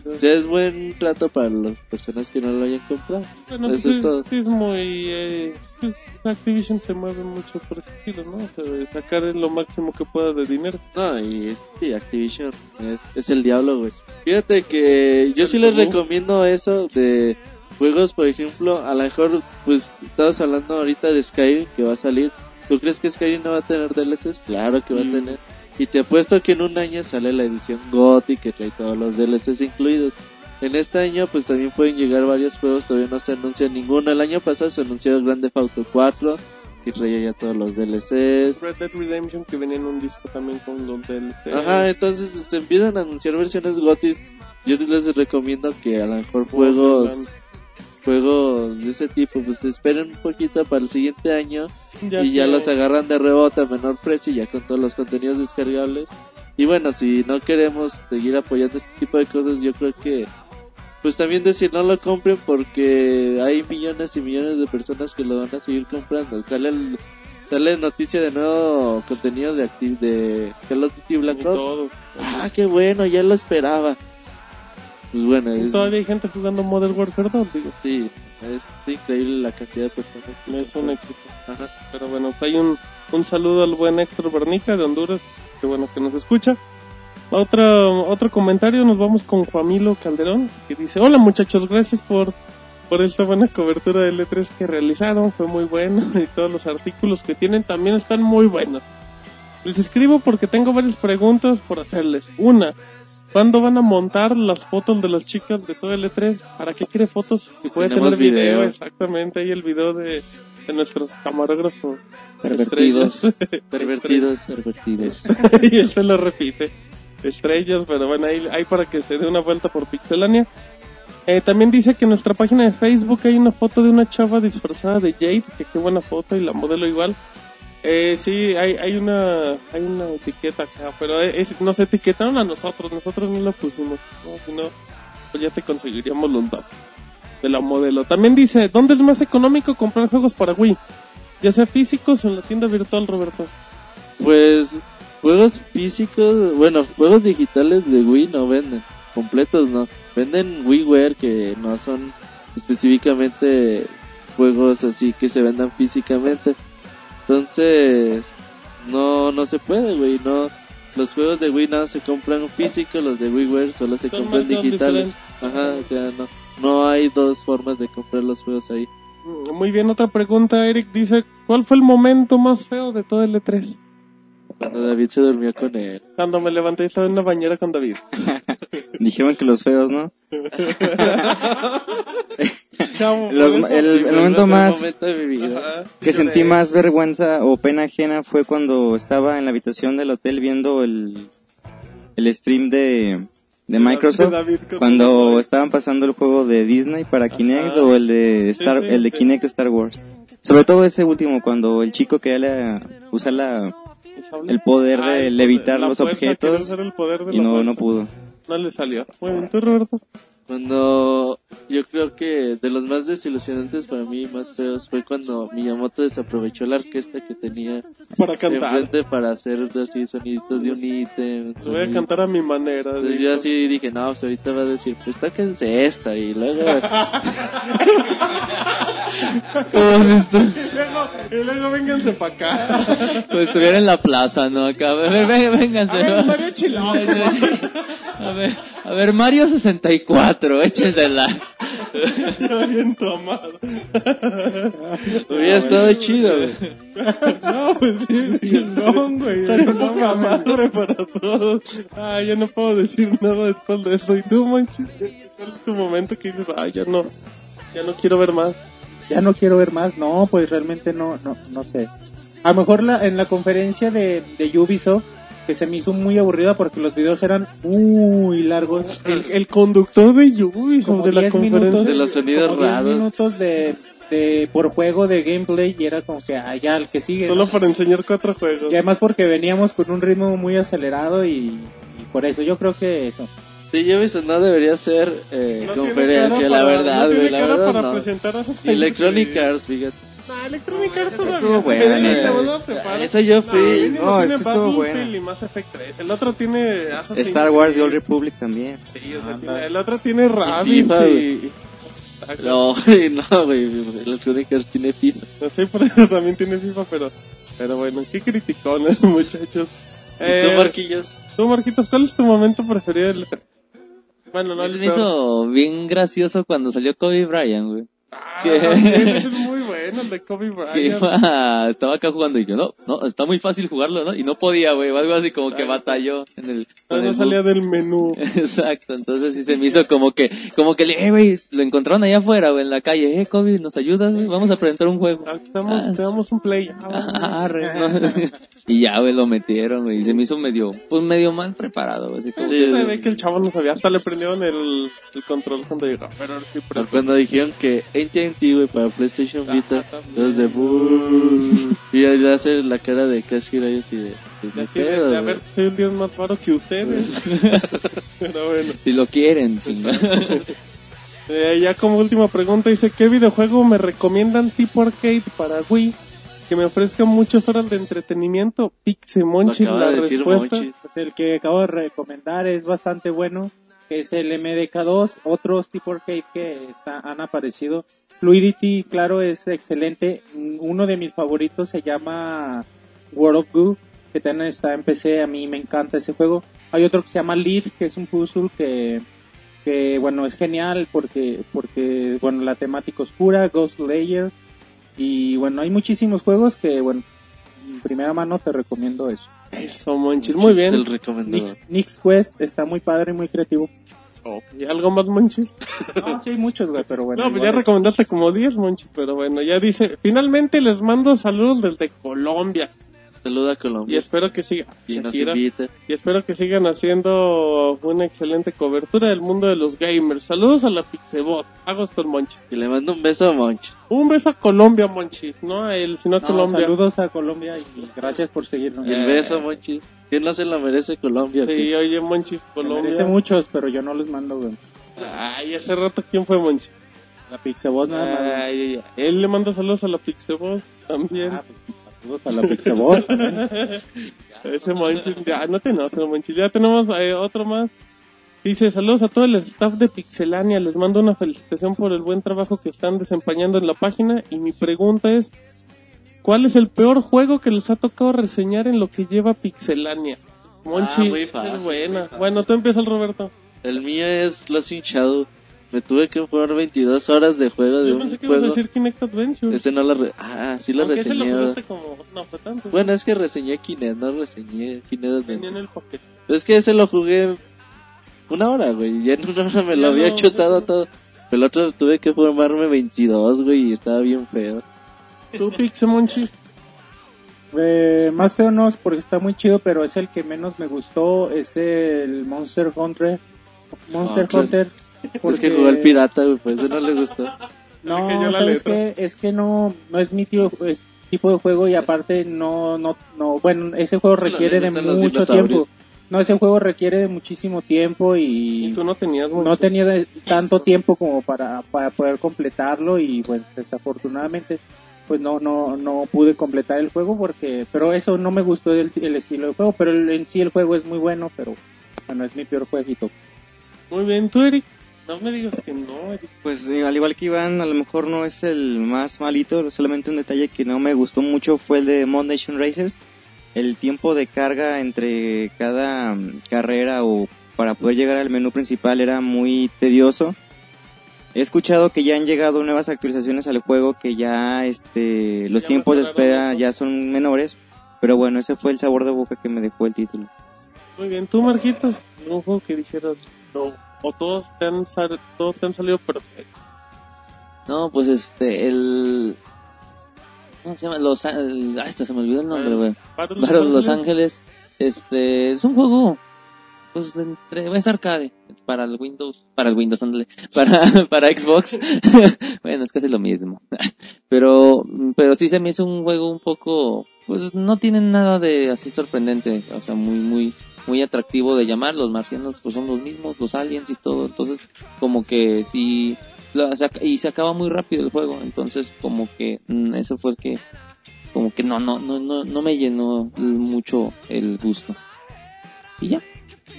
O sea, es buen trato para las personas que no lo hayan comprado. Bueno, pues Eso es es, todo. es muy... Eh, pues Activision se mueve mucho por ese estilo, ¿no? O sea, sacar lo máximo que pueda de dinero. No, y es- sí, Activision es, es el diablo, güey. Fíjate que yo sí les recomiendo eso de juegos, por ejemplo, a lo mejor, pues, estabas hablando ahorita de Skyrim que va a salir. ¿Tú crees que Skyrim no va a tener DLCs? Claro que va Mm. a tener. Y te apuesto que en un año sale la edición GOTY que trae todos los DLCs incluidos. En este año pues también pueden llegar varios juegos, todavía no se anuncia ninguno. El año pasado se anunció el Grand Theft Auto 4 y traía ya todos los DLCs. Red Dead Redemption que venía en un disco también con los DLC. Ajá, entonces se empiezan a anunciar versiones GOTY. Yo les recomiendo que a lo mejor juegos. Juegos de ese tipo pues esperen un poquito para el siguiente año Ya y ya los agarran de rebote a menor precio y ya con todos los contenidos descargables. Y bueno, si no queremos seguir apoyando este tipo de cosas, yo creo que pues también decir no lo compren porque hay millones y millones de personas que lo van a seguir comprando. Sale el, sale noticia de nuevo contenido de Active de Call of Duty Black Ops. Ah, qué bueno, ya lo esperaba. Pues bueno, es, todavía hay gente jugando Modern Warfare 2, digo. sí, es increíble la cantidad de personas. que Es un éxito. Ajá. Pero bueno, hay un, un saludo al buen Héctor Bernica de Honduras, que bueno que nos escucha. Otra, otro comentario, nos vamos con Juanilo Calderón, que dice, hola muchachos, gracias por, por esta buena cobertura del E3 que realizaron, fue muy bueno y todos los artículos que tienen también están muy buenos. Les escribo porque tengo varias preguntas por hacerles. Una, ¿cuándo van a montar las fotos de las chicas de todo el E3? ¿Para qué quiere fotos? Si puede Tenemos tener video, video. exactamente, ahí el video de, de nuestros camarógrafos. Pervertidos. Pervertidos. Pervertidos. y él se lo repite. Estrellas, pero bueno, ahí, ahí para que se dé una vuelta por Pixelania. Eh, también dice que en nuestra página de Facebook hay una foto de una chava disfrazada de Jade, que qué buena foto y la modelo igual. Eh, sí, hay, hay una hay una etiqueta acá, pero es- nos etiquetaron a nosotros, nosotros no la pusimos. No, si no, pues ya te conseguiríamos los datos de la modelo. También dice, ¿dónde es más económico comprar juegos para Wii? Ya sea físicos o en la tienda virtual, Roberto. Pues juegos físicos, bueno, juegos digitales de Wii no venden, completos no. Venden WiiWare que no son específicamente juegos así que se vendan físicamente. Entonces, no no se puede, güey, no los juegos de Wii no se compran físicos, los de WiiWare solo se Son compran digitales. Ajá, o sea, no no hay dos formas de comprar los juegos ahí. Mm, Muy bien, otra pregunta, Eric dice, ¿cuál fue el momento más feo de todo el E3? Cuando David se durmió con él. Cuando me levanté y estaba en la bañera con David. Dijeron que los feos, ¿no? Los- el- momento más- momento de mi vida. Ajá. Que sentí más vergüenza o pena ajena fue cuando estaba en la habitación del hotel viendo el, el stream de, de Microsoft. David Cuando estaban pasando el juego de Disney para Kinect Ajá. o el de Star, Sí, sí, el de sí. Kinect Star Wars. Sobre todo ese último, cuando el chico quería la- usar la, el poder Ah, de el levitar los objetos usar el poder de y no, fuerza. no pudo. No le salió. Bien, ¿tú, Roberto? Cuando yo creo que de los más desilusionantes para mí, más feos, fue cuando Miyamoto desaprovechó la orquesta que tenía Para cantar. para hacer así soniditos de un ítem. Te voy a cantar a mi manera. Entonces yo así dije, no, pues ahorita va a decir, pues tóquense esta y luego... Como si, estu- Y luego, y luego vénganse para acá. si estuviera en la plaza, ¿no? Acá, a ver, ven- vénganse, A ver, ¿no? mariachi loco. A ver, a ver, Mario 64, échensela. Ya bien tomado. Hubiera estado chido, güey. No, pues sí, chingón, güey. Salió poca madre para todos. Ah, ya no puedo decir nada después de eso. ¿Y tú, manches? ¿Cuál es tu momento que dices, ay, ya no, ya no quiero ver más? Ya no quiero ver más. No, pues realmente no, no, no sé. A lo mejor la, en la conferencia de, de Ubisoft, que se me hizo muy aburrida porque los videos eran muy largos. El, el conductor de Ubisoft Como de la 10 conferencia. minutos De como 10 raros. minutos de, de, por juego de gameplay y era como que allá el que sigue. Solo ¿no? para enseñar cuatro juegos. Y además porque veníamos con un ritmo muy acelerado y, y por eso yo creo que eso. Sí, Ubisoft no debería ser eh, No conferencia, la verdad, no güey, la verdad para no. presentar a esos Y Electronic. Arts, fíjate. Ah, Electronic Arts todavía. estuvo buena, eh. Esa yo fui. No, no, esa estuvo buena. y Mass Effect 3. El otro tiene Assassin's Star Wars The. Old Republic también. Sí, o sea, tiene- el otro tiene Rabbids FIFA, y... No, güey, no, güey, Electronic Arts tiene FIFA. No sé, por eso también tiene FIFA, pero... Pero bueno, qué criticones, muchachos. ¿Y Eh, tú, Marquillos? tú, Marquitos, ¿cuál es tu momento preferido del E3? Bueno, no mí me hizo bien gracioso cuando salió Kobe Bryant, güey. Ah, es muy bueno, el de Kobe Bryant. estaba acá jugando y yo, no, no, está muy fácil jugarlo, ¿no? Y no podía, güey, algo así como que batalló en el... No, el salía del menú. Exacto, entonces sí se me hizo como que, como que le, eh, güey, lo encontraron allá afuera, güey, en la calle, eh, Kobe, ¿nos ayudas, güey? Vamos a presentar un juego. Ah, te damos, te damos un play. Ah. Ah, arre, ¿no? Y ya, güey, lo metieron, güey, y se me hizo medio, pues medio mal preparado, güey, así como Sí, que- se ve que el chavo no sabía, hasta le prendieron el, el control cuando llegó. Pero sí, pero... Cuando dijeron que AT&T, güey, para PlayStation Vita, los de "Buh". Y ahí le hace la cara de Crash Hero y así de... pues, De así de, pedo, de, a ver, soy un dios más baro que ustedes. pero bueno. si lo quieren, chingada. Eh, ya como última pregunta, dice, ¿qué videojuego me recomiendan tipo arcade para Wii? Que me ofrezca muchas horas de entretenimiento. Pixemonchi, Lo acaba la de respuesta. Pues el que acabo de recomendar es bastante bueno, que es el MDK2, otros tipo arcade que está, han aparecido. Fluidity, claro, es excelente. Uno de mis favoritos se llama World of Goo, que también está en PC, a mí me encanta ese juego. Hay otro que se llama Lead, que es un puzzle que, que bueno, es genial porque, porque, bueno, la temática oscura, Ghost Layer, y bueno, hay muchísimos juegos que, bueno, en primera mano te recomiendo eso. Eso, Monchis. Muy bien. El. Nix, Nix Quest está muy padre, muy creativo. ¿Y algo más, Monchis? No, sí hay muchos, güey, pero bueno. no, pues ya recomendaste como 10, Monchis, pero bueno, ya dice, finalmente les mando saludos desde Colombia. Saluda a Y Colombia. espero que siga. Y Shakira. y espero que sigan haciendo una excelente cobertura del mundo de los gamers. Saludos a la Pixebot. Hago esto, Monchis. Y le mando un beso a Monch. Un beso a Colombia, Monchis. No a él, sino a No, Colombia. Saludos a Colombia y gracias por seguirnos. Y el beso, Monchis. ¿Quién no se lo merece Colombia? Sí, oye, Monchis, Se Colombia. merece muchos, pero yo no los mando, güey. Ay, hace rato, ¿quién fue Monchis? La Pixeboss nada más. Ay, ay, ay. Él le manda saludos a la Pixeboss también. Ah, pues, saludos a la Pixeboss. Ese Monchis, ya, no te enojes, Monchis. Ya tenemos eh, otro más. Dice, saludos a todo el staff de Pixelania. Les mando una felicitación por el buen trabajo que están desempeñando en la página. Y mi pregunta es, ¿cuál es el peor juego que les ha tocado reseñar en lo que lleva Pixelania? Monchi, Ah, muy fácil, es buena. muy fácil. Bueno, tú empiezas, Roberto. El mío es Lost in Shadow. Me tuve que jugar 22 horas de juego de Yo un pensé que ibas a juego. decir Kinect Adventure. Ese no lo re- Ah, sí lo Aunque ese lo reseñé. jugaste como... No fue tanto. Bueno, es que reseñé Kinect, no reseñé Kinect Venía en Adventure. el pocket. Es que ese lo jugué una hora, güey. Ya en una hora me Ya lo había no, chutado no. todo. El otro tuve que formarme 22, güey, y estaba bien feo. ¿Tú, Pixe Monchis? Eh, más feo no es porque está muy chido, pero es el que menos me gustó. Es el Monster Hunter. Monster Ah, claro. Hunter. Es porque- que jugó el pirata, güey, por eso no le gustó. No, ¿sabes qué? Es que no, no es mi tipo, es tipo de juego y aparte no, no, no, bueno, ese juego requiere de mucho tiempo. No, ese juego requiere de muchísimo tiempo y, Y tú no tenías mucho. no tenía de- tanto tiempo como para, para poder completarlo y pues desafortunadamente pues no, no, no pude completar el juego porque, pero eso no me gustó el, el estilo de juego, pero el- en sí el juego es muy bueno, pero bueno, es mi peor jueguito. Muy bien, tú, Eric. No me digas que no, Eric. Pues eh, al igual que Iván, a lo mejor no es el más malito, solamente un detalle que no me gustó mucho fue el de Mod Nation Racers. El tiempo de carga entre cada mm, carrera o para poder llegar al menú principal era muy tedioso. He escuchado que ya han llegado nuevas actualizaciones al juego que ya este los Ya tiempos de espera ya son menores, pero bueno, ese fue el sabor de boca que me dejó el título. Muy bien, tú, Marquitos. Un juego que dijeras no. O todos te han, sal- todos te han salido perfectos. No, pues este, el... ¿Cómo se llama? Los... An- Ah, este se me olvidó el nombre, güey. Para Los Ángeles, este, es un juego, pues, entre, es arcade, para el Windows, para el Windows, ándale, para, para Xbox, bueno, es casi lo mismo, pero, pero sí se me hizo un juego un poco, pues, no tiene nada de así sorprendente, o sea, muy, muy, muy atractivo de llamar, los marcianos, pues, son los mismos, los aliens y todo, entonces, como que sí, y se acaba muy rápido el juego, entonces, como que, mm, eso fue el que, como que no, no, no, no, no me llenó mucho el gusto. Y ya.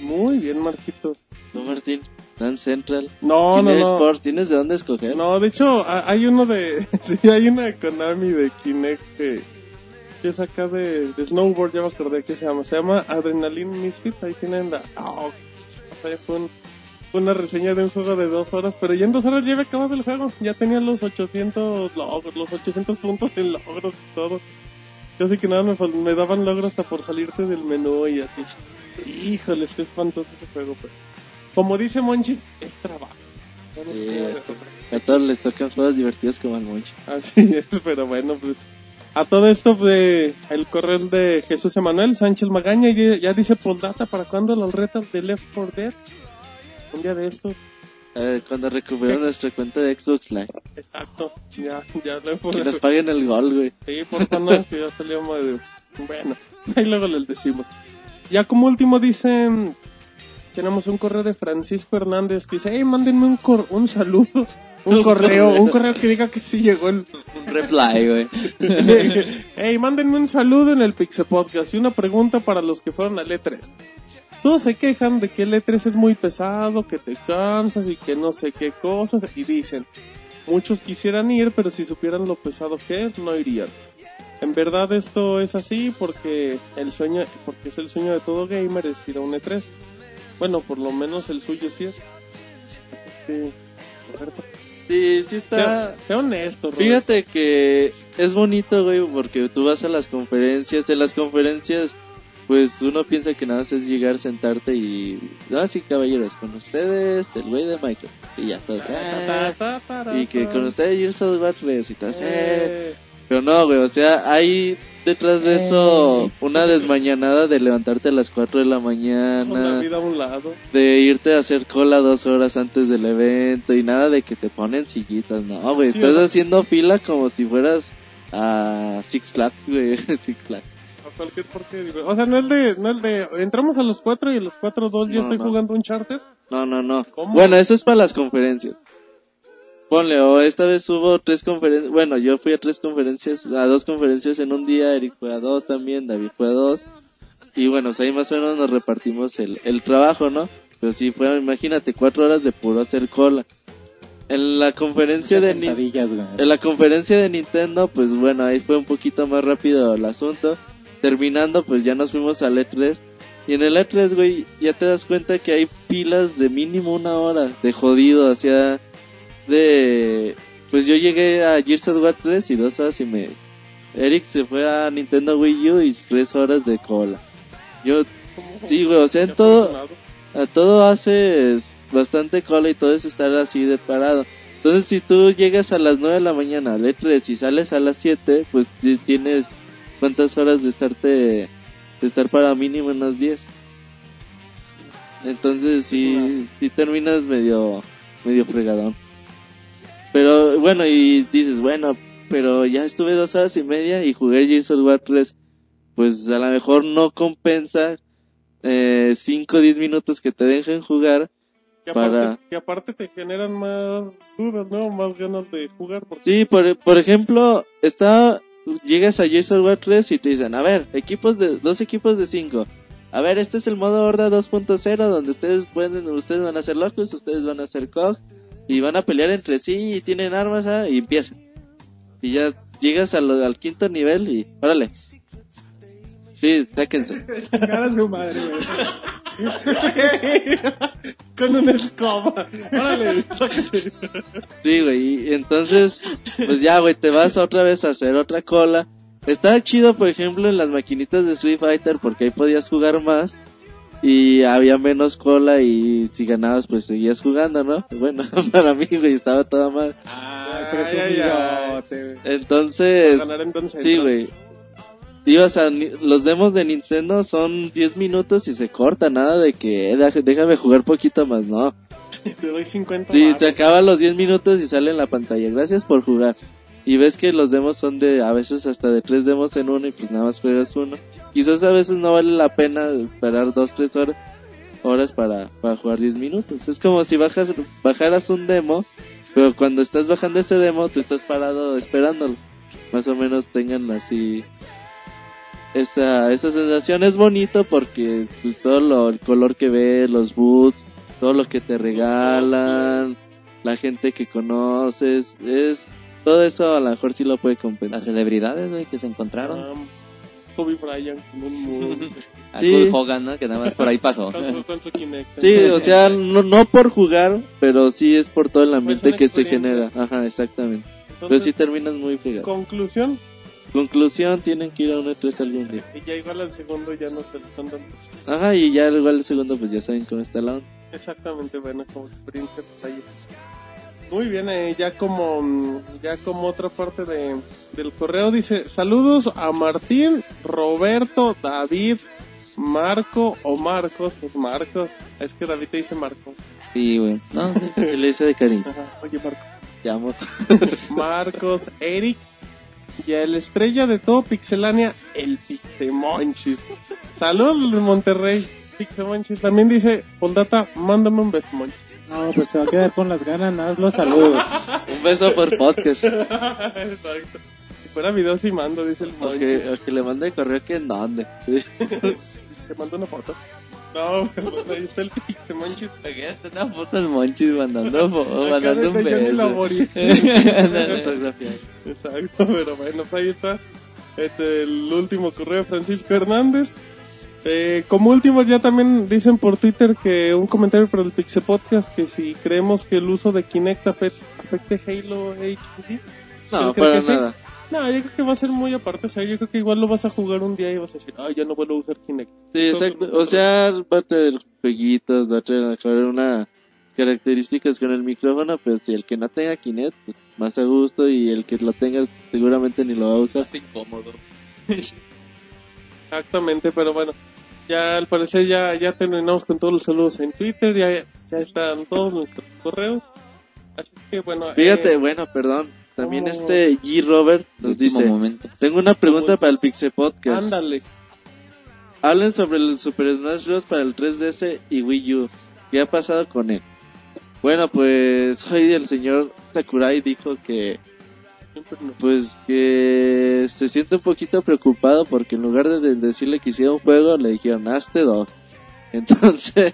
Muy bien, Marquitos. No, Martín, Dan Central. No, no, no. Sport, ¿tienes de dónde escoger? No, de hecho, ha- hay uno de. Sí, hay una de Konami de Kinect que, que es acá de, de Snowboard, ya me acordé que se llama. Se llama Adrenaline Misfit. Ahí tienen la. o sea, fue, un- una reseña de un juego de dos horas, pero ya en dos horas ya había acabado el juego. Ya tenía los 800 logros, los 800 puntos en logros y todo. Casi que nada me, me daban logros hasta por salirte del menú y así. Híjoles, qué espantoso ese juego, pero. Como dice Monchis, es trabajo. Sí. A todos les tocan juegos divertidos como al Monchi. Así es, pero bueno, pues. A todo esto, de el correo de Jesús Emanuel Sánchez Magaña ya, ya dice postdata para cuándo los retos de Left 4 Dead. Un día de estos, Eh, cuando recuperen nuestra cuenta de Xbox Live. exacto. Ya, ya Left 4 Que Dead. nos paguen el gol, güey. Sí, por favor, que ya salió medio. Bueno, ahí luego les decimos. Ya como último dicen, tenemos un correo de Francisco Hernández que dice, hey, mándenme un, cor- un saludo, un correo, correo. un correo que diga que sí llegó el... Un reply, güey. hey, mándenme un saludo en el Pixel Podcast y una pregunta para los que fueron al E3. Todos se quejan de que el E3 es muy pesado, que te cansas y que no sé qué cosas, y dicen, muchos quisieran ir, pero si supieran lo pesado que es, no irían. En verdad esto es así porque el sueño, porque es el sueño de todo gamer es ir a un E3. Bueno, por lo menos el suyo sí es. Este, Roberto, Sí, sí está... sea honesto, Roberto. Fíjate que es bonito, güey, porque tú vas a las conferencias. De las conferencias, pues uno piensa que nada más es llegar, sentarte y... Ah, sí, caballeros, con ustedes, el güey de Microsoft. Y ya ta, ta, Y que con ustedes of War 3 y. "Eh". Eh, Pero no, güey, o sea, hay detrás de eso una desmañanada de levantarte a las 4 de la con la mañana, vida a un lado. de irte a hacer cola dos horas antes del evento y nada de que te ponen sillitas, no, güey, Sí, estás haciendo fila como si fueras a Six Flags, güey, Six Flags. A cualquier O sea, no es de, no es de, entramos a los cuatro y a los cuatro dos ya No, estoy no. jugando un charter. No, no, no. ¿Cómo? Bueno, eso es para las conferencias. Ponle, o esta vez hubo tres conferencias, bueno, yo fui a tres conferencias, a dos conferencias en un día, Eric fue a dos también, David fue a dos, y bueno, ahí más o menos nos repartimos el, el trabajo, ¿no? Pero sí, fue, imagínate, cuatro horas de puro hacer cola. En la conferencia de en la conferencia de Nintendo, pues bueno, ahí fue un poquito más rápido el asunto. Terminando, pues ya nos fuimos al E3. Y en el E3, güey, ya te das cuenta que hay pilas de mínimo una hora de jodido, hacia de... Pues yo llegué a Gears of War 3 y dos horas y me... Eric se fue a Nintendo Wii U y tres horas de cola. Yo, sí, güey, o sea, en todo, a todo haces bastante cola y todo es estar así de parado. Entonces, si tú llegas a las 9 de la mañana al E3 y sales a las 7, pues ti- tienes cuántas horas de estarte de estar para mínimo unas 10. Entonces, sí, sí terminas medio medio fregadón. Pero bueno, y dices, bueno, pero ya estuve dos horas y media y jugué Gears of War 3. Pues a lo mejor no compensa 5 o 10 minutos que te dejen jugar Que aparte, para- que aparte te generan más dudas, ¿no? Más ganas de jugar. Porque Sí, por, por ejemplo, está, llegas a Gears of War 3 y te dicen, a ver, equipos de, dos equipos de cinco. A ver, este es el modo Horda 2.0 donde ustedes pueden, ustedes van a ser locos, ustedes van a ser COG y van a pelear entre sí y tienen armas ah, y empiezan. Y ya llegas al, al quinto nivel y, órale. Sí, sáquense. A su madre, güey. Con una escoba. Órale, sáquese. Sí, güey, y entonces, pues ya, güey, te vas otra vez a hacer otra cola. Estaba chido, por ejemplo, en las maquinitas de Street Fighter porque ahí podías jugar más y había menos cola y si ganabas pues seguías jugando, ¿no? Bueno, para mí, güey, estaba toda mal. Ah, Ay, ay, güey. Entonces, Ganar entonces. sí, güey. Ibas a, ni- los demos de Nintendo son 10 minutos y se corta, nada de que eh, deja- déjame jugar poquito más, no. Te doy 50 Sí, se acaban los 10 minutos y sale en la pantalla. Gracias por jugar. Y ves que los demos son de, a veces hasta de tres demos en uno y pues nada más juegas uno. Quizás a veces no vale la pena esperar 2, 3 horas, horas para, para jugar 10 minutos. Es como si bajas, bajaras un demo, pero cuando estás bajando ese demo, tú estás parado esperándolo. Más o menos tengan así, esa, esa sensación es bonito porque pues todo lo, el color que ves, los boots, todo lo que te regalan, la gente que conoces, es todo eso a lo mejor sí lo puede Las compensar. celebridades, güey, que se encontraron. Kobe Bryant con un mood. A sí. Hogan, ¿no? Que nada más por ahí pasó. con, su, con su Kinect. Sí, o sea, no, no por jugar, pero sí es por todo el ambiente una que se genera. Ajá, exactamente. Pero Entonces, sí terminas muy fregado. conclusión. Conclusión, tienen que ir a un E3 algún día. Y ya igual al segundo ya no se le están dando. Ajá, y ya igual el segundo pues ya saben cómo está la onda. Exactamente, bueno, como experiencia, pues ahí es. Muy bien, eh, ya como mm, ya como otra parte de, del correo dice saludos a Martín, Roberto, David, Marco o Marcos, pues Marcos, es que David te dice Marco. Sí, güey. No, sí. Se le dice de cariño. Ajá, Oye Marco. Te amo. Marcos, Eric y el estrella de todo Pixelania, el Pixemonchis. Saludos de Monterrey, Pixemonchis. También dice, Poldata, mándame un beso, Monchis. No, pues se va a quedar con las ganas, nada más los saludos. Un beso por podcast. Exacto. Si fuera video sí mando, dice el O Monchis. que, o que le mande correo que en dónde. Te mando una foto. No, pero ahí está el Pixemonchis. Una foto del Monchis mandando, mandando un neta yo ni beso. Exacto, pero bueno, pues ahí está este, el último correo de Francisco Hernández. Eh, como último, ya también dicen por Twitter que un comentario para el Pixel Podcast que si creemos que el uso de Kinect afect- afecte Halo HD. No, para sí. nada. No, yo creo que va a ser muy aparte. O sea, yo creo que igual lo vas a jugar un día y vas a decir, ay, ya no vuelvo a usar Kinect. Sí, exacto. O sea, va a traer jueguitos, va a traer a lo mejor unas características con el micrófono, pero si el que no tenga Kinect, pues más a gusto y el que lo tenga seguramente ni lo va a usar. Más incómodo. Exactamente, pero bueno, ya al parecer ya, ya terminamos con todos los saludos en Twitter, ya, ya están todos nuestros correos. Así que bueno, Fíjate, eh, bueno, perdón. También ¿cómo? este G. Robert nos Último dice, momento. tengo una pregunta para el Pixel Podcast. ándale. Hablen sobre el Super Smash Bros. para el 3DS y Wii U. ¿Qué ha pasado con él? Bueno, pues hoy el señor Sakurai dijo que. Pues que se siente un poquito preocupado porque en lugar de de- decirle que hiciera un juego le dijeron hazte dos. Entonces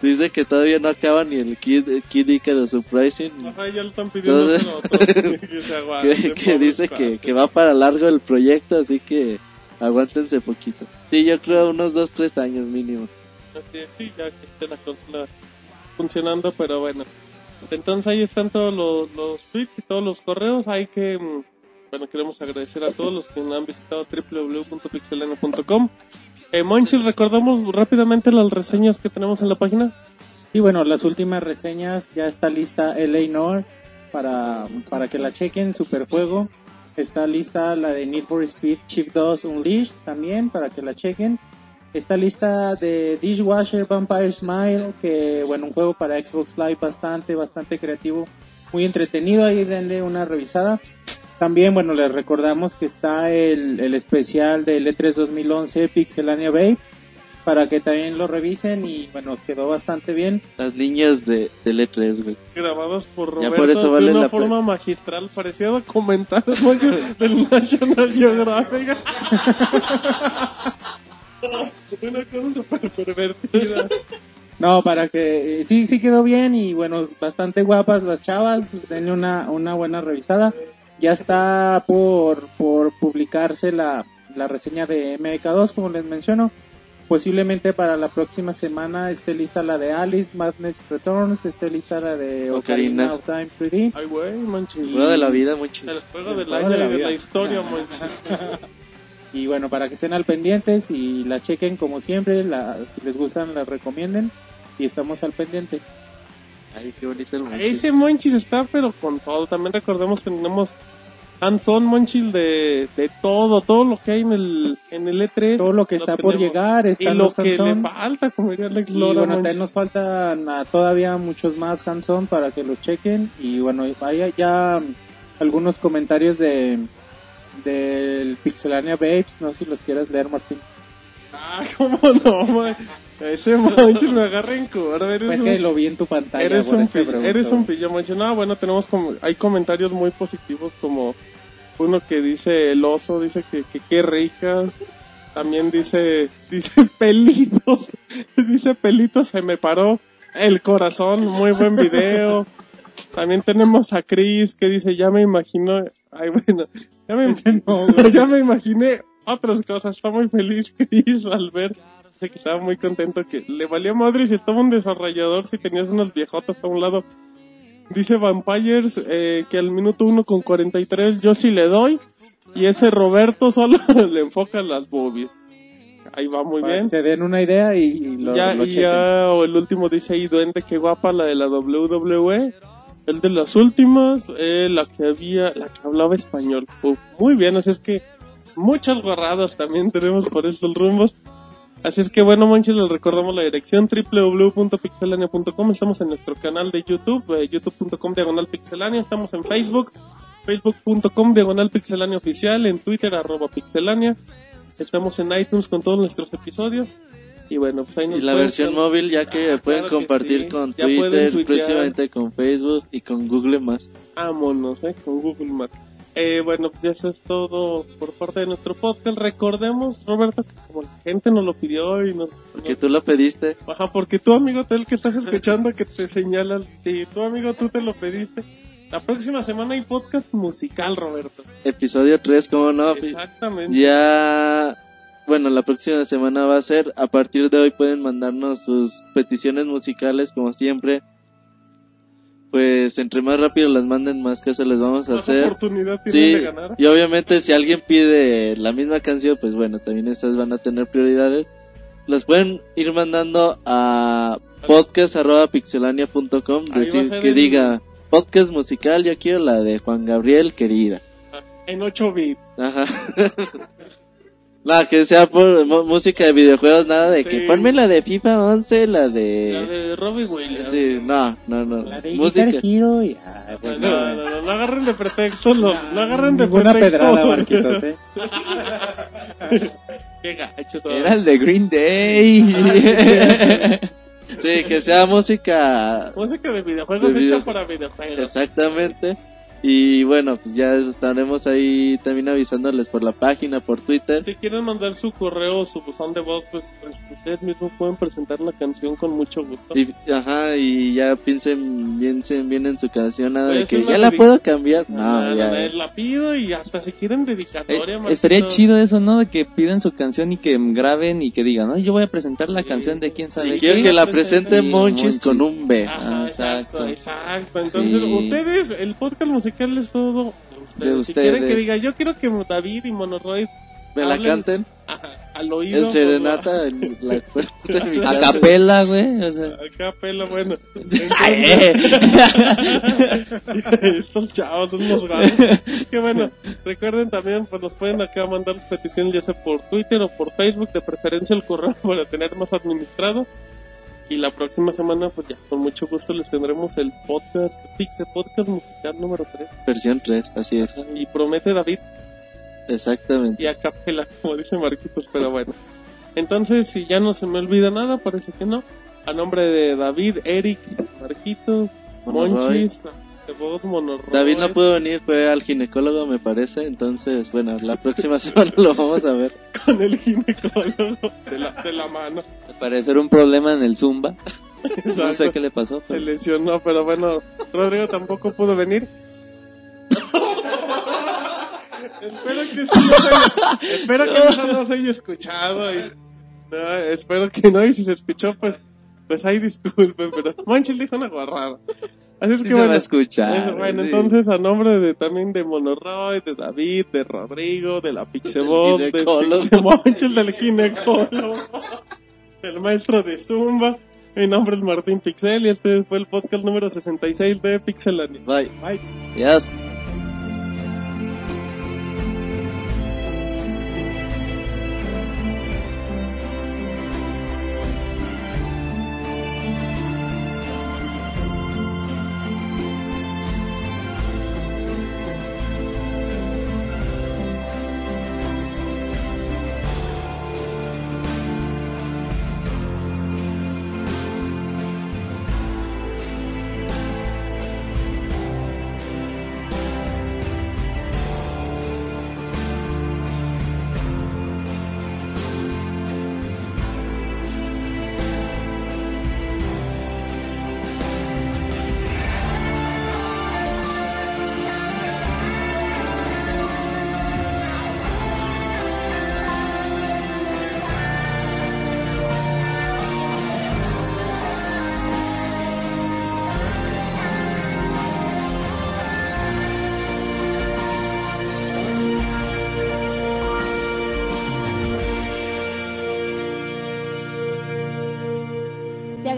dice que todavía no acaba ni el Kid, Kid Icarus Surprising Ajá, ya lo están pidiendo Entonces- que se aguante, que, que pobre dice que, que va para largo el proyecto, así que aguántense poquito. Sí, yo creo unos dos, tres años mínimo. Así es, sí, ya que esté la consola funcionando, pero bueno. Entonces ahí están todos los, tweets y todos los correos. Hay que, mm, bueno, queremos agradecer a todos los que han visitado www.pixelania.com. Eh, Monchil, recordamos rápidamente las reseñas que tenemos en la página. Y bueno, las últimas reseñas ya está lista LA Noir para, para que la chequen, Superfuego. Está lista la de Need for Speed Chip 2 Unleashed también para que la chequen. Está lista de Dishwasher Vampire Smile, que bueno, un juego para Xbox Live bastante, bastante creativo, muy entretenido, ahí denle una revisada. También, bueno, les recordamos que está el, el especial del E3 2011 Pixelania Babes, para que también lo revisen y bueno, quedó bastante bien. Las líneas de, del E3, güey. Grabados por Ya Roberto por eso vale de una la forma magistral, parecía documental del National Geographic. una cosa súper pervertida. No, para que eh, sí, sí quedó bien y bueno, bastante guapas las chavas, denle una, una buena revisada. Ya está por, por publicarse la, la reseña de MK2, como les menciono. Posiblemente para la próxima semana esté lista la de Alice, Madness Returns, esté lista la de Ocarina. Ocarina of Time 3D. Ay, güey, Monchil. Juego de la vida, muchos. El juego del juego año de la de la historia, Monchil. Y bueno, para que estén al pendientes y la chequen como siempre, la, si les gustan, la recomienden y estamos al pendiente. Ay, qué bonito el Monchis. Ese Monchis está, pero con todo. También recordemos que tenemos hands-on Monchil de, de todo, todo lo que hay en el, en el E3. Todo lo que está por llegar, Y están lo los que le falta, como diría Alex Y Lora, bueno, también nos faltan ah, todavía muchos más hands-on para que los chequen. Y bueno, hay ya algunos comentarios de del Pixelania Babes. No sé si los quieras leer, Martín. Ah, cómo no, man. Ese Monchis me agarra en curva. Eres Es un, que lo vi en tu pantalla. eres un, pregunto. eres un pillo, Monchis. No, bueno, tenemos como, hay comentarios muy positivos como uno que dice el oso, dice que, que qué ricas. También dice, dice pelitos, dice pelitos, se me paró el corazón, muy buen video. También tenemos a Chris que dice, ya me imagino, ay bueno, ya me, ya me imaginé otras cosas, está muy feliz Chris al ver, que estaba muy contento que le valía madre si estaba un desarrollador, si tenías unos viejotas a un lado. Dice Vampires eh, que al minuto 1 con 43 yo sí le doy y ese Roberto solo le enfoca las boobies. Ahí va muy Para bien. se den una idea y, y lo, ya, lo y ya, o el último dice ahí, duende, qué guapa la de la WWE. El de las últimas, eh, la que había, la que hablaba español. Muy bien, así es que muchas guarradas también tenemos por estos rumbos. Así es que bueno, Monchis, les recordamos la dirección www.pixelania.com. Estamos en nuestro canal de YouTube, eh, youtube.com diagonal pixelania. Estamos en Facebook, facebook.com diagonal pixelania oficial, en Twitter arroba pixelania. Estamos en iTunes con todos nuestros episodios. Y bueno, pues ahí nos Y la versión móvil ya que Ah, pueden claro que compartir sí. con Ya Twitter, próximamente con Facebook y con Google Más. Vámonos, eh, con Google Maps. Eh, bueno, pues eso es todo por parte de nuestro podcast. Recordemos, Roberto, que como la gente nos lo pidió y nos... Porque tú lo pediste. Ajá, porque tu amigo, tú el que estás escuchando, que te señala, si tu amigo tú te lo pediste. La próxima semana hay podcast musical, Roberto. Episodio 3, ¿cómo no? Exactamente. Ya, bueno, la próxima semana va a ser, a partir de hoy pueden mandarnos sus peticiones musicales como siempre. Pues entre más rápido las manden, más caso les vamos a Más hacer. oportunidad tienen Sí, de ganar. y obviamente si alguien pide la misma canción, pues bueno, también estas van a tener prioridades. Las pueden ir mandando a podcast.pixelania.com, decir que el- diga podcast musical, yo quiero la de Juan Gabriel, querida. En 8 bits. Ajá. Nada, que sea por música de videojuegos, nada de Sí. que ponme la de FIFA 11, la La de... de Robbie Williams. Sí, no, no, no. La de música. Guitar Hero y... ah, pues No, no. no, no, no agarren de pretexto, lo- no, agarren de Ninguna pretexto. pedrada, Marquitos, eh. Qué gacho, Era el de Green Day. Sí, que sea música Música de videojuegos De hecha video- para videojuegos. exactamente. Y bueno, pues ya estaremos ahí también avisándoles por la página, por Twitter. Si quieren mandar su correo o su buzón de voz, pues, pues ustedes mismos pueden presentar la canción con mucho gusto. Y, ajá, y ya piensen, piensen bien en su canción, nada Puede de que ya la puedo cambiar. No, No, no, ya. no, la pido y hasta si quieren Eh, dedicatoria. estaría Marquito. chido eso, ¿no? De que piden su canción y que graben y que digan, ay, yo voy a presentar la Sí. canción de quién sabe Y quiero qué". que la presente Monchis Monchis. con un B. Ajá, Ah, exacto, exacto. exacto. Entonces, Sí. ustedes, el podcast musical todo de ustedes. De Si quieren que ustedes. diga, yo quiero que David y Monoroid Me la canten. ajá, al oído. El serenata en la puerta de mi A capela, güey. O sea, Acá pela, bueno. Ay, Estos chavos son unos gatos. Que bueno, recuerden también, pues nos pueden acá mandar las peticiones, ya sea por Twitter o por Facebook, de preferencia el correo para tener más administrado. Y la próxima semana, pues ya, con mucho gusto les tendremos el podcast, Pixel Podcast Musical número 3. Versión 3, así es. Y promete David Exactamente. y a capela, como dice Marquitos, pero bueno. Entonces, si ya no se me olvida nada, parece que no. A nombre de David, Eric, Marquitos, Monoroy. Monchis, Monoroy. David no pudo venir, fue al ginecólogo, me parece. Entonces, bueno, la próxima semana lo vamos a ver. con el ginecólogo de la, de la mano. al parecer un problema en el Zumba. No sé qué le pasó. Se lesionó, pero bueno, Rodrigo tampoco pudo venir. espero que sí no se haya, espero que eso no se haya escuchado y no, espero que no y si se escuchó pues pues ahí disculpen, pero Manchel dijo una guarrada. Así es Sí que se va bueno, a escuchar. eso, bueno, sí. entonces a nombre de también de Monoroy, de David, de Rodrigo, de la Pixebot, Del. Pixemonchel, del ginecólogo, del maestro de Zumba. Mi nombre es Martín Pixel y este fue el podcast número 66 de Pixelania. Bye. Yes.